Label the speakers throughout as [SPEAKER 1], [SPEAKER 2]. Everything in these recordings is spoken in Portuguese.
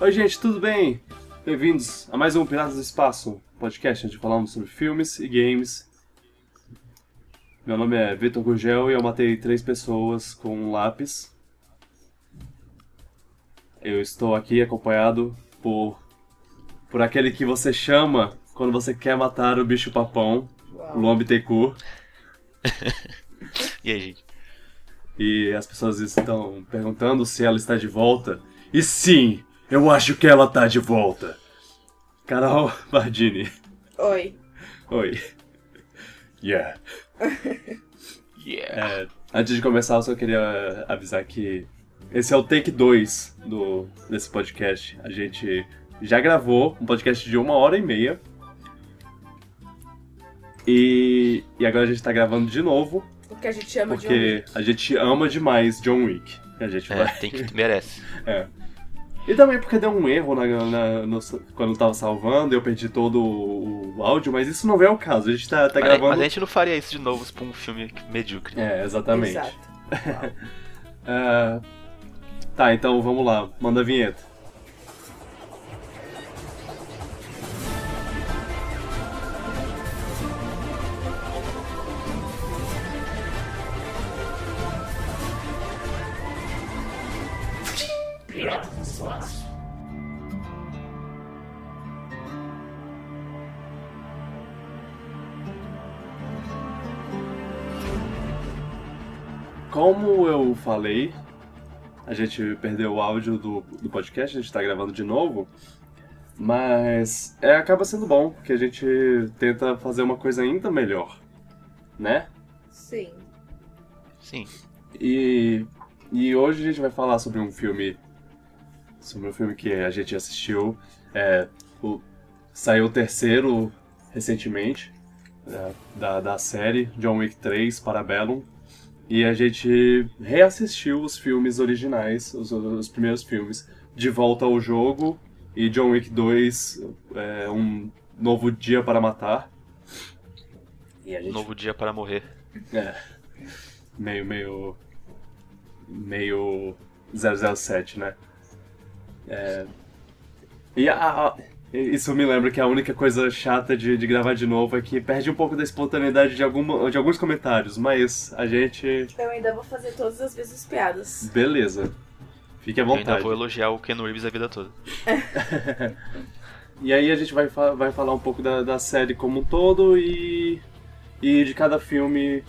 [SPEAKER 1] Oi, gente, tudo bem? Bem-vindos a mais um Piratas do Espaço, podcast onde falamos sobre filmes e games. Meu nome é Vitor Gurgel e eu matei três pessoas com um lápis. Eu estou aqui acompanhado por por aquele que você chama quando você quer matar o bicho papão, o Luan Bittencourt.
[SPEAKER 2] E aí, gente?
[SPEAKER 1] E as pessoas estão perguntando se ela está de volta. E sim, eu acho que ela está de volta. Carol Bardini.
[SPEAKER 3] Oi.
[SPEAKER 1] Oi. Yeah.
[SPEAKER 2] Yeah.
[SPEAKER 1] É, antes de começar, eu só queria avisar que esse é o take 2 do, desse podcast. A gente já gravou um podcast de uma hora e meia. E, e agora a gente tá gravando de novo,
[SPEAKER 3] Porque a gente ama de
[SPEAKER 1] porque a gente ama demais John Wick. A gente
[SPEAKER 2] É,
[SPEAKER 1] vai.
[SPEAKER 2] tem que merece.
[SPEAKER 1] É. E também porque deu um erro na, na- no- quando eu tava salvando, eu perdi todo o, o áudio, mas isso não vem ao caso. A gente tá, tá
[SPEAKER 2] mas,
[SPEAKER 1] gravando.
[SPEAKER 2] mas a gente não faria isso de novo pra um filme medíocre.
[SPEAKER 1] É, exatamente.
[SPEAKER 3] Exato.
[SPEAKER 1] Ah, tá, então vamos lá, manda a vinheta. Como eu falei, a gente perdeu o áudio do, do podcast, a gente tá gravando de novo. Mas é, acaba sendo bom, porque a gente tenta fazer uma coisa ainda melhor, né?
[SPEAKER 3] Sim.
[SPEAKER 2] Sim.
[SPEAKER 1] E, e hoje a gente vai falar sobre um filme. Sobre um filme que a gente assistiu. É, o, saiu o terceiro recentemente é, da, da série John Wick 3 Parabellum. E a gente reassistiu os filmes originais, os, os primeiros filmes, de volta ao jogo. E John Wick 2, é, Um Novo Dia para Matar. Gente
[SPEAKER 2] Novo dia para morrer.
[SPEAKER 1] é. Meio, meio. Meio. 007, né? É. E a- isso me lembra que a única coisa chata de, de gravar de novo é que perde um pouco da espontaneidade de, alguma, de alguns comentários, mas a gente.
[SPEAKER 3] Eu ainda vou fazer todas as vezes piadas.
[SPEAKER 1] Beleza. Fique à
[SPEAKER 2] Eu ainda
[SPEAKER 1] vontade.
[SPEAKER 2] vou elogiar o Ken Reeves a vida toda.
[SPEAKER 1] E aí a gente vai, vai falar um pouco da, da série como um todo e, e de cada filme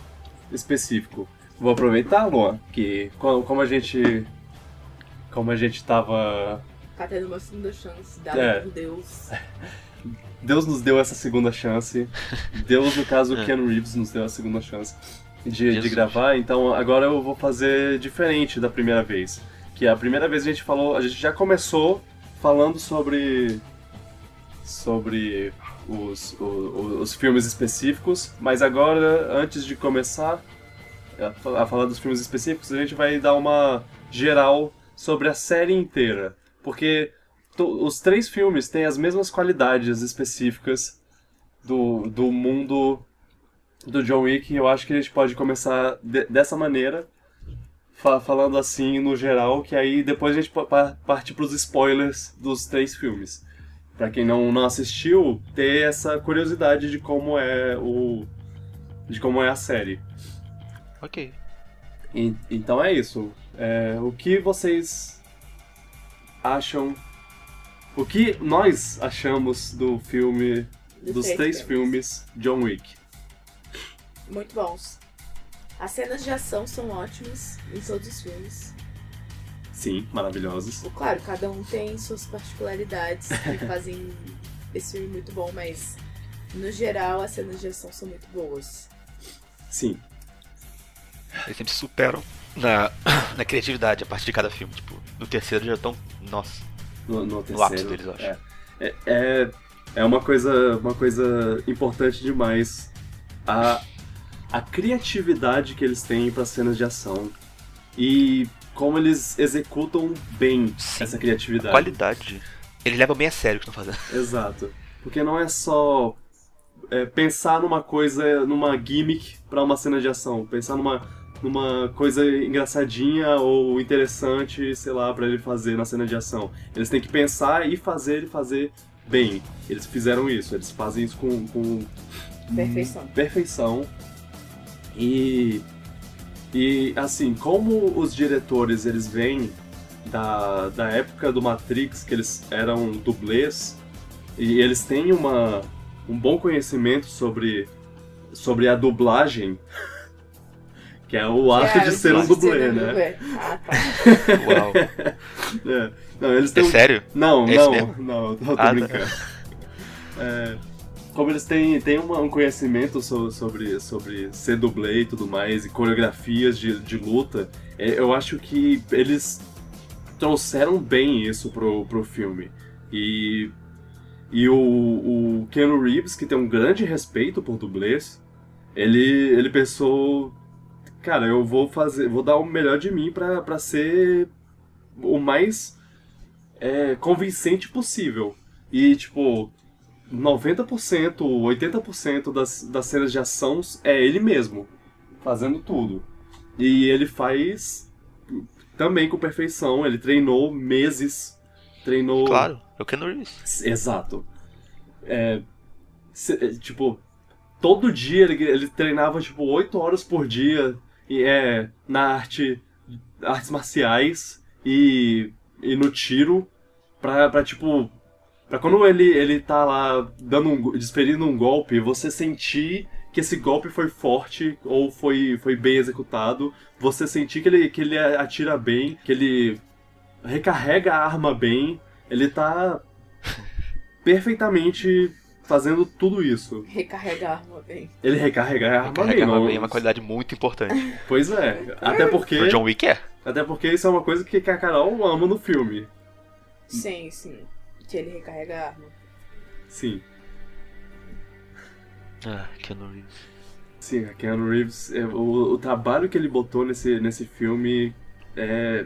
[SPEAKER 1] específico. Vou aproveitar, Luan, que co- como a gente. Como a gente tava.
[SPEAKER 3] Tá tendo uma segunda chance, dada
[SPEAKER 1] É.
[SPEAKER 3] por Deus.
[SPEAKER 1] Deus nos deu essa segunda chance. Deus, no caso, o
[SPEAKER 2] É.
[SPEAKER 1] Ken Reeves nos deu a segunda chance de, de gravar. Então agora eu vou fazer diferente da primeira vez. Que a primeira vez a gente falou. A gente já começou falando sobre. Sobre os, o- os filmes específicos, mas agora, antes de começar a falar dos filmes específicos, a gente vai dar uma geral sobre a série inteira. Porque os três filmes têm as mesmas qualidades específicas do, do mundo do John Wick e eu acho que a gente pode começar de- dessa maneira, fa- falando assim no geral, que aí depois a gente pa- pa- parte para os spoilers dos três filmes. Pra quem não, não assistiu, ter essa curiosidade de como é o de como é a série.
[SPEAKER 2] Ok.
[SPEAKER 1] E- então é isso. É, o que vocês acham? O que nós achamos do filme,
[SPEAKER 3] Dos
[SPEAKER 1] dos
[SPEAKER 3] três
[SPEAKER 1] três
[SPEAKER 3] filmes.
[SPEAKER 1] filmes John Wick?
[SPEAKER 3] Muito bons. As cenas de ação são ótimas em todos os filmes.
[SPEAKER 1] Sim, maravilhosos.
[SPEAKER 3] Claro, cada um tem suas particularidades que fazem esse filme muito bom, mas no geral as cenas de ação são muito boas.
[SPEAKER 1] Sim,
[SPEAKER 2] Eles sempre se superam na, na criatividade a partir de cada filme. Tipo, no terceiro já estão. Nossa.
[SPEAKER 1] no, no
[SPEAKER 2] No ápice
[SPEAKER 1] terceiro.
[SPEAKER 2] deles, eu acho.
[SPEAKER 1] É, é, é, é uma coisa uma coisa importante demais a a criatividade que eles têm para cenas de ação e como eles executam bem
[SPEAKER 2] Sim.
[SPEAKER 1] essa criatividade.
[SPEAKER 2] Qualidade. Eles levam bem a sério o que estão fazendo.
[SPEAKER 1] Exato. Porque não é só é, pensar numa coisa, numa gimmick pra uma cena de ação. Pensar numa, numa coisa engraçadinha ou interessante, sei lá, pra ele fazer na cena de ação. Eles têm que pensar e fazer e fazer bem. Eles fizeram isso, eles fazem isso com, com
[SPEAKER 3] Perfeição.
[SPEAKER 1] perfeição. E e assim, como os diretores eles vêm da, da época do Matrix, que eles eram dublês, e eles têm uma, um bom conhecimento sobre, sobre a dublagem, que é o ato
[SPEAKER 3] É,
[SPEAKER 1] de ser um dublê,
[SPEAKER 3] ser
[SPEAKER 1] né?
[SPEAKER 3] dublê. Ah, tá.
[SPEAKER 2] Uau.
[SPEAKER 1] É. Não, eles
[SPEAKER 2] É
[SPEAKER 1] têm um-
[SPEAKER 2] sério?
[SPEAKER 1] Não,
[SPEAKER 2] É
[SPEAKER 1] não,
[SPEAKER 2] mesmo?
[SPEAKER 1] não, eu tô
[SPEAKER 2] Ah, tá.
[SPEAKER 1] brincando. É, como eles têm, têm uma- um conhecimento so- sobre, sobre ser dublê e tudo mais, e coreografias de, de luta, é, eu acho que eles trouxeram bem isso pro, pro filme. E, e o, o Keanu Reeves, que tem um grande respeito por dublês, ele, ele pensou, cara, eu vou fazer, vou dar o melhor de mim pra, pra ser o mais é, convincente possível. E, tipo, 90%, 80% das, das cenas de ação é ele mesmo, fazendo tudo. E ele faz também com perfeição, ele treinou meses, treinou...
[SPEAKER 2] Claro, eu quero Reeves.
[SPEAKER 1] Exato. É, se- é, tipo, todo dia ele, ele treinava, tipo, 8 horas por dia e, é, na arte, artes marciais e, e no tiro pra, pra tipo, pra quando ele, ele tá lá dando um, desferindo um golpe, você sentir que esse golpe foi forte ou foi, foi bem executado, você sentir que ele, que ele atira bem, que ele recarrega a arma bem, ele tá perfeitamente fazendo tudo isso.
[SPEAKER 3] Recarrega a arma bem.
[SPEAKER 1] Ele recarrega a arma bem,
[SPEAKER 2] Carregar
[SPEAKER 1] não.
[SPEAKER 2] bem é uma qualidade muito importante.
[SPEAKER 1] Pois é. Até porque,
[SPEAKER 2] Pro John Wick é.
[SPEAKER 1] até porque isso é uma coisa que a Carol ama no filme.
[SPEAKER 3] Sim, sim. Que ele recarrega a arma.
[SPEAKER 1] Sim.
[SPEAKER 2] Ah, Keanu Reeves.
[SPEAKER 1] Sim, a Keanu Reeves, é, o, o trabalho que ele botou nesse, nesse filme é,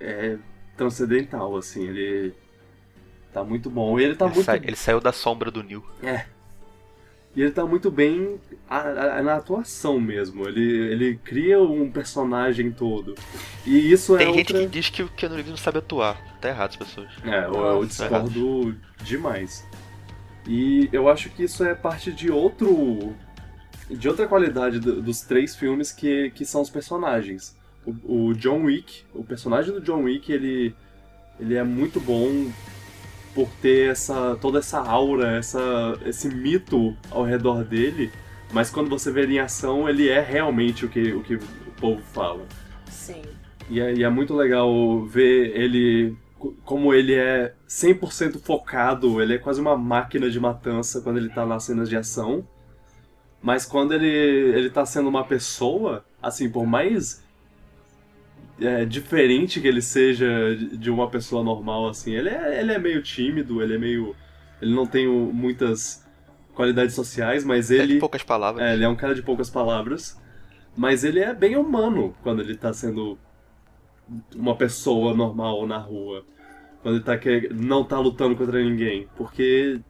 [SPEAKER 1] é transcendental, assim, ele tá muito bom. Ele tá
[SPEAKER 2] ele,
[SPEAKER 1] muito
[SPEAKER 2] sai- ele saiu da sombra do Neil.
[SPEAKER 1] E ele tá muito bem a- a- na atuação mesmo. Ele, ele cria um personagem todo. E isso é
[SPEAKER 2] Tem gente
[SPEAKER 1] outra...
[SPEAKER 2] que diz que o Keanu Reeves não sabe atuar. Tá errado as pessoas.
[SPEAKER 1] É, eu, eu
[SPEAKER 3] Nossa.
[SPEAKER 1] discordo demais. E eu acho que isso é parte de outro. de outra qualidade do- dos três filmes que, que são os personagens. O, o John Wick, o personagem do John Wick, ele, ele é muito bom por ter essa toda essa aura, essa, esse mito ao redor dele. Mas quando você vê ele em ação, ele é realmente o que o, que o povo fala.
[SPEAKER 3] Sim.
[SPEAKER 1] E é, e é muito legal ver ele, co- como ele é 100% focado, ele é quase uma máquina de matança quando ele tá nas cenas de ação. Mas quando ele, ele tá sendo uma pessoa, assim, por mais é, diferente que ele seja de uma pessoa normal, assim, ele é, ele é meio tímido, ele é meio. Ele não tem muitas qualidades sociais, mas
[SPEAKER 2] É
[SPEAKER 1] ele.
[SPEAKER 2] de poucas palavras.
[SPEAKER 1] É, ele é um cara de poucas palavras, mas ele é bem humano quando ele tá sendo uma pessoa normal na rua. Quando ele tá que não tá lutando contra ninguém, porque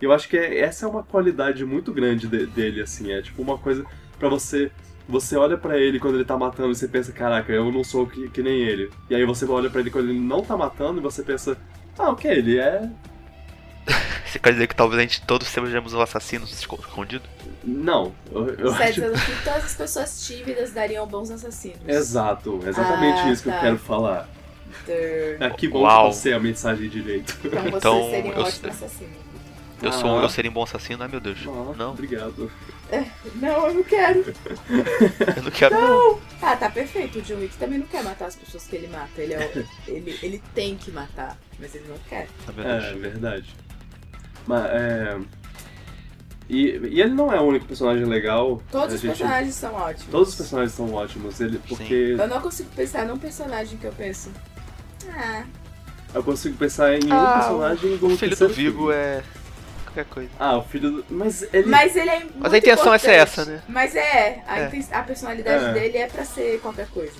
[SPEAKER 1] eu acho que é- essa é uma qualidade muito grande de- dele assim, é tipo uma coisa pra você você olha pra ele quando ele tá matando e você pensa, caraca, eu não sou que, que nem ele. E aí você olha pra ele quando ele não tá matando e você pensa, ah, ok, ele é
[SPEAKER 2] Você quer dizer que talvez a gente todos sejamos um assassino esco- escondido?
[SPEAKER 1] não, eu, eu
[SPEAKER 3] Você tá
[SPEAKER 1] acho
[SPEAKER 3] dizendo que todas as pessoas tímidas dariam bons assassinos.
[SPEAKER 1] Exato, exatamente
[SPEAKER 3] Ah,
[SPEAKER 1] isso que eu
[SPEAKER 3] tá.
[SPEAKER 1] quero falar.
[SPEAKER 3] Der-
[SPEAKER 1] Ah, que bom
[SPEAKER 2] Uau.
[SPEAKER 1] que você a mensagem direito.
[SPEAKER 3] Então você
[SPEAKER 2] Então,
[SPEAKER 3] seria um
[SPEAKER 2] eu
[SPEAKER 3] assassino.
[SPEAKER 2] Eu, sou,
[SPEAKER 1] Ah.
[SPEAKER 2] eu seria um bom assassino? Ai meu Deus.
[SPEAKER 1] Ah,
[SPEAKER 2] Não,
[SPEAKER 1] Obrigado.
[SPEAKER 3] Não, eu não quero.
[SPEAKER 2] eu não quero. Não.
[SPEAKER 3] Ah, tá perfeito. O John Wick também não quer matar as pessoas que ele mata. Ele, é o- ele, ele tem que matar, mas ele não quer.
[SPEAKER 2] Meu
[SPEAKER 1] É,
[SPEAKER 2] Deus.
[SPEAKER 1] verdade. Mas, é... E, e ele não é o único personagem legal.
[SPEAKER 3] Todos os
[SPEAKER 1] gente-
[SPEAKER 3] personagens são ótimos.
[SPEAKER 1] Todos os personagens são ótimos. Ele, porque
[SPEAKER 3] Eu não consigo pensar num personagem que eu penso. Ah,
[SPEAKER 1] eu consigo pensar em um
[SPEAKER 2] Ah,
[SPEAKER 1] personagem do
[SPEAKER 2] O filho do Vigo é. Qualquer coisa.
[SPEAKER 1] Ah, o filho do... Mas ele...
[SPEAKER 3] mas ele é muito
[SPEAKER 2] Mas a intenção é ser essa, né?
[SPEAKER 3] Mas é, a,
[SPEAKER 2] É.
[SPEAKER 3] inten- a personalidade
[SPEAKER 1] É.
[SPEAKER 3] dele é pra ser qualquer coisa.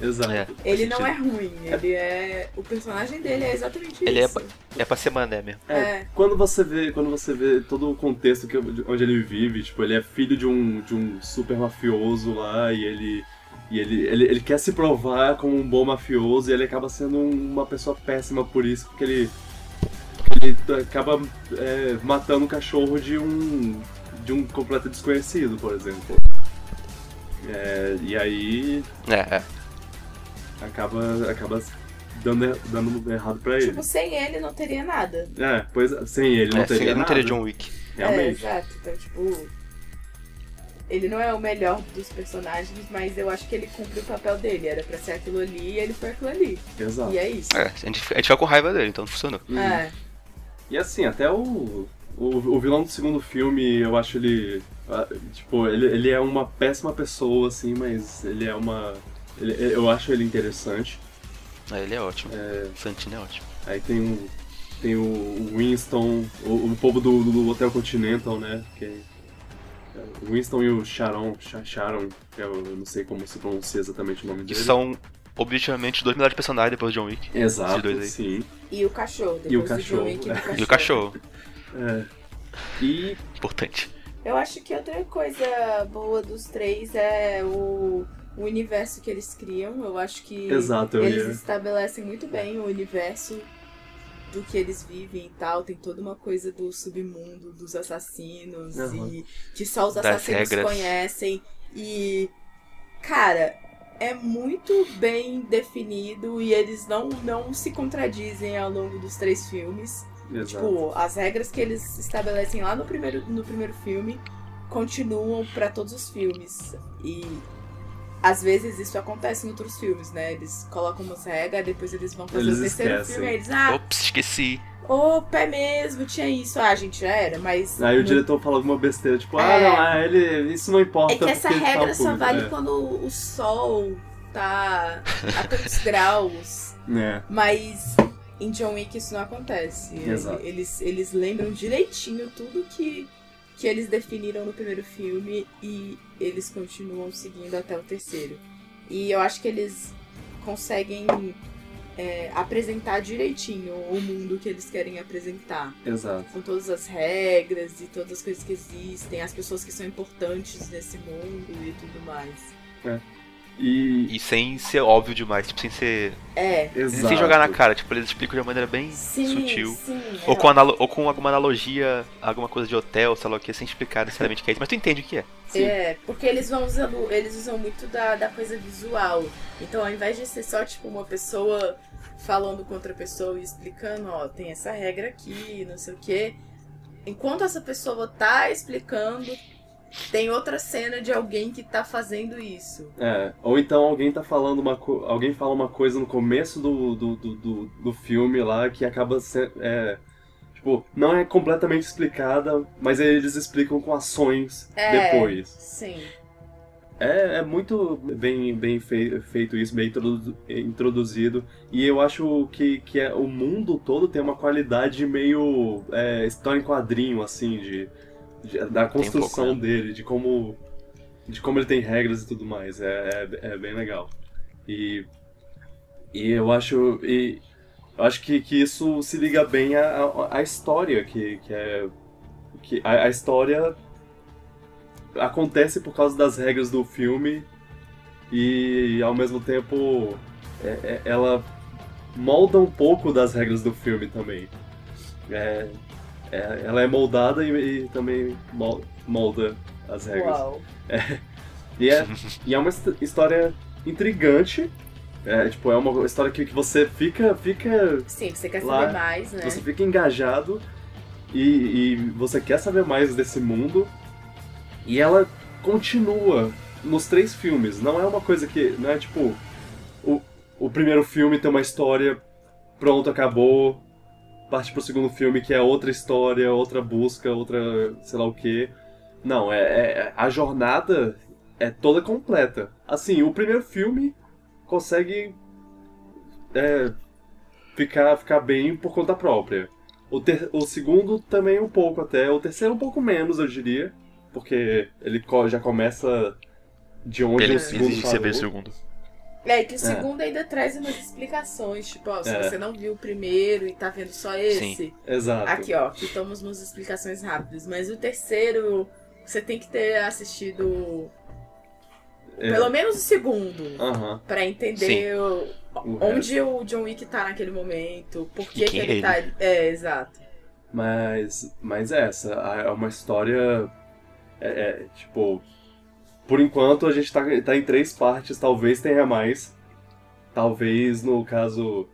[SPEAKER 1] Exato.
[SPEAKER 2] É,
[SPEAKER 4] Ele não
[SPEAKER 2] sentido.
[SPEAKER 4] é ruim, ele é. O personagem dele é exatamente
[SPEAKER 2] Ele é
[SPEAKER 4] isso.
[SPEAKER 2] É pra ser mané mesmo.
[SPEAKER 1] É,
[SPEAKER 4] É.
[SPEAKER 1] Quando você vê, quando você vê todo o contexto que, onde ele vive, tipo, ele é filho de um, de um super mafioso lá e ele e ele, ele, ele quer se provar como um bom mafioso e ele acaba sendo um- uma pessoa péssima por isso, porque ele ele acaba é, matando o cachorro de um de um completo desconhecido, por exemplo. É, e aí
[SPEAKER 2] É, é.
[SPEAKER 1] acaba acaba dando, er- dando errado pra ele.
[SPEAKER 4] Tipo, sem ele não teria nada.
[SPEAKER 1] É, pois sem ele não
[SPEAKER 2] é sem
[SPEAKER 1] teria
[SPEAKER 2] ele não
[SPEAKER 1] nada.
[SPEAKER 2] teria John Wick.
[SPEAKER 4] É,
[SPEAKER 1] Realmente.
[SPEAKER 4] exato. Então, tipo. Ele não é o melhor dos personagens, mas eu acho que ele cumpre o papel dele. Era pra ser aquilo ali e ele foi aquilo ali.
[SPEAKER 1] Exato.
[SPEAKER 4] E é isso.
[SPEAKER 2] É, a gente, a gente fica com raiva dele, então funcionou.
[SPEAKER 1] Uhum.
[SPEAKER 4] É.
[SPEAKER 1] E assim, até o, o, o vilão do segundo filme, eu acho ele. ah, Tipo, ele, ele é uma péssima pessoa, assim, mas ele é uma. ele- eu acho ele interessante.
[SPEAKER 2] É, ele é ótimo. Santino é ótimo.
[SPEAKER 1] Aí tem o. Tem o Winston, o, o povo do, do Hotel Continental, né? Que é, é o Winston e o Sharon, Sha- Sharon, que eu não sei como se pronuncia exatamente o nome
[SPEAKER 2] Que
[SPEAKER 1] dele.
[SPEAKER 2] são, objetivamente, dois melhores personagens depois de John Wick.
[SPEAKER 1] Exato,
[SPEAKER 2] esses dois aí.
[SPEAKER 1] sim.
[SPEAKER 4] E o cachorro. Depois
[SPEAKER 1] E o
[SPEAKER 4] do
[SPEAKER 1] cachorro,
[SPEAKER 4] John Wick,
[SPEAKER 1] é.
[SPEAKER 2] E o cachorro.
[SPEAKER 1] É. E
[SPEAKER 2] Importante.
[SPEAKER 4] Eu acho que outra coisa boa dos três é o, o universo que eles criam. Eu acho que
[SPEAKER 1] Exato, eu
[SPEAKER 4] eles
[SPEAKER 1] ia-
[SPEAKER 4] estabelecem muito bem o universo do que eles vivem e tal. Tem toda uma coisa do submundo, dos assassinos
[SPEAKER 1] Aham.
[SPEAKER 4] e que só os assassinos conhecem. E, cara, é muito bem definido e eles não, não se contradizem ao longo dos três filmes.
[SPEAKER 1] Exato.
[SPEAKER 4] Tipo, as regras que eles estabelecem lá no primeiro, no primeiro filme continuam pra todos os filmes. E às vezes isso acontece em outros filmes, né? Eles colocam umas regras, depois eles vão fazer
[SPEAKER 1] Eles
[SPEAKER 4] o terceiro
[SPEAKER 1] esquecem.
[SPEAKER 4] filme e eles, ah,
[SPEAKER 2] Ops, esqueci.
[SPEAKER 4] Opa, é mesmo, tinha isso. Ah, gente, já era, mas.
[SPEAKER 1] Aí o diretor fala alguma besteira, tipo, ah,
[SPEAKER 4] É.
[SPEAKER 1] não, ah, ele, isso não importa.
[SPEAKER 4] É que essa
[SPEAKER 1] ele tá
[SPEAKER 4] regra só
[SPEAKER 1] público.
[SPEAKER 4] vale
[SPEAKER 1] é.
[SPEAKER 4] quando o sol tá a tantos graus.
[SPEAKER 1] É.
[SPEAKER 4] Mas em John Wick isso não acontece.
[SPEAKER 1] Exato.
[SPEAKER 4] Eles, eles lembram direitinho tudo que, que eles definiram no primeiro filme e eles continuam seguindo até o terceiro. E eu acho que eles conseguem é, apresentar direitinho o mundo que eles querem apresentar.
[SPEAKER 1] Exato.
[SPEAKER 4] Com todas as regras e todas as coisas que existem, as pessoas que são importantes nesse mundo e tudo mais.
[SPEAKER 1] E.
[SPEAKER 2] E sem ser óbvio demais, tipo, sem ser.
[SPEAKER 4] É.
[SPEAKER 1] Exato.
[SPEAKER 2] Sem jogar na cara, tipo, eles explicam de uma maneira bem
[SPEAKER 4] Sim,
[SPEAKER 2] sutil.
[SPEAKER 4] sim.
[SPEAKER 2] Ou
[SPEAKER 4] é.
[SPEAKER 2] com, analo- ou com alguma analogia, alguma coisa de hotel, sei lá o que, sem explicar necessariamente o que é isso, mas tu entende o que é.
[SPEAKER 1] Sim.
[SPEAKER 4] É, porque eles vão usando, eles usam muito da, da coisa visual. Então, ao invés de ser só tipo uma pessoa falando com outra pessoa e explicando, ó, tem essa regra aqui, não sei o quê. Enquanto essa pessoa tá explicando, tem outra cena de alguém que tá fazendo isso.
[SPEAKER 1] É, ou então alguém tá falando uma alguém fala uma coisa no começo do, do, do, do, do filme lá que acaba sendo. É, tipo, não é completamente explicada, mas eles explicam com ações
[SPEAKER 4] É.
[SPEAKER 1] depois.
[SPEAKER 4] Sim.
[SPEAKER 1] É, é muito bem, bem fei- feito isso, bem introdu- introduzido. E eu acho que, que é, o mundo todo tem uma qualidade meio é, história em quadrinho, assim, de- da
[SPEAKER 2] um
[SPEAKER 1] construção
[SPEAKER 2] pouco,
[SPEAKER 1] dele, de como, de como ele tem regras e tudo mais. É, é, é bem legal. E, e eu acho. E, eu acho que, que isso se liga bem à, à- à história, que, que é. Que a, a história acontece por causa das regras do filme e ao mesmo tempo é- é- ela molda um pouco das regras do filme também. É- é- ela é moldada e, e também mol- molda as regras.
[SPEAKER 4] Uau.
[SPEAKER 1] E é, e é uma his- história intrigante. É, tipo, é uma história que, que você fica, fica
[SPEAKER 4] Sim, você quer
[SPEAKER 1] Lá,
[SPEAKER 4] saber mais, né?
[SPEAKER 1] você fica engajado e, e você quer saber mais desse mundo. E ela continua nos três filmes. Não é uma coisa que. Não é tipo. O, o primeiro filme tem uma história, pronto, acabou. Parte pro segundo filme que é outra história, outra busca, outra. sei lá o que. Não, é, é- a jornada é toda completa. Assim, o primeiro filme consegue. é, ficar, ficar bem por conta própria. O, ter- o segundo também um pouco até. O terceiro um pouco menos, eu diria. Porque ele já começa de onde
[SPEAKER 2] Ele
[SPEAKER 1] o segundo
[SPEAKER 2] exige
[SPEAKER 1] parou.
[SPEAKER 2] veja o segundo.
[SPEAKER 4] É, que o segundo ainda traz umas explicações, tipo, ó, se
[SPEAKER 1] É.
[SPEAKER 4] você não viu o primeiro e tá vendo só esse,
[SPEAKER 1] Exato.
[SPEAKER 4] aqui ó, aqui estamos umas explicações rápidas, mas o terceiro, você tem que ter assistido
[SPEAKER 1] É.
[SPEAKER 4] pelo menos o segundo,
[SPEAKER 1] Aham.
[SPEAKER 4] pra entender o-
[SPEAKER 1] O
[SPEAKER 4] onde o John Wick tá naquele momento, por que, que
[SPEAKER 2] quem
[SPEAKER 4] ele
[SPEAKER 2] é
[SPEAKER 4] tá... É, exato.
[SPEAKER 1] Mas, mas é essa, é uma história, é, é, tipo, por enquanto a gente tá, tá em três partes, talvez tenha mais, talvez no caso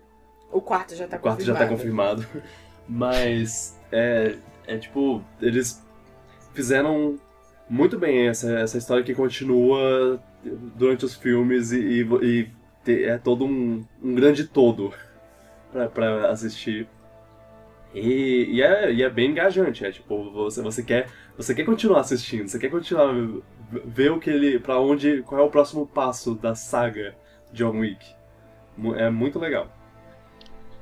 [SPEAKER 4] O quarto já tá
[SPEAKER 1] o quarto já tá confirmado, mas é, é tipo, eles fizeram muito bem essa, essa história que continua durante os filmes e, e, e é todo um, um grande todo pra, pra assistir. E, e, é, e é bem engajante, é tipo, você, você, quer, você quer continuar assistindo, você quer continuar ver o que ele. para onde. qual é o próximo passo da saga John Wick. É muito legal.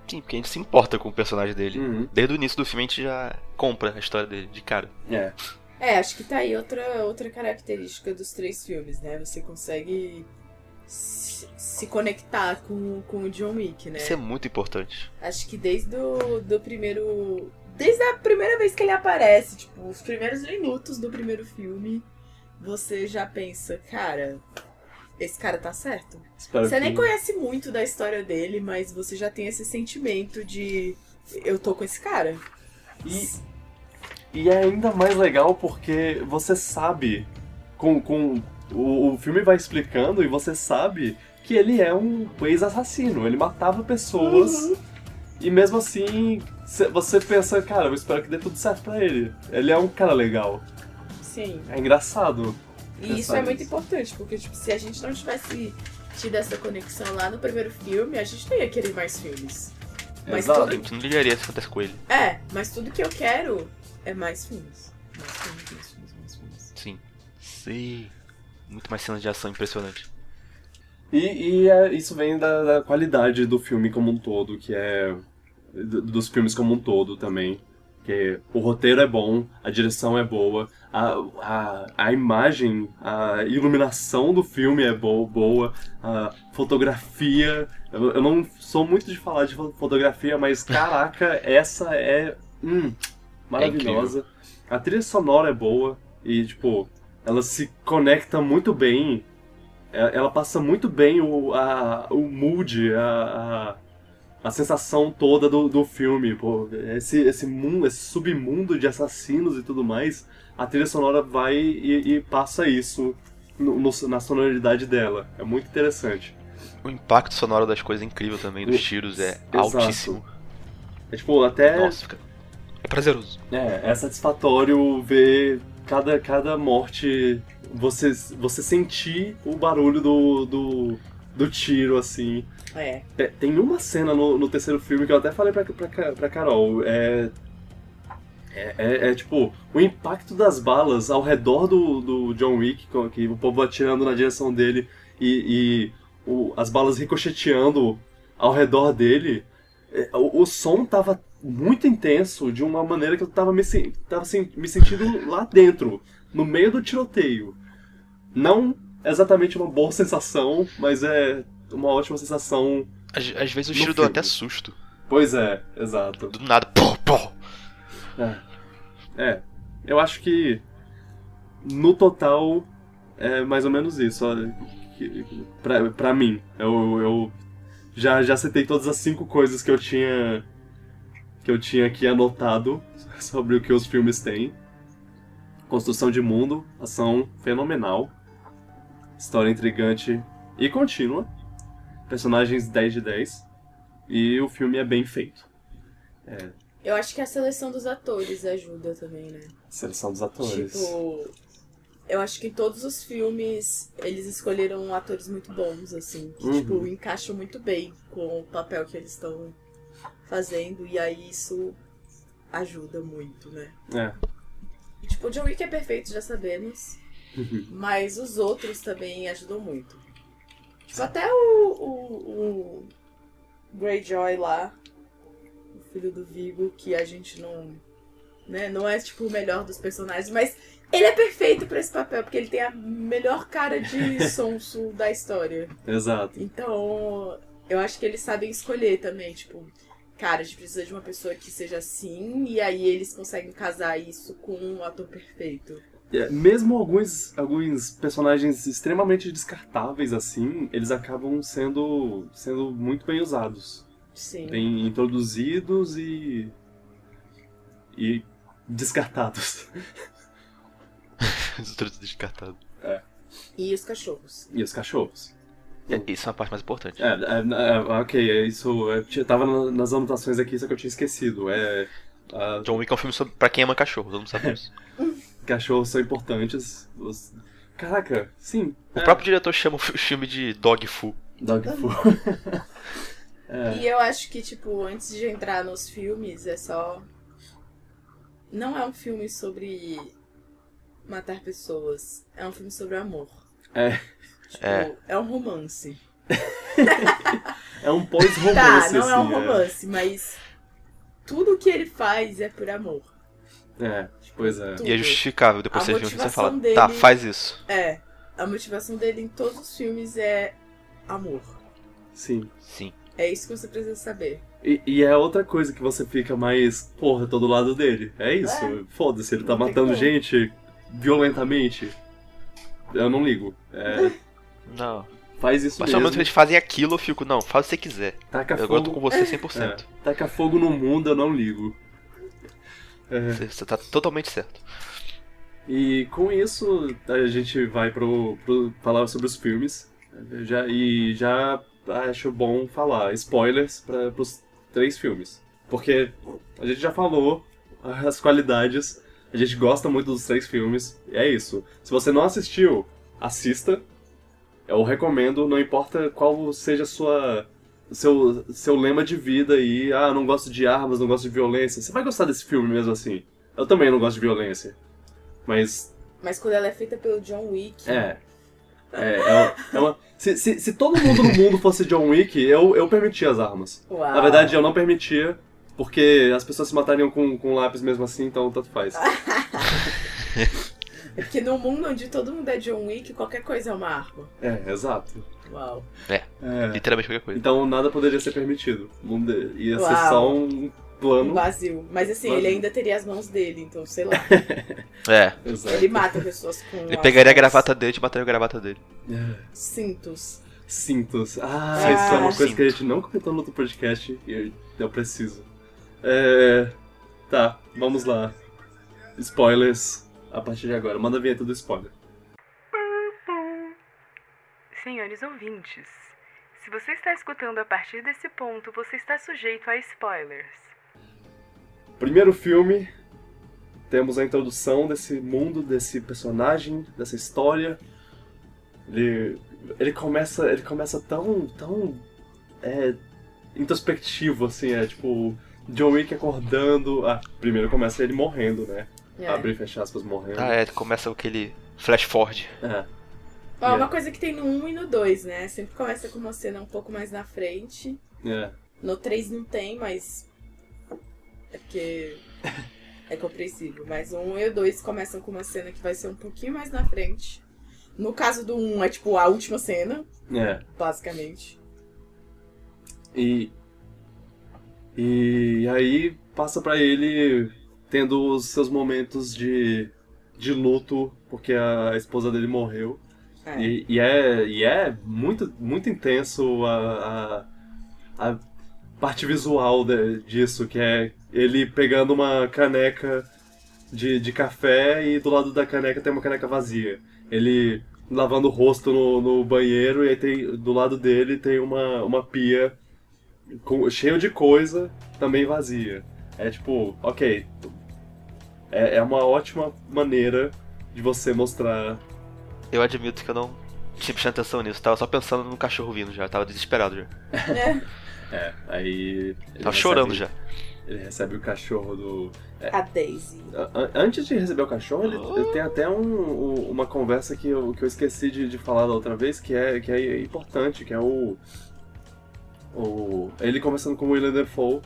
[SPEAKER 2] Sim, porque a gente se importa com o personagem dele.
[SPEAKER 1] Uhum.
[SPEAKER 2] Desde o início do filme a gente já compra a história dele, de cara.
[SPEAKER 1] É.
[SPEAKER 4] É, acho que tá aí outra, outra característica dos três filmes, né? Você consegue se, se conectar com, com o John Wick, né?
[SPEAKER 2] Isso é muito importante.
[SPEAKER 4] Acho que desde o do primeiro. Desde a primeira vez que ele aparece, tipo, os primeiros minutos do primeiro filme, você já pensa, cara, esse cara tá certo.
[SPEAKER 1] Espero
[SPEAKER 4] Você
[SPEAKER 1] que...
[SPEAKER 4] nem conhece muito da história dele, mas você já tem esse sentimento de eu tô com esse cara.
[SPEAKER 1] E, e é ainda mais legal porque você sabe, com, com o, o filme vai explicando e você sabe que ele é um ex-assassino, ele matava pessoas
[SPEAKER 4] Uhum.
[SPEAKER 1] e mesmo assim cê- você pensa, cara, eu espero que dê tudo certo pra ele. Ele é um cara legal,
[SPEAKER 4] Sim.
[SPEAKER 1] é engraçado.
[SPEAKER 4] E isso é muito importante, porque tipo, se a gente não tivesse tido essa conexão lá no primeiro filme, a gente não ia querer mais filmes. Mas
[SPEAKER 1] Exato.
[SPEAKER 2] A
[SPEAKER 4] tudo-
[SPEAKER 2] gente não ligaria se acontece com ele.
[SPEAKER 4] É, mas tudo que eu quero é mais filmes. Mais filmes, mais filmes, mais filmes.
[SPEAKER 2] Sim. Sim. Muito mais cenas de ação impressionante.
[SPEAKER 1] E, e é- isso vem da, da qualidade do filme como um todo, que é. dos filmes como um todo também. Que o roteiro é bom, a direção é boa, a, a, a imagem, a iluminação do filme é bo boa, a fotografia. Eu, eu não sou muito de falar de fo- fotografia, mas caraca, essa é. Hum, maravilhosa. a trilha sonora é boa e, tipo, ela se conecta muito bem é- ela passa muito bem o, a, o mood, a, a, a sensação toda do, do filme. Pô, esse, esse mundo, esse submundo de assassinos e tudo mais, a trilha sonora vai e, e passa isso no- no- na sonoridade dela. É muito interessante.
[SPEAKER 2] O impacto sonoro das coisas é incrível também, dos tiros é
[SPEAKER 1] Exato.
[SPEAKER 2] altíssimo.
[SPEAKER 1] É tipo, até
[SPEAKER 2] Nossa, fica... é prazeroso.
[SPEAKER 1] é, é satisfatório ver cada, cada morte, você, você sentir o barulho do, do, do tiro, assim.
[SPEAKER 4] É.
[SPEAKER 1] Te- Tem uma cena no, no terceiro filme que eu até falei pra, pra, pra Carol. É, é, é- é, tipo, o impacto das balas ao redor do, do John Wick, que o povo atirando na direção dele e, e o- as balas ricocheteando ao redor dele. É, O, o som tava muito intenso de uma maneira que eu tava me, tava me sentindo lá dentro, no meio do tiroteio. Não exatamente uma boa sensação, mas é uma ótima sensação
[SPEAKER 2] Às, às vezes o tiro deu
[SPEAKER 1] filme.
[SPEAKER 2] até susto.
[SPEAKER 1] Pois é, exato.
[SPEAKER 2] Do nada, pô, pô.
[SPEAKER 1] É. É, eu acho que no total é mais ou menos isso. Pra, pra mim, eu, eu já, já citei todas as cinco coisas que eu tinha que eu tinha aqui anotado sobre o que os filmes têm. Construção de mundo, ação fenomenal, história intrigante e contínua, personagens 10 de 10 e o filme é bem feito.
[SPEAKER 4] Eu acho que a seleção dos atores ajuda também, né?
[SPEAKER 1] Seleção dos atores.
[SPEAKER 4] Tipo, eu acho que em todos os filmes eles escolheram atores muito bons, assim, que
[SPEAKER 1] Uhum.
[SPEAKER 4] tipo, encaixam muito bem com o papel que eles estão fazendo, e aí isso ajuda muito, né?
[SPEAKER 1] É.
[SPEAKER 4] Tipo, o John Wick é perfeito, já sabemos, mas os outros também ajudam muito. Tipo, até o, o, o Greyjoy lá, o filho do Vigo, que a gente não. Né, não é tipo o melhor dos personagens, mas Ele é perfeito pra esse papel, porque ele tem a melhor cara de sonso da história.
[SPEAKER 1] Exato.
[SPEAKER 4] Então, eu acho que eles sabem escolher também, tipo, cara, a gente precisa de uma pessoa que seja assim, e aí eles conseguem casar isso com um ator perfeito.
[SPEAKER 1] É, Mesmo alguns, alguns personagens extremamente descartáveis assim, eles acabam sendo, sendo muito bem usados.
[SPEAKER 4] Sim.
[SPEAKER 1] Bem introduzidos e. e descartados.
[SPEAKER 2] Os outros descartados.
[SPEAKER 4] E os cachorros.
[SPEAKER 1] E os cachorros.
[SPEAKER 2] É, isso é a parte mais importante.
[SPEAKER 1] É, é, é, ok, é isso. É, tinha- tava na- nas anotações aqui, só que eu tinha esquecido. É. a-
[SPEAKER 2] John Wick é um filme sobre, pra quem ama cachorro, todo mundo sabe disso.
[SPEAKER 1] cachorros são importantes. Os- Caraca, sim.
[SPEAKER 2] O
[SPEAKER 1] é,
[SPEAKER 2] próprio diretor chama o fi- filme de Dog Fu.
[SPEAKER 1] Dog food. É.
[SPEAKER 4] E eu acho que, tipo, antes de entrar nos filmes, é só. Não é um filme sobre matar pessoas. É um filme sobre amor.
[SPEAKER 1] É.
[SPEAKER 4] Tipo,
[SPEAKER 2] É.
[SPEAKER 4] é um romance.
[SPEAKER 1] É um pós-romance,
[SPEAKER 4] Tá, não é um
[SPEAKER 1] assim,
[SPEAKER 4] romance, mas tudo que ele faz é por amor.
[SPEAKER 1] É, pois é.
[SPEAKER 4] Tudo.
[SPEAKER 2] E é justificável depois você ver o filme e você fala,
[SPEAKER 4] dele-
[SPEAKER 2] tá, faz isso.
[SPEAKER 4] É. A motivação dele em todos os filmes é amor.
[SPEAKER 1] Sim.
[SPEAKER 2] Sim.
[SPEAKER 4] É isso que você precisa saber.
[SPEAKER 1] E, e é outra coisa que você fica mais, porra, tô do lado dele. É isso.
[SPEAKER 4] É.
[SPEAKER 1] Foda-se, ele tá
[SPEAKER 4] Não
[SPEAKER 1] matando gente violentamente. Eu não ligo. É,
[SPEAKER 2] Não.
[SPEAKER 1] faz isso
[SPEAKER 2] Mas pelo menos
[SPEAKER 1] mesmo.
[SPEAKER 2] eles fazem aquilo, eu fico, não, faz o que você quiser.
[SPEAKER 1] Taca
[SPEAKER 2] Eu
[SPEAKER 1] fogo,
[SPEAKER 2] com você 100%.
[SPEAKER 1] é, taca fogo no mundo, eu não ligo.
[SPEAKER 2] Você, você tá totalmente certo.
[SPEAKER 1] e com isso, a gente vai pro, pro falar sobre os filmes. Já, e já acho bom falar spoilers para pros três filmes. Porque a gente já falou as qualidades, a gente gosta muito dos três filmes, e é isso. Se você não assistiu, assista. Eu recomendo, não importa qual seja a sua seu, seu lema de vida aí, ah, não gosto de armas, não gosto de violência. Você vai gostar desse filme mesmo assim. Eu também não gosto de violência. Mas
[SPEAKER 4] Mas quando ela é feita pelo John Wick.
[SPEAKER 1] é. É, é uma, é uma- se, se, se todo mundo no mundo fosse John Wick, eu, eu permitia as armas.
[SPEAKER 4] Uau.
[SPEAKER 1] Na verdade, eu não permitia, porque as pessoas se matariam com, com lápis mesmo assim, então tanto faz.
[SPEAKER 4] É porque no mundo onde todo mundo é John Wick, qualquer coisa é uma arma.
[SPEAKER 1] É, exato.
[SPEAKER 4] Uau.
[SPEAKER 1] É.
[SPEAKER 2] Literalmente qualquer coisa.
[SPEAKER 1] Então nada poderia ser permitido. Não de- Ia ser
[SPEAKER 4] Uau.
[SPEAKER 1] só um
[SPEAKER 4] Um
[SPEAKER 1] plano.
[SPEAKER 4] vazio. Mas assim,
[SPEAKER 1] Vazio.
[SPEAKER 4] ele ainda teria as mãos dele, então sei lá.
[SPEAKER 2] É.
[SPEAKER 1] Exato.
[SPEAKER 4] Ele mata pessoas com.
[SPEAKER 2] Ele pegaria a
[SPEAKER 4] mãos.
[SPEAKER 2] gravata dele e mataria a gravata dele.
[SPEAKER 1] É.
[SPEAKER 4] Cintos.
[SPEAKER 1] Cintos. Ah,
[SPEAKER 4] Ah,
[SPEAKER 1] isso é uma coisa
[SPEAKER 2] cinto.
[SPEAKER 1] que a gente não comentou no outro podcast e eu, eu preciso. É. Tá, vamos lá. Spoilers a partir de agora. Manda a vinheta do spoiler.
[SPEAKER 5] Senhores ouvintes, se você está escutando a partir desse ponto, você está sujeito a spoilers.
[SPEAKER 1] Primeiro filme, temos a introdução desse mundo, desse personagem, dessa história. Ele, ele começa, ele começa tão, tão é, introspectivo assim, é tipo John Wick acordando. Ah, primeiro começa ele morrendo, né?
[SPEAKER 4] É.
[SPEAKER 1] Abrir e fechar aspas morrendo.
[SPEAKER 2] Ah, é, começa aquele flash forward.
[SPEAKER 1] É.
[SPEAKER 4] Ó,
[SPEAKER 1] É.
[SPEAKER 4] uma coisa que tem no 1 e no 2, né? Sempre começa com uma cena um pouco mais na frente.
[SPEAKER 1] É.
[SPEAKER 4] No 3 não tem, mas. É porque. É compreensível. Mas o 1 e o 2 começam com uma cena que vai ser um pouquinho mais na frente. No caso do 1 é tipo a última cena,
[SPEAKER 1] É.
[SPEAKER 4] basicamente.
[SPEAKER 1] E. E aí passa pra ele tendo os seus momentos de, de luto, porque a esposa dele morreu.
[SPEAKER 4] É.
[SPEAKER 1] E, e é, e é muito, muito intenso a, a, a parte visual de- disso, que é ele pegando uma caneca de, de café e do lado da caneca tem uma caneca vazia. Ele lavando o rosto no, no banheiro e aí tem, do lado dele tem uma, uma pia com, cheio de coisa, também vazia. É tipo, ok. É, é uma ótima maneira de você mostrar
[SPEAKER 2] Eu admito que eu não tinha prestado atenção nisso. Tava só pensando no cachorro vindo já. Tava desesperado já.
[SPEAKER 4] É.
[SPEAKER 1] É, aí.
[SPEAKER 2] Tava
[SPEAKER 1] recebe-
[SPEAKER 2] chorando já.
[SPEAKER 1] Ele recebe o cachorro do.
[SPEAKER 4] A Daisy.
[SPEAKER 1] A- a- Antes de receber o cachorro, ele, ele tem até um- um- uma conversa que eu, que eu esqueci de, de falar da outra vez, que é, que é importante, que é o. o ele conversando com o William Defoe.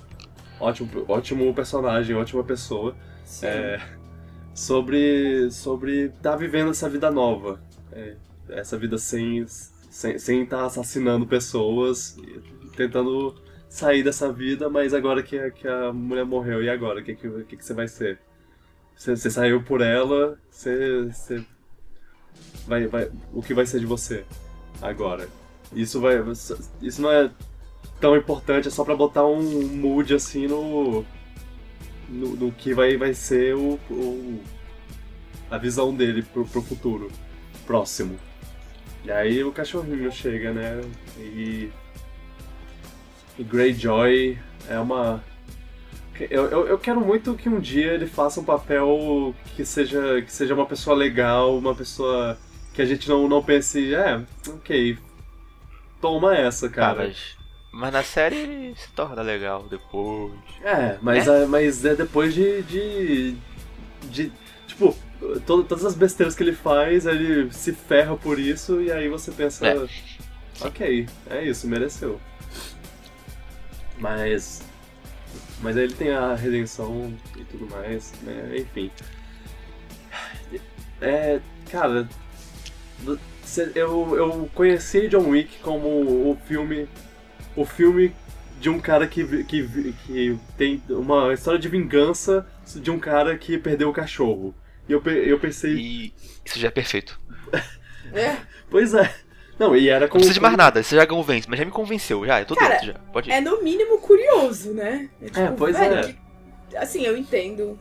[SPEAKER 1] Ótimo, ótimo personagem, ótima pessoa. É, sobre sobre tá vivendo essa vida nova, é, essa vida sem sem estar assassinando pessoas, tentando sair dessa vida, mas agora que, a- que a mulher morreu, e agora? O que, que, que, que você vai ser? Você, você saiu por ela, você, você vai, vai, o que vai ser de você agora? Isso vai, isso não é tão importante, é só pra botar um mood assim no, no, no que vai, vai ser o, o- a visão dele pro, pro futuro próximo. E aí o cachorrinho chega, né? E. E Greyjoy é uma. Eu, eu, eu quero muito que um dia ele faça um papel que seja, que seja uma pessoa legal, uma pessoa que a gente não, não pense, é, ok, toma essa, cara.
[SPEAKER 2] mas, mas na série se torna legal depois.
[SPEAKER 1] É, mas, é? mas é depois de. de. de tipo, to- todas as besteiras que ele faz, ele se ferra por isso, e aí você pensa.
[SPEAKER 2] É.
[SPEAKER 1] Ok, é isso, mereceu. Mas. Mas aí ele tem a redenção e tudo mais, né? Enfim. É. Cara. Eu, eu conheci John Wick como o filme. O filme de um cara que, que, que tem uma história de vingança de um cara que perdeu o cachorro. E eu, eu pensei,
[SPEAKER 2] E isso já é perfeito.
[SPEAKER 3] É,
[SPEAKER 1] pois é. Não, e era
[SPEAKER 2] Não
[SPEAKER 1] com.
[SPEAKER 2] precisa de mais nada, você já convence, mas já me convenceu, já, eu tô
[SPEAKER 3] Cara,
[SPEAKER 2] dentro já. Pode ir.
[SPEAKER 3] é no mínimo curioso, né? tipo,
[SPEAKER 1] É, pois
[SPEAKER 3] velho,
[SPEAKER 1] é.
[SPEAKER 3] que- assim, eu entendo.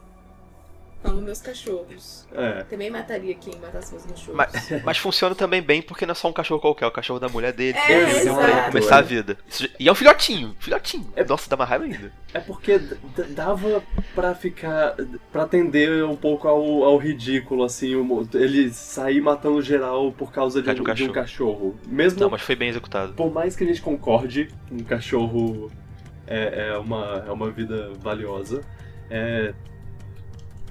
[SPEAKER 3] Amo meus cachorros.
[SPEAKER 1] É.
[SPEAKER 3] Também mataria quem matasse meus cachorros.
[SPEAKER 2] Mas, mas funciona também bem porque não é só um cachorro qualquer, é o cachorro da mulher dele.
[SPEAKER 3] É,
[SPEAKER 2] Ele
[SPEAKER 1] exato.
[SPEAKER 2] vai começar a vida. E é um filhotinho, filhotinho. Nossa, dá uma raiva ainda.
[SPEAKER 1] É porque dava pra ficar. pra atender um pouco ao, ao ridículo, assim, ele sair matando geral por causa de, um,
[SPEAKER 2] de um
[SPEAKER 1] de um cachorro. Mesmo
[SPEAKER 2] Não, mas foi bem executado.
[SPEAKER 1] por mais que a gente concorde, um cachorro é, é uma, é uma vida valiosa, é,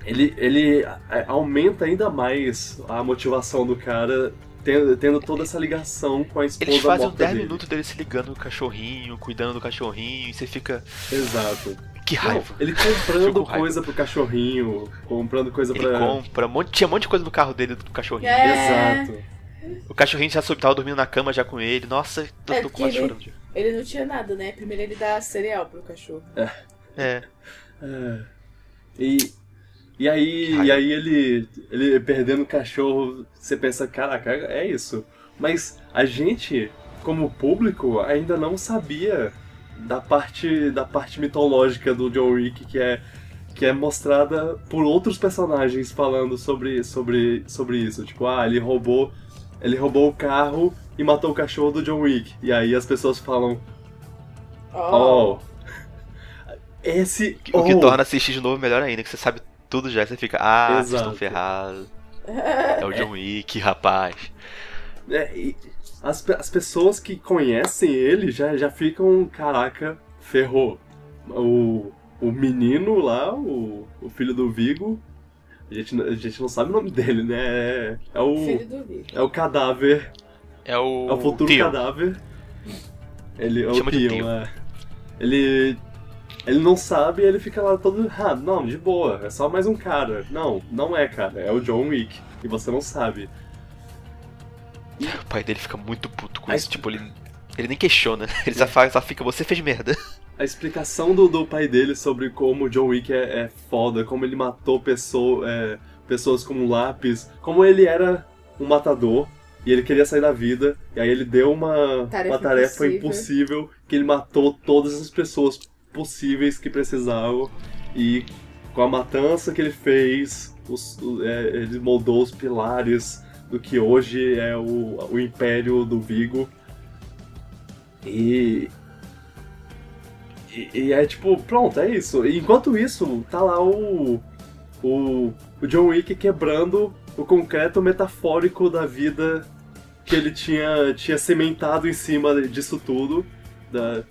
[SPEAKER 1] ele, ele a- aumenta ainda mais a motivação do cara tendo, tendo toda essa ligação com a esposa
[SPEAKER 2] Eles fazem uns
[SPEAKER 1] morta
[SPEAKER 2] 10
[SPEAKER 1] dele.
[SPEAKER 2] minutos dele se ligando no cachorrinho, cuidando do cachorrinho, e você fica.
[SPEAKER 1] Exato.
[SPEAKER 2] Que
[SPEAKER 1] Não,
[SPEAKER 2] raiva.
[SPEAKER 1] ele
[SPEAKER 2] Fico
[SPEAKER 1] comprando
[SPEAKER 2] raiva.
[SPEAKER 1] coisa pro cachorrinho, comprando coisa
[SPEAKER 2] Ele
[SPEAKER 1] pra.
[SPEAKER 2] compra, um monte, tinha um monte de coisa no carro dele do cachorrinho.
[SPEAKER 3] É.
[SPEAKER 1] Exato.
[SPEAKER 2] O cachorrinho já soube, tava dormindo na cama já com ele. Nossa, eu
[SPEAKER 3] É,
[SPEAKER 2] tô quase
[SPEAKER 3] ele-
[SPEAKER 2] chorando.
[SPEAKER 3] Ele não tinha nada, né? Primeiro ele dá cereal pro cachorro.
[SPEAKER 2] É.
[SPEAKER 1] É. E, e aí, e aí ele, ele perdendo o cachorro, você pensa, caraca, é isso. Mas a gente, como público, ainda não sabia da parte da parte mitológica do John Wick que é que é mostrada por outros personagens falando sobre sobre sobre isso, tipo, ah, ele roubou ele roubou o carro e matou o cachorro do John Wick. E aí as pessoas falam,
[SPEAKER 3] Ó.
[SPEAKER 1] oh, esse
[SPEAKER 2] O que
[SPEAKER 1] oh,
[SPEAKER 2] torna assistir de novo melhor ainda, que você sabe tudo já, você fica, ah, vocês estão
[SPEAKER 1] Exato.
[SPEAKER 2] ferrados. É o John Wick, rapaz.
[SPEAKER 1] É, e as, as pessoas que conhecem ele já, já ficam, caraca, ferrou. O, o menino lá, o, o filho do Vigo, a gente, não- a gente não sabe o nome dele, né? É, é o,
[SPEAKER 3] Filho do Vic.
[SPEAKER 1] é o cadáver,
[SPEAKER 2] É o.
[SPEAKER 1] é o futuro
[SPEAKER 2] Theo.
[SPEAKER 1] cadáver. Ele, é o
[SPEAKER 2] Chama Theo.
[SPEAKER 1] é. Ele, ele não sabe e ele fica lá todo, ah, não, de boa, é só mais um cara. Não, não é, cara, é o John Wick. E você não sabe.
[SPEAKER 2] O pai dele fica muito puto com
[SPEAKER 1] Aí-
[SPEAKER 2] isso. Tipo, ele, ele nem questiona. Ele só, faz, só fica, você fez merda.
[SPEAKER 1] A explicação do, do pai dele sobre como o John Wick é, é foda, como ele matou pessoa, é, pessoas como um lápis, como ele era um matador e ele queria sair da vida, e aí ele deu uma
[SPEAKER 3] Tarefa
[SPEAKER 1] uma tarefa
[SPEAKER 3] impossível.
[SPEAKER 1] impossível, que ele matou todas as pessoas possíveis que precisavam, e com a matança que ele fez, os- é, ele moldou os pilares do que hoje é o, o Império do Vigo. E, e, e é tipo, pronto, é isso. Enquanto isso, tá lá o, o, o John Wick quebrando o concreto metafórico da vida que ele tinha, tinha cimentado em cima disso tudo. Da,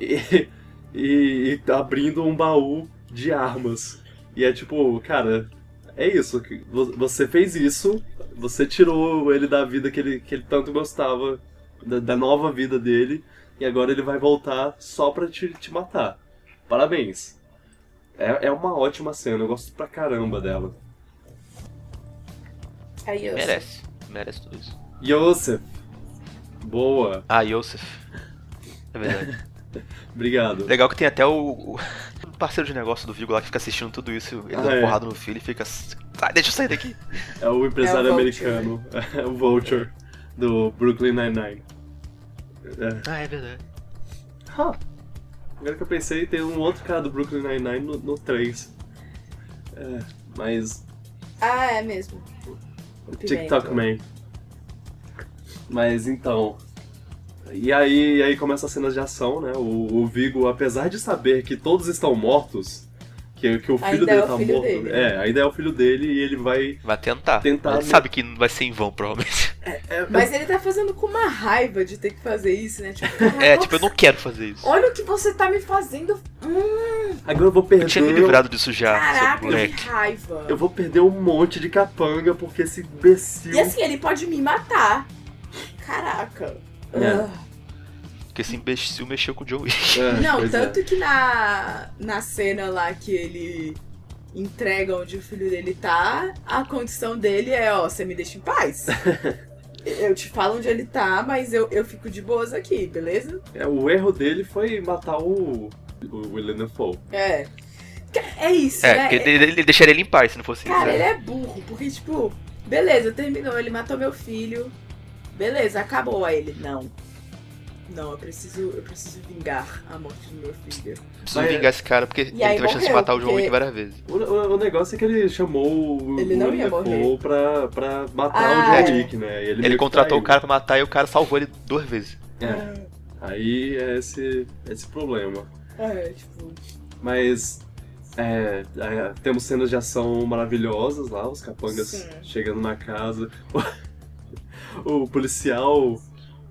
[SPEAKER 1] e, e, e abrindo um baú de armas. E é tipo, cara, é isso. Você fez isso, você tirou ele da vida que ele, que ele tanto gostava, da, da nova vida dele, e agora ele vai voltar só pra te, te matar. Parabéns. É, é uma ótima cena, eu gosto pra caramba dela.
[SPEAKER 4] Aí eu
[SPEAKER 2] Merece. Merece tudo isso.
[SPEAKER 1] Yosef. Boa.
[SPEAKER 2] Ah, Yosef. É verdade.
[SPEAKER 1] Obrigado.
[SPEAKER 2] Legal que tem até o, o parceiro de negócio do Vigo lá que fica assistindo tudo isso, ele
[SPEAKER 1] Ah,
[SPEAKER 2] dando
[SPEAKER 1] é.
[SPEAKER 2] porrada no filho e fica. Sai, deixa eu sair daqui.
[SPEAKER 1] É o empresário
[SPEAKER 4] É o
[SPEAKER 1] americano. É o Vulture. Do Brooklyn Nine-Nine. É.
[SPEAKER 2] Ah, é verdade.
[SPEAKER 1] Huh. Agora que eu pensei, tem um outro cara do Brooklyn Nine-Nine no, no 3. É, mas
[SPEAKER 4] Ah, é mesmo. O
[SPEAKER 1] TikTok. Man. Mas então. E aí, e aí começa as cenas de ação, né? O, o Vigo, apesar de saber que todos estão mortos, que, que o filho
[SPEAKER 4] Ainda
[SPEAKER 1] dele
[SPEAKER 4] é o
[SPEAKER 1] tá
[SPEAKER 4] filho
[SPEAKER 1] morto.
[SPEAKER 4] dele.
[SPEAKER 1] É, ainda é o filho dele e ele vai.
[SPEAKER 2] Vai tentar.
[SPEAKER 1] Tentar,
[SPEAKER 2] Ele
[SPEAKER 1] né?
[SPEAKER 2] sabe que não vai ser em vão, provavelmente.
[SPEAKER 1] É,
[SPEAKER 4] Mas ele tá fazendo com uma raiva de ter que fazer isso, né? Tipo,
[SPEAKER 2] É, tipo, eu não quero fazer isso.
[SPEAKER 4] Olha o que você tá me fazendo. Hum,
[SPEAKER 1] agora eu vou perder.
[SPEAKER 2] Eu tinha me livrado disso já,
[SPEAKER 4] caraca, que raiva.
[SPEAKER 1] Eu vou perder um monte de capanga porque esse imbecil.
[SPEAKER 4] E assim, ele pode me matar. Caraca.
[SPEAKER 1] É.
[SPEAKER 4] Ah.
[SPEAKER 2] Porque esse imbecil mexeu com o John Wick.
[SPEAKER 1] É,
[SPEAKER 4] Não,
[SPEAKER 1] é.
[SPEAKER 4] tanto que na, na cena lá que ele entrega onde o filho dele tá, a condição dele é, ó, você me deixa em paz. eu te falo onde ele tá, mas eu, eu fico de boas aqui, beleza?
[SPEAKER 1] É, o erro dele foi matar o, o William Dafoe.
[SPEAKER 4] É. É isso,
[SPEAKER 2] É,
[SPEAKER 4] né?
[SPEAKER 2] porque ele, ele deixaria ele em paz se não fosse
[SPEAKER 4] Cara,
[SPEAKER 2] isso.
[SPEAKER 4] ele é burro, porque, tipo, beleza, terminou, ele matou meu filho. Beleza, acabou. Aí ele, não. Não, eu preciso, eu preciso vingar a morte do meu filho.
[SPEAKER 2] Preciso
[SPEAKER 1] Mas-
[SPEAKER 2] vingar esse cara porque ele
[SPEAKER 4] aí
[SPEAKER 2] teve a chance de matar o John
[SPEAKER 4] porque-
[SPEAKER 2] Wick várias vezes.
[SPEAKER 1] O, o- o negócio é que ele chamou o
[SPEAKER 4] Ele não
[SPEAKER 1] William
[SPEAKER 4] ia morrer.
[SPEAKER 1] pra, pra matar
[SPEAKER 4] Ah,
[SPEAKER 1] o John
[SPEAKER 4] é.
[SPEAKER 1] Wick, né? E
[SPEAKER 2] Ele,
[SPEAKER 1] que
[SPEAKER 2] contratou o cara pra matar e o cara salvou ele duas vezes.
[SPEAKER 1] É. Aí é esse, esse problema.
[SPEAKER 4] É, tipo.
[SPEAKER 1] Mas é, é, temos cenas de ação maravilhosas lá, os capangas
[SPEAKER 4] Sim.
[SPEAKER 1] chegando na casa. O, policial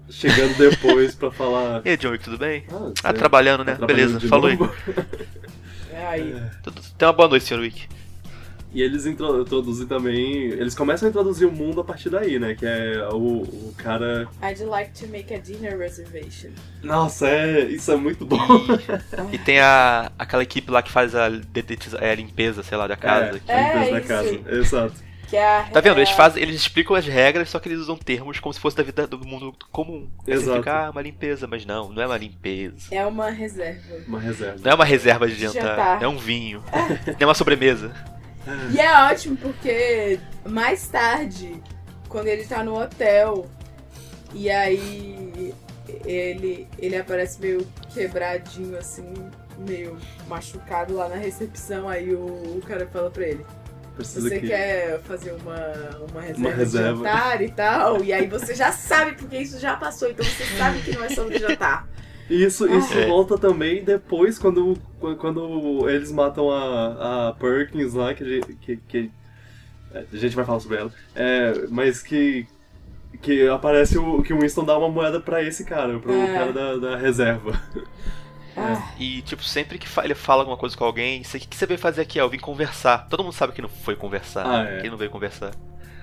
[SPEAKER 1] chegando depois pra falar.
[SPEAKER 2] E aí, John Wick, tudo bem?
[SPEAKER 1] Ah,
[SPEAKER 2] Ah, trabalhando, né?
[SPEAKER 1] tá
[SPEAKER 2] Beleza,
[SPEAKER 1] trabalhando de
[SPEAKER 2] falou aí.
[SPEAKER 1] novo?"
[SPEAKER 4] É aí.
[SPEAKER 2] Tudo- Tenha uma boa noite, Sr. Wick.
[SPEAKER 1] E eles intro- introduzem também. Eles começam a introduzir o mundo a partir daí, né? Que é o, o cara.
[SPEAKER 4] I'd like to make a dinner reservation.
[SPEAKER 1] Nossa, é, isso é muito bom.
[SPEAKER 2] E tem a, aquela equipe lá que faz a é, limpeza, sei lá, da casa.
[SPEAKER 1] É, a limpeza
[SPEAKER 4] É
[SPEAKER 1] da
[SPEAKER 4] isso.
[SPEAKER 1] casa. Exato.
[SPEAKER 4] Que é a,
[SPEAKER 2] Tá vendo? Eles
[SPEAKER 4] é
[SPEAKER 2] fazem, eles explicam as regras, só que eles usam termos como se fosse da vida do mundo comum.
[SPEAKER 1] Exato.
[SPEAKER 2] fica, ah, uma limpeza, mas não, não é uma limpeza.
[SPEAKER 4] É uma reserva.
[SPEAKER 1] Uma reserva.
[SPEAKER 2] Não é uma reserva de jantar,
[SPEAKER 4] jantar.
[SPEAKER 2] é um vinho. Não é uma sobremesa.
[SPEAKER 4] E é ótimo porque mais tarde, quando ele tá no hotel, e aí ele, ele aparece meio quebradinho, assim, meio machucado lá na recepção, aí o, o cara fala pra ele, Você
[SPEAKER 1] que.
[SPEAKER 4] quer fazer uma, uma reserva,
[SPEAKER 1] reserva.
[SPEAKER 4] de jantar e tal? E aí você já sabe, porque isso já passou, então você sabe que não é sobre jantar.
[SPEAKER 1] Isso, isso
[SPEAKER 2] É.
[SPEAKER 1] volta também depois quando, quando eles matam a, a Perkins lá, que, a gente- que, que- é, a gente vai falar sobre ela, é, mas que, que aparece o, que o Winston dá uma moeda pra esse cara, pro
[SPEAKER 4] É.
[SPEAKER 1] cara da, da reserva.
[SPEAKER 4] Ah,
[SPEAKER 2] E, tipo, sempre que ele fala alguma coisa com alguém, o que que você veio fazer aqui? Ah, eu vim conversar. Todo mundo sabe que não foi conversar.
[SPEAKER 1] Ah, é.
[SPEAKER 2] Quem não veio conversar?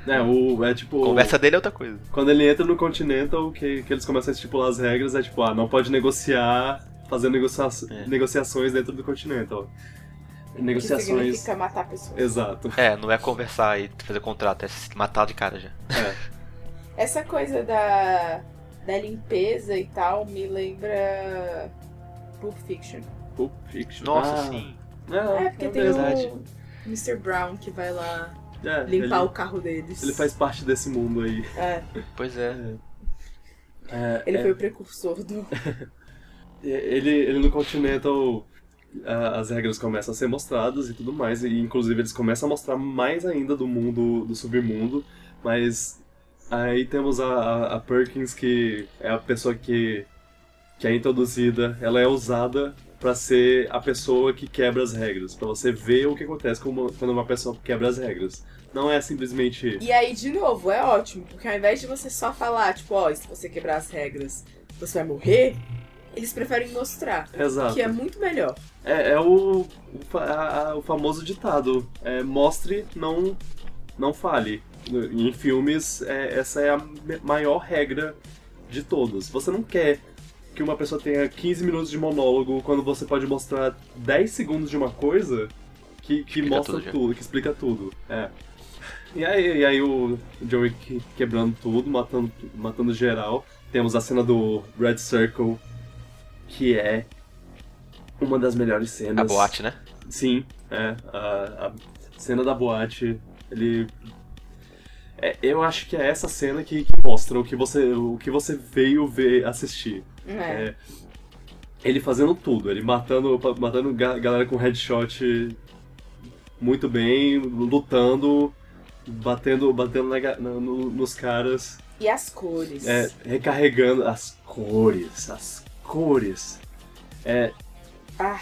[SPEAKER 1] É, o, é tipo.
[SPEAKER 2] Conversa dele é outra coisa.
[SPEAKER 1] Quando ele entra no Continental, que, que eles começam a estipular as regras, é tipo, ah, não pode negociar, fazer negocia
[SPEAKER 2] É.
[SPEAKER 1] negociações dentro do Continental.
[SPEAKER 4] que
[SPEAKER 1] Negociações.
[SPEAKER 4] significa matar pessoas.
[SPEAKER 1] Exato.
[SPEAKER 2] É, não é conversar e fazer contrato, é se matar de cara já.
[SPEAKER 1] É.
[SPEAKER 4] Essa coisa da, da limpeza e tal me lembra Pulp Fiction.
[SPEAKER 1] Pulp Fiction.
[SPEAKER 2] Nossa,
[SPEAKER 1] Ah,
[SPEAKER 2] sim.
[SPEAKER 4] É, porque tem
[SPEAKER 2] verdade.
[SPEAKER 4] o Mr. Brown que vai lá
[SPEAKER 1] É,
[SPEAKER 4] limpar
[SPEAKER 1] ele,
[SPEAKER 4] o carro deles.
[SPEAKER 1] ele faz parte desse mundo aí.
[SPEAKER 4] É,
[SPEAKER 2] Pois é.
[SPEAKER 1] É,
[SPEAKER 4] ele
[SPEAKER 1] é,
[SPEAKER 4] foi o precursor do.
[SPEAKER 1] ele, ele no Continental, as regras começam a ser mostradas e tudo mais, e inclusive eles começam a mostrar mais ainda do mundo, do submundo, mas aí temos a- a Perkins, que é a pessoa que, que é introduzida, ela é usada pra ser a pessoa que quebra as regras, pra você ver o que acontece quando uma pessoa quebra as regras. Não é simplesmente
[SPEAKER 4] E aí, de novo, é ótimo, porque ao invés de você só falar, tipo, ó, se você quebrar as regras, você vai morrer, eles preferem mostrar.
[SPEAKER 1] Exato.
[SPEAKER 4] Que é muito melhor.
[SPEAKER 1] É, é o, o, a- o famoso ditado: é, mostre, não, não fale. Em filmes, é, essa é a maior regra de todas. Você não quer que uma pessoa tenha 15 minutos de monólogo quando você pode mostrar 10 segundos de uma coisa que, que
[SPEAKER 2] Explica
[SPEAKER 1] mostra
[SPEAKER 2] tudo
[SPEAKER 1] tudo, que explica tudo. É. E aí, e aí o Wick quebrando tudo, matando, matando geral. Temos a cena do Red Circle, que é uma das melhores cenas.
[SPEAKER 2] A boate, né?
[SPEAKER 1] Sim, é. A, a cena da boate, ele. É, eu acho que é essa cena que, que mostra o que você, o que você veio ver assistir.
[SPEAKER 4] É.
[SPEAKER 1] É, ele fazendo tudo, ele matando, matando ga- galera com headshot muito bem, lutando, batendo, batendo na na- no- nos caras,
[SPEAKER 4] E as cores.
[SPEAKER 1] é, recarregando as cores, as cores. É,
[SPEAKER 4] Ah,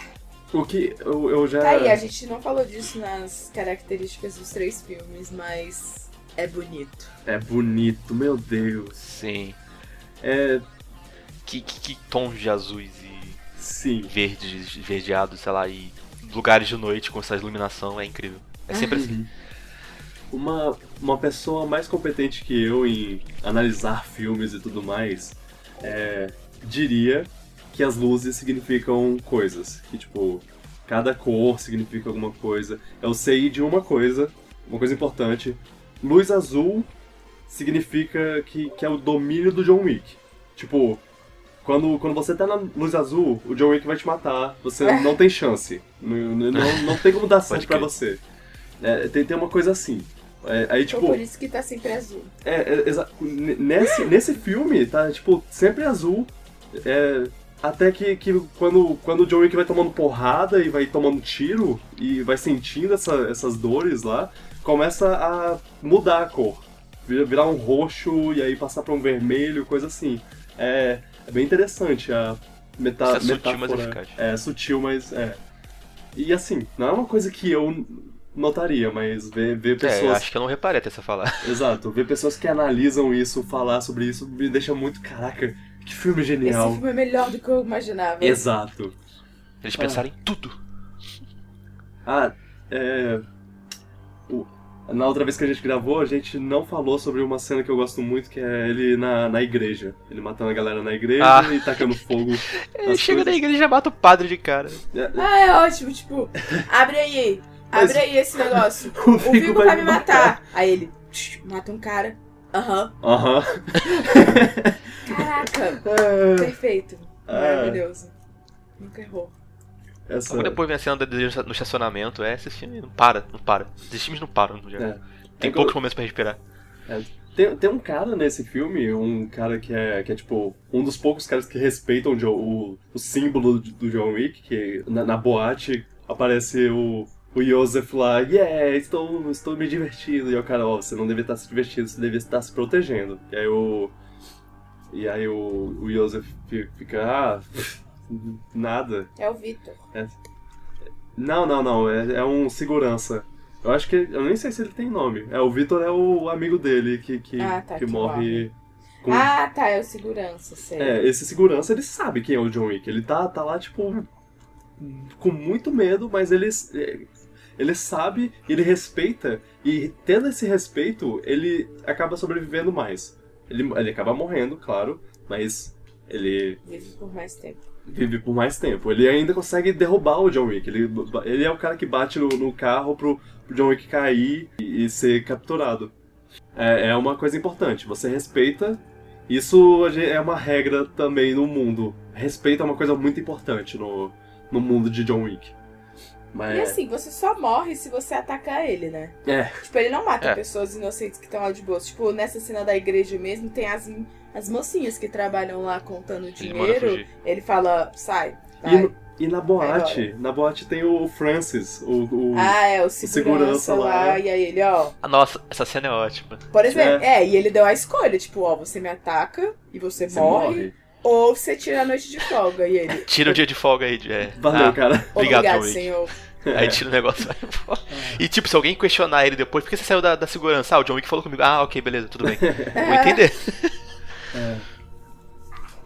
[SPEAKER 1] o que eu, eu já.
[SPEAKER 4] tá aí, a gente não falou disso nas características dos três filmes, mas é bonito.
[SPEAKER 1] É bonito, meu Deus.
[SPEAKER 2] Sim.
[SPEAKER 1] É.
[SPEAKER 2] Que, que, que tons de azuis e
[SPEAKER 1] Sim.
[SPEAKER 2] verdes, verdeados, sei lá, e lugares de noite com essa iluminação é incrível. É sempre assim.
[SPEAKER 1] Uma, uma pessoa mais competente que eu em analisar filmes e tudo mais é, diria que as luzes significam coisas. Que, tipo, cada cor significa alguma coisa. Eu sei de uma coisa, uma coisa importante. Luz azul significa que, que é o domínio do John Wick. Tipo, quando, quando você tá na luz azul, o John Wick vai te matar. Você não tem chance. Não, não, não tem como dar certo pra você. É, tem, tem uma coisa assim. É, aí, tipo,
[SPEAKER 4] por isso que tá sempre azul.
[SPEAKER 1] é, é, nesse, nesse filme, tá, tipo, sempre azul. É, até que, que quando, quando o John Wick vai tomando porrada e vai tomando tiro e vai sentindo essa- essas dores lá, começa a mudar a cor. Vira- Virar um roxo e aí passar pra um vermelho, coisa assim. É, é bem interessante a meta,
[SPEAKER 2] Isso é sutil,
[SPEAKER 1] metáfora.
[SPEAKER 2] mas eficaz.
[SPEAKER 1] É sutil, mas é. E assim, não é uma coisa que eu notaria, mas ver, ver
[SPEAKER 2] É,
[SPEAKER 1] pessoas
[SPEAKER 2] acho que eu não reparei até você falar.
[SPEAKER 1] Exato, ver pessoas que analisam isso, falar sobre isso, me deixa muito, caraca, que filme genial.
[SPEAKER 4] Esse filme é melhor do que eu imaginava.
[SPEAKER 1] Exato.
[SPEAKER 2] Eles
[SPEAKER 1] Ah.
[SPEAKER 2] pensaram em tudo.
[SPEAKER 1] Ah, é. Na outra vez que a gente gravou, a gente não falou sobre uma cena que eu gosto muito, que é ele na, na igreja. Ele matando a galera na igreja
[SPEAKER 2] Ah.
[SPEAKER 1] e tacando fogo.
[SPEAKER 2] Ele chega na
[SPEAKER 1] coisas.
[SPEAKER 2] igreja e já mata o padre de cara.
[SPEAKER 1] É,
[SPEAKER 4] Ah, é ótimo, tipo, abre aí,
[SPEAKER 1] Mas-
[SPEAKER 4] abre aí esse negócio.
[SPEAKER 1] O
[SPEAKER 4] O Vigo vai me matar. Aí ele mata um cara. Aham.
[SPEAKER 1] Aham.
[SPEAKER 4] Caraca,
[SPEAKER 1] É,
[SPEAKER 4] perfeito. Maravilhoso. Nunca errou.
[SPEAKER 1] Essa...
[SPEAKER 2] Logo depois vem a cena no estacionamento. É, esse filme não para, não para. Esses filmes não param no geral.
[SPEAKER 1] É.
[SPEAKER 2] Tem
[SPEAKER 1] É
[SPEAKER 2] poucos
[SPEAKER 1] igual-
[SPEAKER 2] momentos pra respirar.
[SPEAKER 1] Tem, tem um cara nesse filme, um cara que é, que é tipo, um dos poucos caras que respeitam o, o, o símbolo do John Wick, que na, na boate aparece o, o Joseph lá, yeah, estou, estou me divertindo. E o cara, ó, você não devia estar se divertindo, você devia estar se protegendo. E aí o. E aí o, o Joseph fi- fica, ah, nada.
[SPEAKER 4] É o Victor.
[SPEAKER 1] Não, não, não, é, é um segurança. Eu acho que. Eu nem sei se ele tem nome. É, o Vitor é o amigo dele que, que,
[SPEAKER 4] Ah, tá,
[SPEAKER 1] que
[SPEAKER 4] que
[SPEAKER 1] morre. com-
[SPEAKER 4] Ah, tá, é o segurança, sério.
[SPEAKER 1] É, esse segurança, ele sabe quem é o John Wick. Ele tá, tá lá, tipo, com muito medo, mas ele, ele sabe, ele respeita, e tendo esse respeito, ele acaba sobrevivendo mais. Ele, ele acaba morrendo, claro, mas ele
[SPEAKER 4] Vive por mais tempo.
[SPEAKER 1] Vive por mais tempo. Ele ainda consegue derrubar o John Wick. Ele, ele é o cara que bate no, no carro pro, pro John Wick cair e, e ser capturado. É, é uma coisa importante. Você respeita. Isso é uma regra também no mundo. Respeito é uma coisa muito importante no, no mundo de John Wick. Mas,
[SPEAKER 4] E assim, você só morre se você atacar ele, né?
[SPEAKER 1] É.
[SPEAKER 4] Tipo, ele não mata
[SPEAKER 2] É.
[SPEAKER 4] pessoas inocentes que estão lá de boa. Tipo, nessa cena da igreja mesmo, tem as, as mocinhas que trabalham lá contando
[SPEAKER 2] Ele
[SPEAKER 4] dinheiro.
[SPEAKER 2] fugir.
[SPEAKER 4] Ele fala, sai,
[SPEAKER 1] E,
[SPEAKER 4] vai.
[SPEAKER 1] no- e na boate, na boate tem o Francis, o, o-
[SPEAKER 4] Ah, é, o segurança,
[SPEAKER 1] segurança
[SPEAKER 4] lá.
[SPEAKER 1] lá.
[SPEAKER 4] E aí ele, ó.
[SPEAKER 2] Ah, nossa, essa cena é ótima.
[SPEAKER 4] Por exemplo, é. e ele deu a escolha, tipo, ó, você me ataca e você,
[SPEAKER 1] você
[SPEAKER 4] morre,
[SPEAKER 1] morre.
[SPEAKER 4] ou você tira a noite de folga. E ele.
[SPEAKER 2] Tira o dia de folga aí. de- É.
[SPEAKER 1] Valeu,
[SPEAKER 2] Ah,
[SPEAKER 1] cara.
[SPEAKER 2] Obrigado,
[SPEAKER 4] Obrigado, senhor.
[SPEAKER 2] Aí tira o negócio e vai embora. E tipo, se alguém questionar ele depois, por que você saiu da, da segurança? Ah, o John Wick falou comigo. Ah, ok, beleza, tudo bem. Vou entender.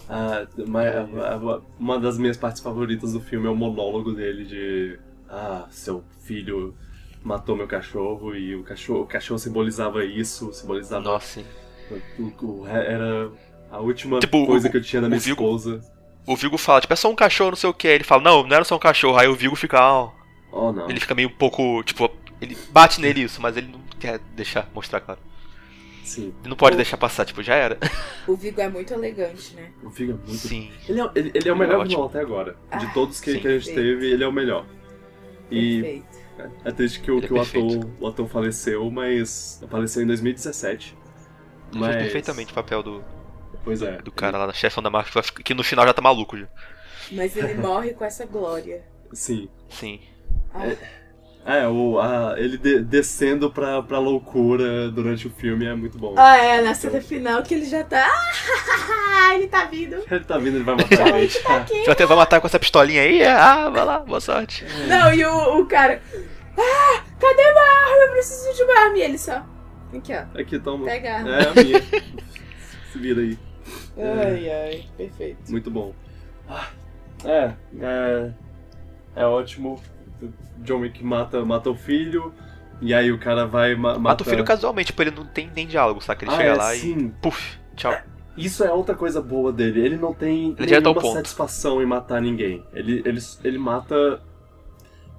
[SPEAKER 1] Ah, mas a- a- uma das minhas partes favoritas do filme é o monólogo dele de ah, seu filho matou meu cachorro e o cachorro, o cachorro simbolizava isso, simbolizava
[SPEAKER 2] Nossa,
[SPEAKER 1] o, o- era a última
[SPEAKER 2] Tipo,
[SPEAKER 1] coisa que eu tinha da
[SPEAKER 2] o
[SPEAKER 1] minha
[SPEAKER 2] Vigo-
[SPEAKER 1] esposa.
[SPEAKER 2] O Vigo fala, tipo, é só um cachorro, não sei o que. Ele fala, não, não era só um cachorro. Aí o Vigo fica, ah,
[SPEAKER 1] Oh não.
[SPEAKER 2] ele fica meio um pouco, tipo, Ele bate nele isso, mas ele não quer deixar mostrar, claro.
[SPEAKER 1] Sim.
[SPEAKER 2] Ele não pode
[SPEAKER 3] O-
[SPEAKER 2] deixar passar, tipo, já era.
[SPEAKER 3] O Vigo é muito elegante, né?
[SPEAKER 1] O Vigo é muito.
[SPEAKER 2] Sim.
[SPEAKER 1] Ele é, ele, ele é o
[SPEAKER 2] Ele é
[SPEAKER 1] melhor
[SPEAKER 2] ótimo.
[SPEAKER 1] vilão até agora. De
[SPEAKER 3] Ah,
[SPEAKER 1] todos que,
[SPEAKER 2] sim.
[SPEAKER 1] que a gente teve, ele é o melhor. E
[SPEAKER 3] Perfeito.
[SPEAKER 1] é triste que, o,
[SPEAKER 2] Ele é
[SPEAKER 1] que o, ator, o ator faleceu, mas. faleceu em 2017.
[SPEAKER 2] Ele
[SPEAKER 1] Mas.
[SPEAKER 2] fez perfeitamente o papel do,
[SPEAKER 1] Pois é.
[SPEAKER 2] do cara lá, da chefão da máfia, que no final já tá maluco já.
[SPEAKER 3] Mas ele morre com essa glória.
[SPEAKER 1] Sim.
[SPEAKER 2] Sim.
[SPEAKER 3] Ah,
[SPEAKER 1] É, o, a, ele de- descendo pra, pra loucura durante o filme é muito bom.
[SPEAKER 3] Ah, é, na cena final que ele já tá. Ah, ele tá vindo.
[SPEAKER 1] Ele tá vindo, ele vai matar a gente.
[SPEAKER 3] Tá aqui.
[SPEAKER 2] Vai matar com essa pistolinha aí? Ah, vai lá, boa sorte.
[SPEAKER 3] Não, e o, o cara. Ah, cadê uma arma? Eu preciso de uma arma. E ele só. Aqui, ó.
[SPEAKER 1] Aqui, toma.
[SPEAKER 3] Pega a arma.
[SPEAKER 1] É a minha. Se vira aí.
[SPEAKER 3] Ai, ai, perfeito.
[SPEAKER 1] Muito bom. Ah, É, é. É ótimo. John Wick mata, mata o filho. E aí o cara vai ma
[SPEAKER 2] Mata o filho casualmente, tipo, ele não tem nem diálogo, saca? Ele
[SPEAKER 1] Ah,
[SPEAKER 2] chega
[SPEAKER 1] é,
[SPEAKER 2] lá e.
[SPEAKER 1] sim.
[SPEAKER 2] Puf, tchau.
[SPEAKER 1] Isso é outra coisa boa dele. Ele não tem
[SPEAKER 2] Ele
[SPEAKER 1] nenhuma satisfação em matar ninguém. Ele, ele, ele mata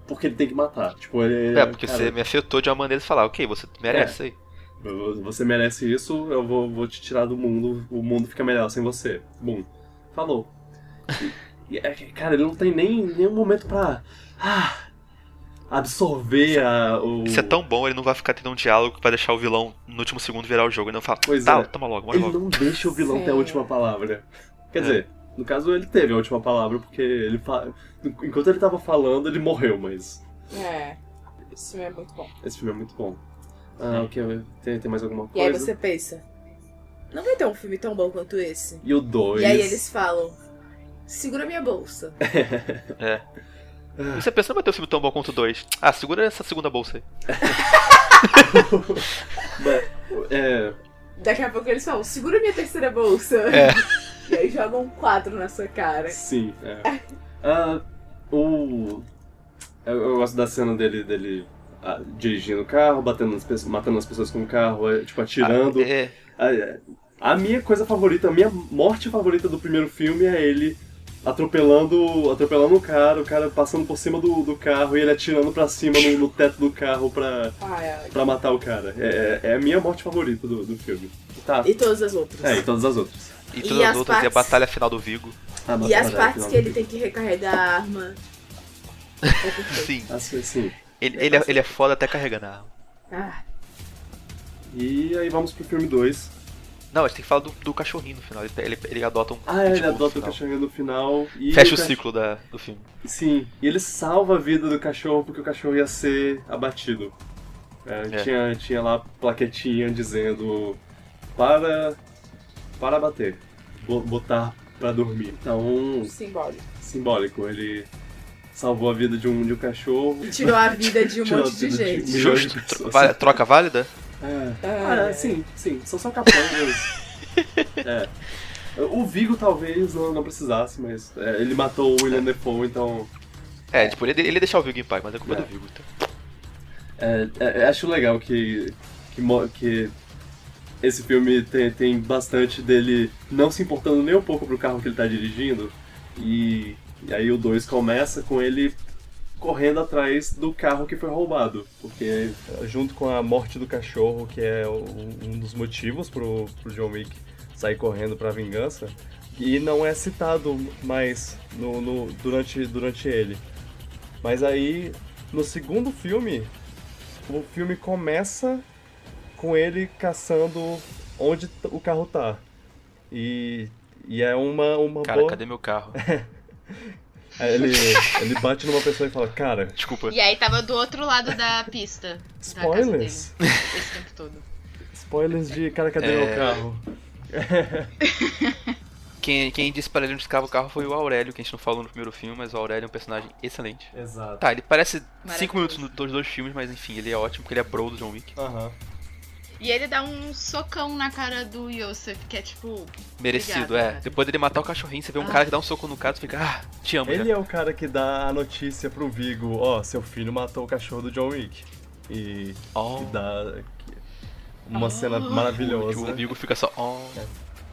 [SPEAKER 1] porque ele tem que matar. Tipo, ele.
[SPEAKER 2] É, porque
[SPEAKER 1] cara,
[SPEAKER 2] você me afetou de uma maneira de falar, ok, você merece isso aí.
[SPEAKER 1] Você merece isso, eu vou, vou te tirar do mundo. O mundo fica melhor sem você. Bum. Falou. E- e, é, cara, ele não tem nem nenhum momento pra. Ah, absorver a, o.
[SPEAKER 2] Isso é tão bom, ele não vai ficar tendo um diálogo pra deixar o vilão no último segundo virar o jogo. Ele não fala,
[SPEAKER 1] Pois
[SPEAKER 2] tá,
[SPEAKER 1] é.
[SPEAKER 2] toma logo, morre
[SPEAKER 1] Ele
[SPEAKER 2] logo.
[SPEAKER 1] não deixa o vilão ter a
[SPEAKER 3] Sim.
[SPEAKER 1] última palavra. Quer
[SPEAKER 2] É.
[SPEAKER 1] dizer, no caso ele teve a última palavra, porque ele fa... enquanto ele tava falando, ele morreu, mas
[SPEAKER 3] É. Esse filme é muito bom.
[SPEAKER 1] esse filme é muito bom. Ah, ok, tem, tem mais alguma
[SPEAKER 3] E aí
[SPEAKER 1] coisa?
[SPEAKER 3] você pensa. Não vai ter um filme tão bom quanto esse.
[SPEAKER 1] E o 2.
[SPEAKER 3] E aí eles falam. Segura minha bolsa.
[SPEAKER 2] É. E você pensa, não vai ter um filme tão bom quanto o 2. Ah, segura essa segunda bolsa aí.
[SPEAKER 1] É,
[SPEAKER 3] Daqui a pouco eles falam, segura minha terceira bolsa.
[SPEAKER 2] É.
[SPEAKER 3] E aí jogam um quatro na sua cara.
[SPEAKER 1] sim, é. Ah, o. Eu, eu gosto da cena dele, dele ah, dirigindo o carro, batendo nas pessoas, matando as pessoas com o carro, é, tipo, atirando.
[SPEAKER 2] É,
[SPEAKER 1] A, a minha coisa favorita, a minha morte favorita do primeiro filme é ele atropelando atropelando o cara, o cara passando por cima do, do carro e ele atirando pra cima no, no teto do carro pra, pra matar o cara. É, é- é a minha morte favorita do, do filme. Tá.
[SPEAKER 3] E todas as outras.
[SPEAKER 1] É, e todas as outras.
[SPEAKER 2] e
[SPEAKER 3] E
[SPEAKER 2] todas as
[SPEAKER 3] as
[SPEAKER 2] outras, e a
[SPEAKER 3] partes-
[SPEAKER 2] batalha final do Vigo.
[SPEAKER 1] Ah,
[SPEAKER 3] E as partes que ele tem que recarregar a arma. É.
[SPEAKER 2] Sim.
[SPEAKER 1] Assim, sim.
[SPEAKER 2] Ele, ele, é, ele é foda até carregando a arma.
[SPEAKER 3] Ah,
[SPEAKER 1] E aí vamos pro filme 2.
[SPEAKER 2] Não, a gente tem que falar do, do cachorrinho no final. Ele, ele, ele adota um.
[SPEAKER 1] Ah, ele adota o cachorrinho no final. E
[SPEAKER 2] Fecha o
[SPEAKER 1] cach-
[SPEAKER 2] ciclo da, do filme.
[SPEAKER 1] Sim, e ele salva a vida do cachorro porque o cachorro ia ser abatido. É,
[SPEAKER 2] É.
[SPEAKER 1] Tinha, tinha lá plaquetinha dizendo para para bater, bo- botar pra dormir. Então,
[SPEAKER 3] simbólico.
[SPEAKER 1] simbólico, ele salvou a vida de um, de um cachorro.
[SPEAKER 3] E tirou a vida de um monte de gente.
[SPEAKER 2] Justo. troca válida?
[SPEAKER 1] É.
[SPEAKER 3] Ah,
[SPEAKER 1] Ah, sim, sim, são só capangas. é. O Vigo talvez não, não precisasse, mas é, ele matou o William Defoe, então
[SPEAKER 2] É, tipo, ele, ele ia deixar o Vigo em paz, mas é culpa
[SPEAKER 1] É.
[SPEAKER 2] do Vigo. Então.
[SPEAKER 1] É, é, acho legal que, que, que esse filme tem, tem bastante dele não se importando nem um pouco pro carro que ele tá dirigindo. E, e aí o 2 começa com ele correndo atrás do carro que foi roubado. Porque junto com a morte do cachorro, que é um dos motivos pro, pro John Wick sair correndo pra vingança, e não é citado mais no, no- durante, durante ele. Mas aí, no segundo filme, o filme começa com ele caçando onde o carro tá. E, e é uma, uma
[SPEAKER 2] Cara,
[SPEAKER 1] boa.
[SPEAKER 2] cadê meu carro?
[SPEAKER 1] Aí Ele, ele bate numa pessoa e fala, cara,
[SPEAKER 2] Desculpa.
[SPEAKER 4] E aí tava do outro lado da pista.
[SPEAKER 1] spoilers.
[SPEAKER 4] Da casa dele, esse tempo todo.
[SPEAKER 1] Spoilers de cara, cadê
[SPEAKER 2] É.
[SPEAKER 1] meu carro?
[SPEAKER 2] Quem, quem disse pra ele onde ficava o carro foi o Aurélio, que a gente não falou no primeiro filme, mas o Aurélio é um personagem excelente.
[SPEAKER 1] Exato.
[SPEAKER 2] Tá, ele parece 5
[SPEAKER 4] Maravilhoso.
[SPEAKER 2] minutos no- dos dois filmes, mas enfim, ele é ótimo porque ele é bro do John Wick.
[SPEAKER 1] Aham.
[SPEAKER 4] E ele dá um socão na cara do Yosef, que é tipo.
[SPEAKER 2] Merecido, é.
[SPEAKER 4] cara.
[SPEAKER 2] Depois dele matar o cachorrinho, você vê um
[SPEAKER 4] Ah.
[SPEAKER 2] cara que dá um soco no cara e fica, ah, te amo.
[SPEAKER 1] Ele
[SPEAKER 2] já.
[SPEAKER 1] é o cara que dá a notícia pro Vigo, ó, seu filho matou o cachorro do John Wick. E,
[SPEAKER 2] Oh.
[SPEAKER 1] dá uma
[SPEAKER 4] Oh.
[SPEAKER 1] cena maravilhosa.
[SPEAKER 2] o Vigo fica só, oh.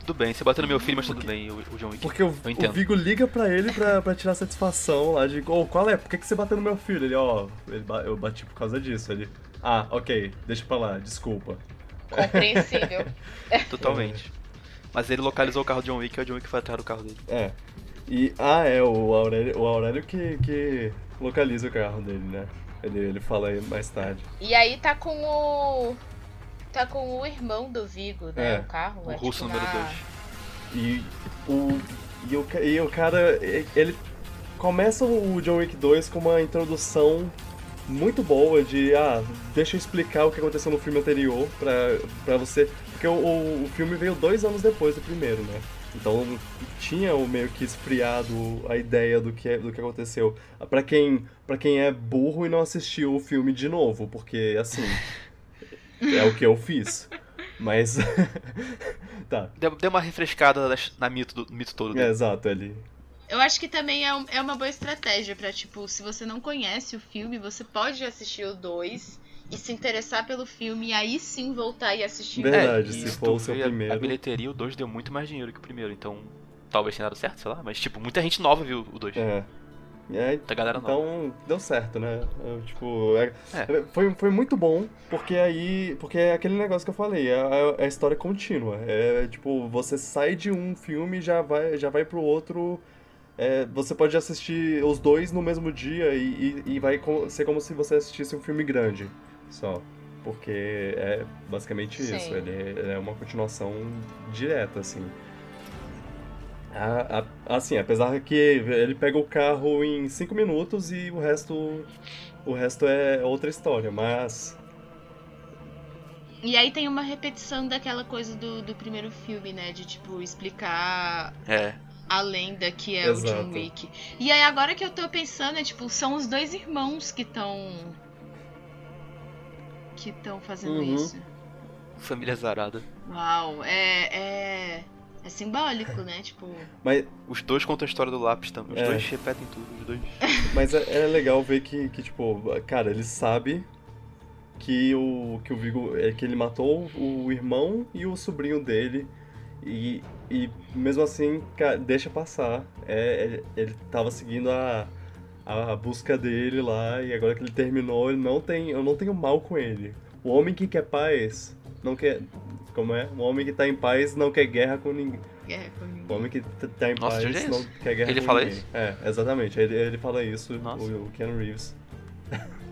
[SPEAKER 2] Tudo bem, você bateu no meu filho, mas tudo bem, o, o John Wick.
[SPEAKER 1] Porque o,
[SPEAKER 2] Eu
[SPEAKER 1] o. Vigo liga pra ele pra, pra tirar satisfação lá de, ô, qual é? Por que, que você bateu no meu filho? Ele, ó, ba- eu bati por causa disso. Ele, ah, ok, deixa pra lá, desculpa.
[SPEAKER 4] Compreensível.
[SPEAKER 2] Totalmente. Mas ele localizou o carro do John Wick e o John Wick foi atrás do carro dele.
[SPEAKER 1] É. E, ah, é, o Aurélio, o Aurélio que, que localiza o carro dele, né? Ele, ele fala aí mais tarde.
[SPEAKER 4] E aí tá com o. Tá com o irmão do Vigo, né?
[SPEAKER 1] É,
[SPEAKER 4] o carro.
[SPEAKER 2] O
[SPEAKER 4] é
[SPEAKER 2] russo
[SPEAKER 4] tipo
[SPEAKER 2] número
[SPEAKER 4] na-
[SPEAKER 2] 2.
[SPEAKER 1] E o, e o, e o cara, ele começa o John Wick 2 com uma introdução muito boa de, ah, deixa eu explicar o que aconteceu no filme anterior pra, pra você. Porque o, o, filme veio dois anos depois do primeiro, né? Então tinha o meio que esfriado a ideia do que, do que aconteceu. Pra quem, pra quem é burro e não assistiu o filme de novo, porque assim. É o que eu fiz. Mas. tá.
[SPEAKER 2] Deu, deu uma refrescada na- mito, do, mito todo
[SPEAKER 1] É,
[SPEAKER 2] dele.
[SPEAKER 1] exato, ele.
[SPEAKER 4] Eu acho que também é, um- é uma boa estratégia pra, tipo, se você não conhece o filme, você pode assistir o 2 e se interessar pelo filme e aí sim voltar e assistir o
[SPEAKER 1] Verdade, se for o seu
[SPEAKER 2] vê a- A
[SPEAKER 1] primeiro.
[SPEAKER 2] bilheteria, o 2 deu muito mais dinheiro que o primeiro, então talvez tenha dado certo, sei lá. Mas, tipo, muita gente nova viu o 2.
[SPEAKER 1] É. E aí,
[SPEAKER 2] Muita galera nova.
[SPEAKER 1] então, deu certo, né? Eu, tipo, é-
[SPEAKER 2] É.
[SPEAKER 1] foi, foi muito bom, porque aí. Porque é aquele negócio que eu falei, é, a- é a história contínua. É tipo, você sai de um filme e já vai, já vai pro outro. É, você pode assistir os dois no mesmo dia e, e, e vai co- ser como se você assistisse um filme grande só. Porque é basicamente
[SPEAKER 4] Sim.
[SPEAKER 1] isso. Ele, é uma continuação direta, assim. A- a- assim, apesar que ele pega o carro em 5 minutos e o resto o resto é outra história, mas
[SPEAKER 4] E aí tem uma repetição daquela coisa do, do primeiro filme, né? De, tipo, explicar
[SPEAKER 2] É.
[SPEAKER 4] a lenda que é o
[SPEAKER 1] Exato.
[SPEAKER 4] John Wick. E aí agora que eu tô pensando, é tipo, são os dois irmãos que estão. que estão fazendo
[SPEAKER 1] Uhum.
[SPEAKER 4] isso.
[SPEAKER 2] Família Zarada.
[SPEAKER 4] Uau, é. é. é simbólico, né? Tipo.
[SPEAKER 1] mas,
[SPEAKER 2] Os dois contam a história do lápis também. Os
[SPEAKER 1] É.
[SPEAKER 2] dois repetem tudo. Os dois.
[SPEAKER 1] mas é, é legal ver que, que tipo, cara, ele sabe que o que o Vigo é que ele matou o irmão e o sobrinho dele e, e mesmo assim deixa passar. É, ele, ele tava seguindo a a busca dele lá e agora que ele terminou, ele não tem, eu não tenho mal com ele. O homem que quer paz não quer, como é? O homem que tá em paz não quer guerra com ninguém.
[SPEAKER 4] Guerra com ninguém.
[SPEAKER 1] O homem que tá em
[SPEAKER 2] Nossa,
[SPEAKER 1] paz
[SPEAKER 2] é
[SPEAKER 1] não quer guerra
[SPEAKER 2] Ele
[SPEAKER 1] com
[SPEAKER 2] fala
[SPEAKER 1] ninguém.
[SPEAKER 2] isso?
[SPEAKER 1] É, exatamente. Ele, ele fala isso,
[SPEAKER 2] Nossa.
[SPEAKER 1] o, o Keanu Reeves.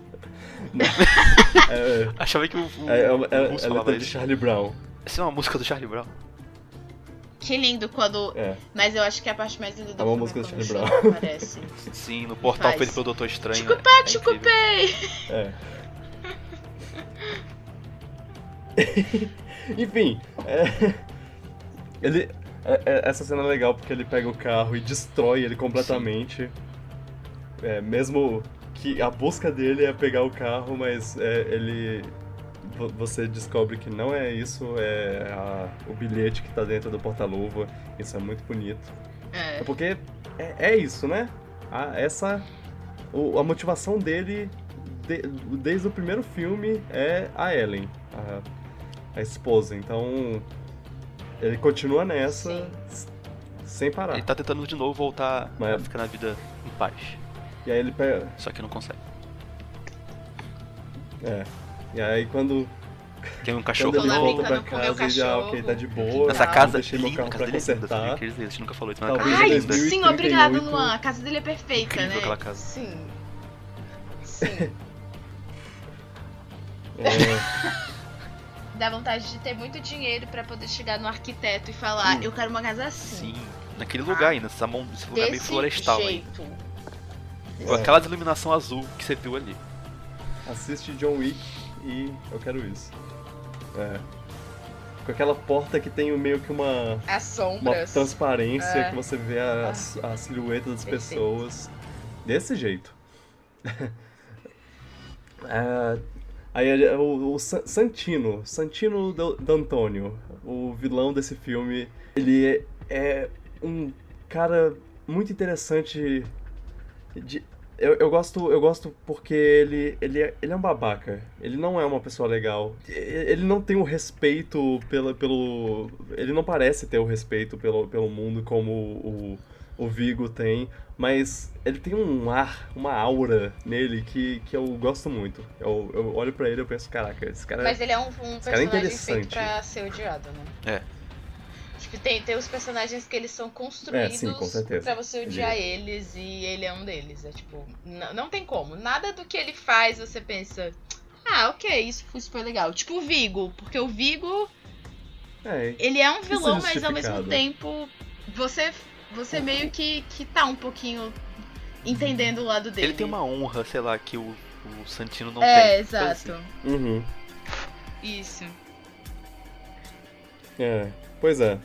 [SPEAKER 1] Não. é,
[SPEAKER 2] Achava que o, o,
[SPEAKER 1] é, é,
[SPEAKER 2] o
[SPEAKER 1] é, é. Charlie Brown.
[SPEAKER 2] Essa é uma música do Charlie Brown.
[SPEAKER 4] Que lindo quando.
[SPEAKER 1] É.
[SPEAKER 4] Mas eu acho que a parte mais linda do
[SPEAKER 1] É uma
[SPEAKER 4] filme
[SPEAKER 1] música
[SPEAKER 4] é
[SPEAKER 1] do Charlie
[SPEAKER 4] Chorão aparece.
[SPEAKER 2] Sim, no portal
[SPEAKER 4] Faz.
[SPEAKER 2] feito pelo Doutor Estranho.
[SPEAKER 4] Chico
[SPEAKER 2] é-
[SPEAKER 4] pá,
[SPEAKER 2] é!
[SPEAKER 1] É. Enfim, é, ele, é- é- essa cena é legal porque ele pega o carro e destrói ele completamente. É, mesmo que a busca dele é pegar o carro, mas é, ele você descobre que não é isso, é a- o bilhete que tá dentro do porta-luva. Isso é muito bonito.
[SPEAKER 4] É.
[SPEAKER 1] É porque é, é isso, né? A, essa. o- a motivação dele de- desde o primeiro filme é a Ellen, a, a esposa. Então. Ele continua nessa
[SPEAKER 4] Sim.
[SPEAKER 1] sem parar.
[SPEAKER 2] Ele tá tentando de novo voltar
[SPEAKER 1] Mas-
[SPEAKER 2] a ficar na vida em paz.
[SPEAKER 1] E aí ele pega.
[SPEAKER 2] Só que não consegue.
[SPEAKER 1] É. E aí quando,
[SPEAKER 2] Tem um
[SPEAKER 1] quando
[SPEAKER 2] cachorro
[SPEAKER 1] ele
[SPEAKER 4] lá
[SPEAKER 2] ali.
[SPEAKER 1] volta pra casa, ele já,
[SPEAKER 4] cachorro.
[SPEAKER 1] ok, tá de boa.
[SPEAKER 2] Essa casa
[SPEAKER 1] deixei meu carro pra
[SPEAKER 2] é linda,
[SPEAKER 1] consertar.
[SPEAKER 2] a gente nunca falou isso, mas a
[SPEAKER 1] Talvez
[SPEAKER 2] casa
[SPEAKER 4] Ai,
[SPEAKER 2] é
[SPEAKER 1] em
[SPEAKER 2] linda.
[SPEAKER 1] 2000
[SPEAKER 4] sim, obrigado,
[SPEAKER 1] 2038.
[SPEAKER 4] Luan. A casa dele é perfeita,
[SPEAKER 2] Incrível
[SPEAKER 4] né?
[SPEAKER 2] aquela casa.
[SPEAKER 4] Sim. Sim.
[SPEAKER 1] É,
[SPEAKER 4] Dá vontade de ter muito dinheiro pra poder chegar no arquiteto e falar,
[SPEAKER 1] Hum.
[SPEAKER 4] eu quero uma casa assim.
[SPEAKER 2] Sim, naquele lugar ainda, essa mão, esse lugar meio
[SPEAKER 4] Desse
[SPEAKER 2] florestal aí.
[SPEAKER 4] jeito.
[SPEAKER 2] Com aquela iluminação azul que você viu ali.
[SPEAKER 1] assiste John Wick e eu quero isso. É. Com aquela porta que tem meio que uma,
[SPEAKER 4] As
[SPEAKER 1] uma
[SPEAKER 4] sombras.
[SPEAKER 1] transparência
[SPEAKER 4] É.
[SPEAKER 1] que você vê a, a silhueta das
[SPEAKER 4] Perfeito.
[SPEAKER 1] pessoas. Desse jeito. É, aí o, o Sa- Santino, Santino D'Antonio, o vilão desse filme, ele é, é um cara muito interessante. de- eu, eu gosto eu gosto porque ele, ele, é, ele é um babaca. Ele não é uma pessoa legal. Ele não tem o respeito pela, pelo. Ele não parece ter o respeito pelo, pelo mundo como o, o Vigo tem. Mas ele tem um ar, uma aura nele que, que eu gosto muito. Eu, eu olho pra ele e eu penso, caraca, esse cara.
[SPEAKER 4] Mas ele é um, um
[SPEAKER 1] cara é
[SPEAKER 4] personagem feito
[SPEAKER 1] interessante.
[SPEAKER 4] pra ser odiado, né?
[SPEAKER 2] É.
[SPEAKER 4] Tipo, tem, tem os personagens que eles são construídos
[SPEAKER 1] É, sim, com certeza.
[SPEAKER 4] pra você odiar eles e ele é um deles. É tipo, n- não tem como. Nada do que ele faz você pensa, ah, ok, isso foi super legal. Tipo o Vigo, porque o Vigo,
[SPEAKER 1] É,
[SPEAKER 4] ele é um vilão,
[SPEAKER 1] é
[SPEAKER 4] mas ao mesmo tempo você, você meio que, que tá um pouquinho entendendo o lado dele.
[SPEAKER 2] Ele tem uma honra, sei lá, que o, o Santino não
[SPEAKER 4] É,
[SPEAKER 2] tem.
[SPEAKER 4] exato.
[SPEAKER 1] uhum,
[SPEAKER 4] Isso.
[SPEAKER 1] é. Pois é.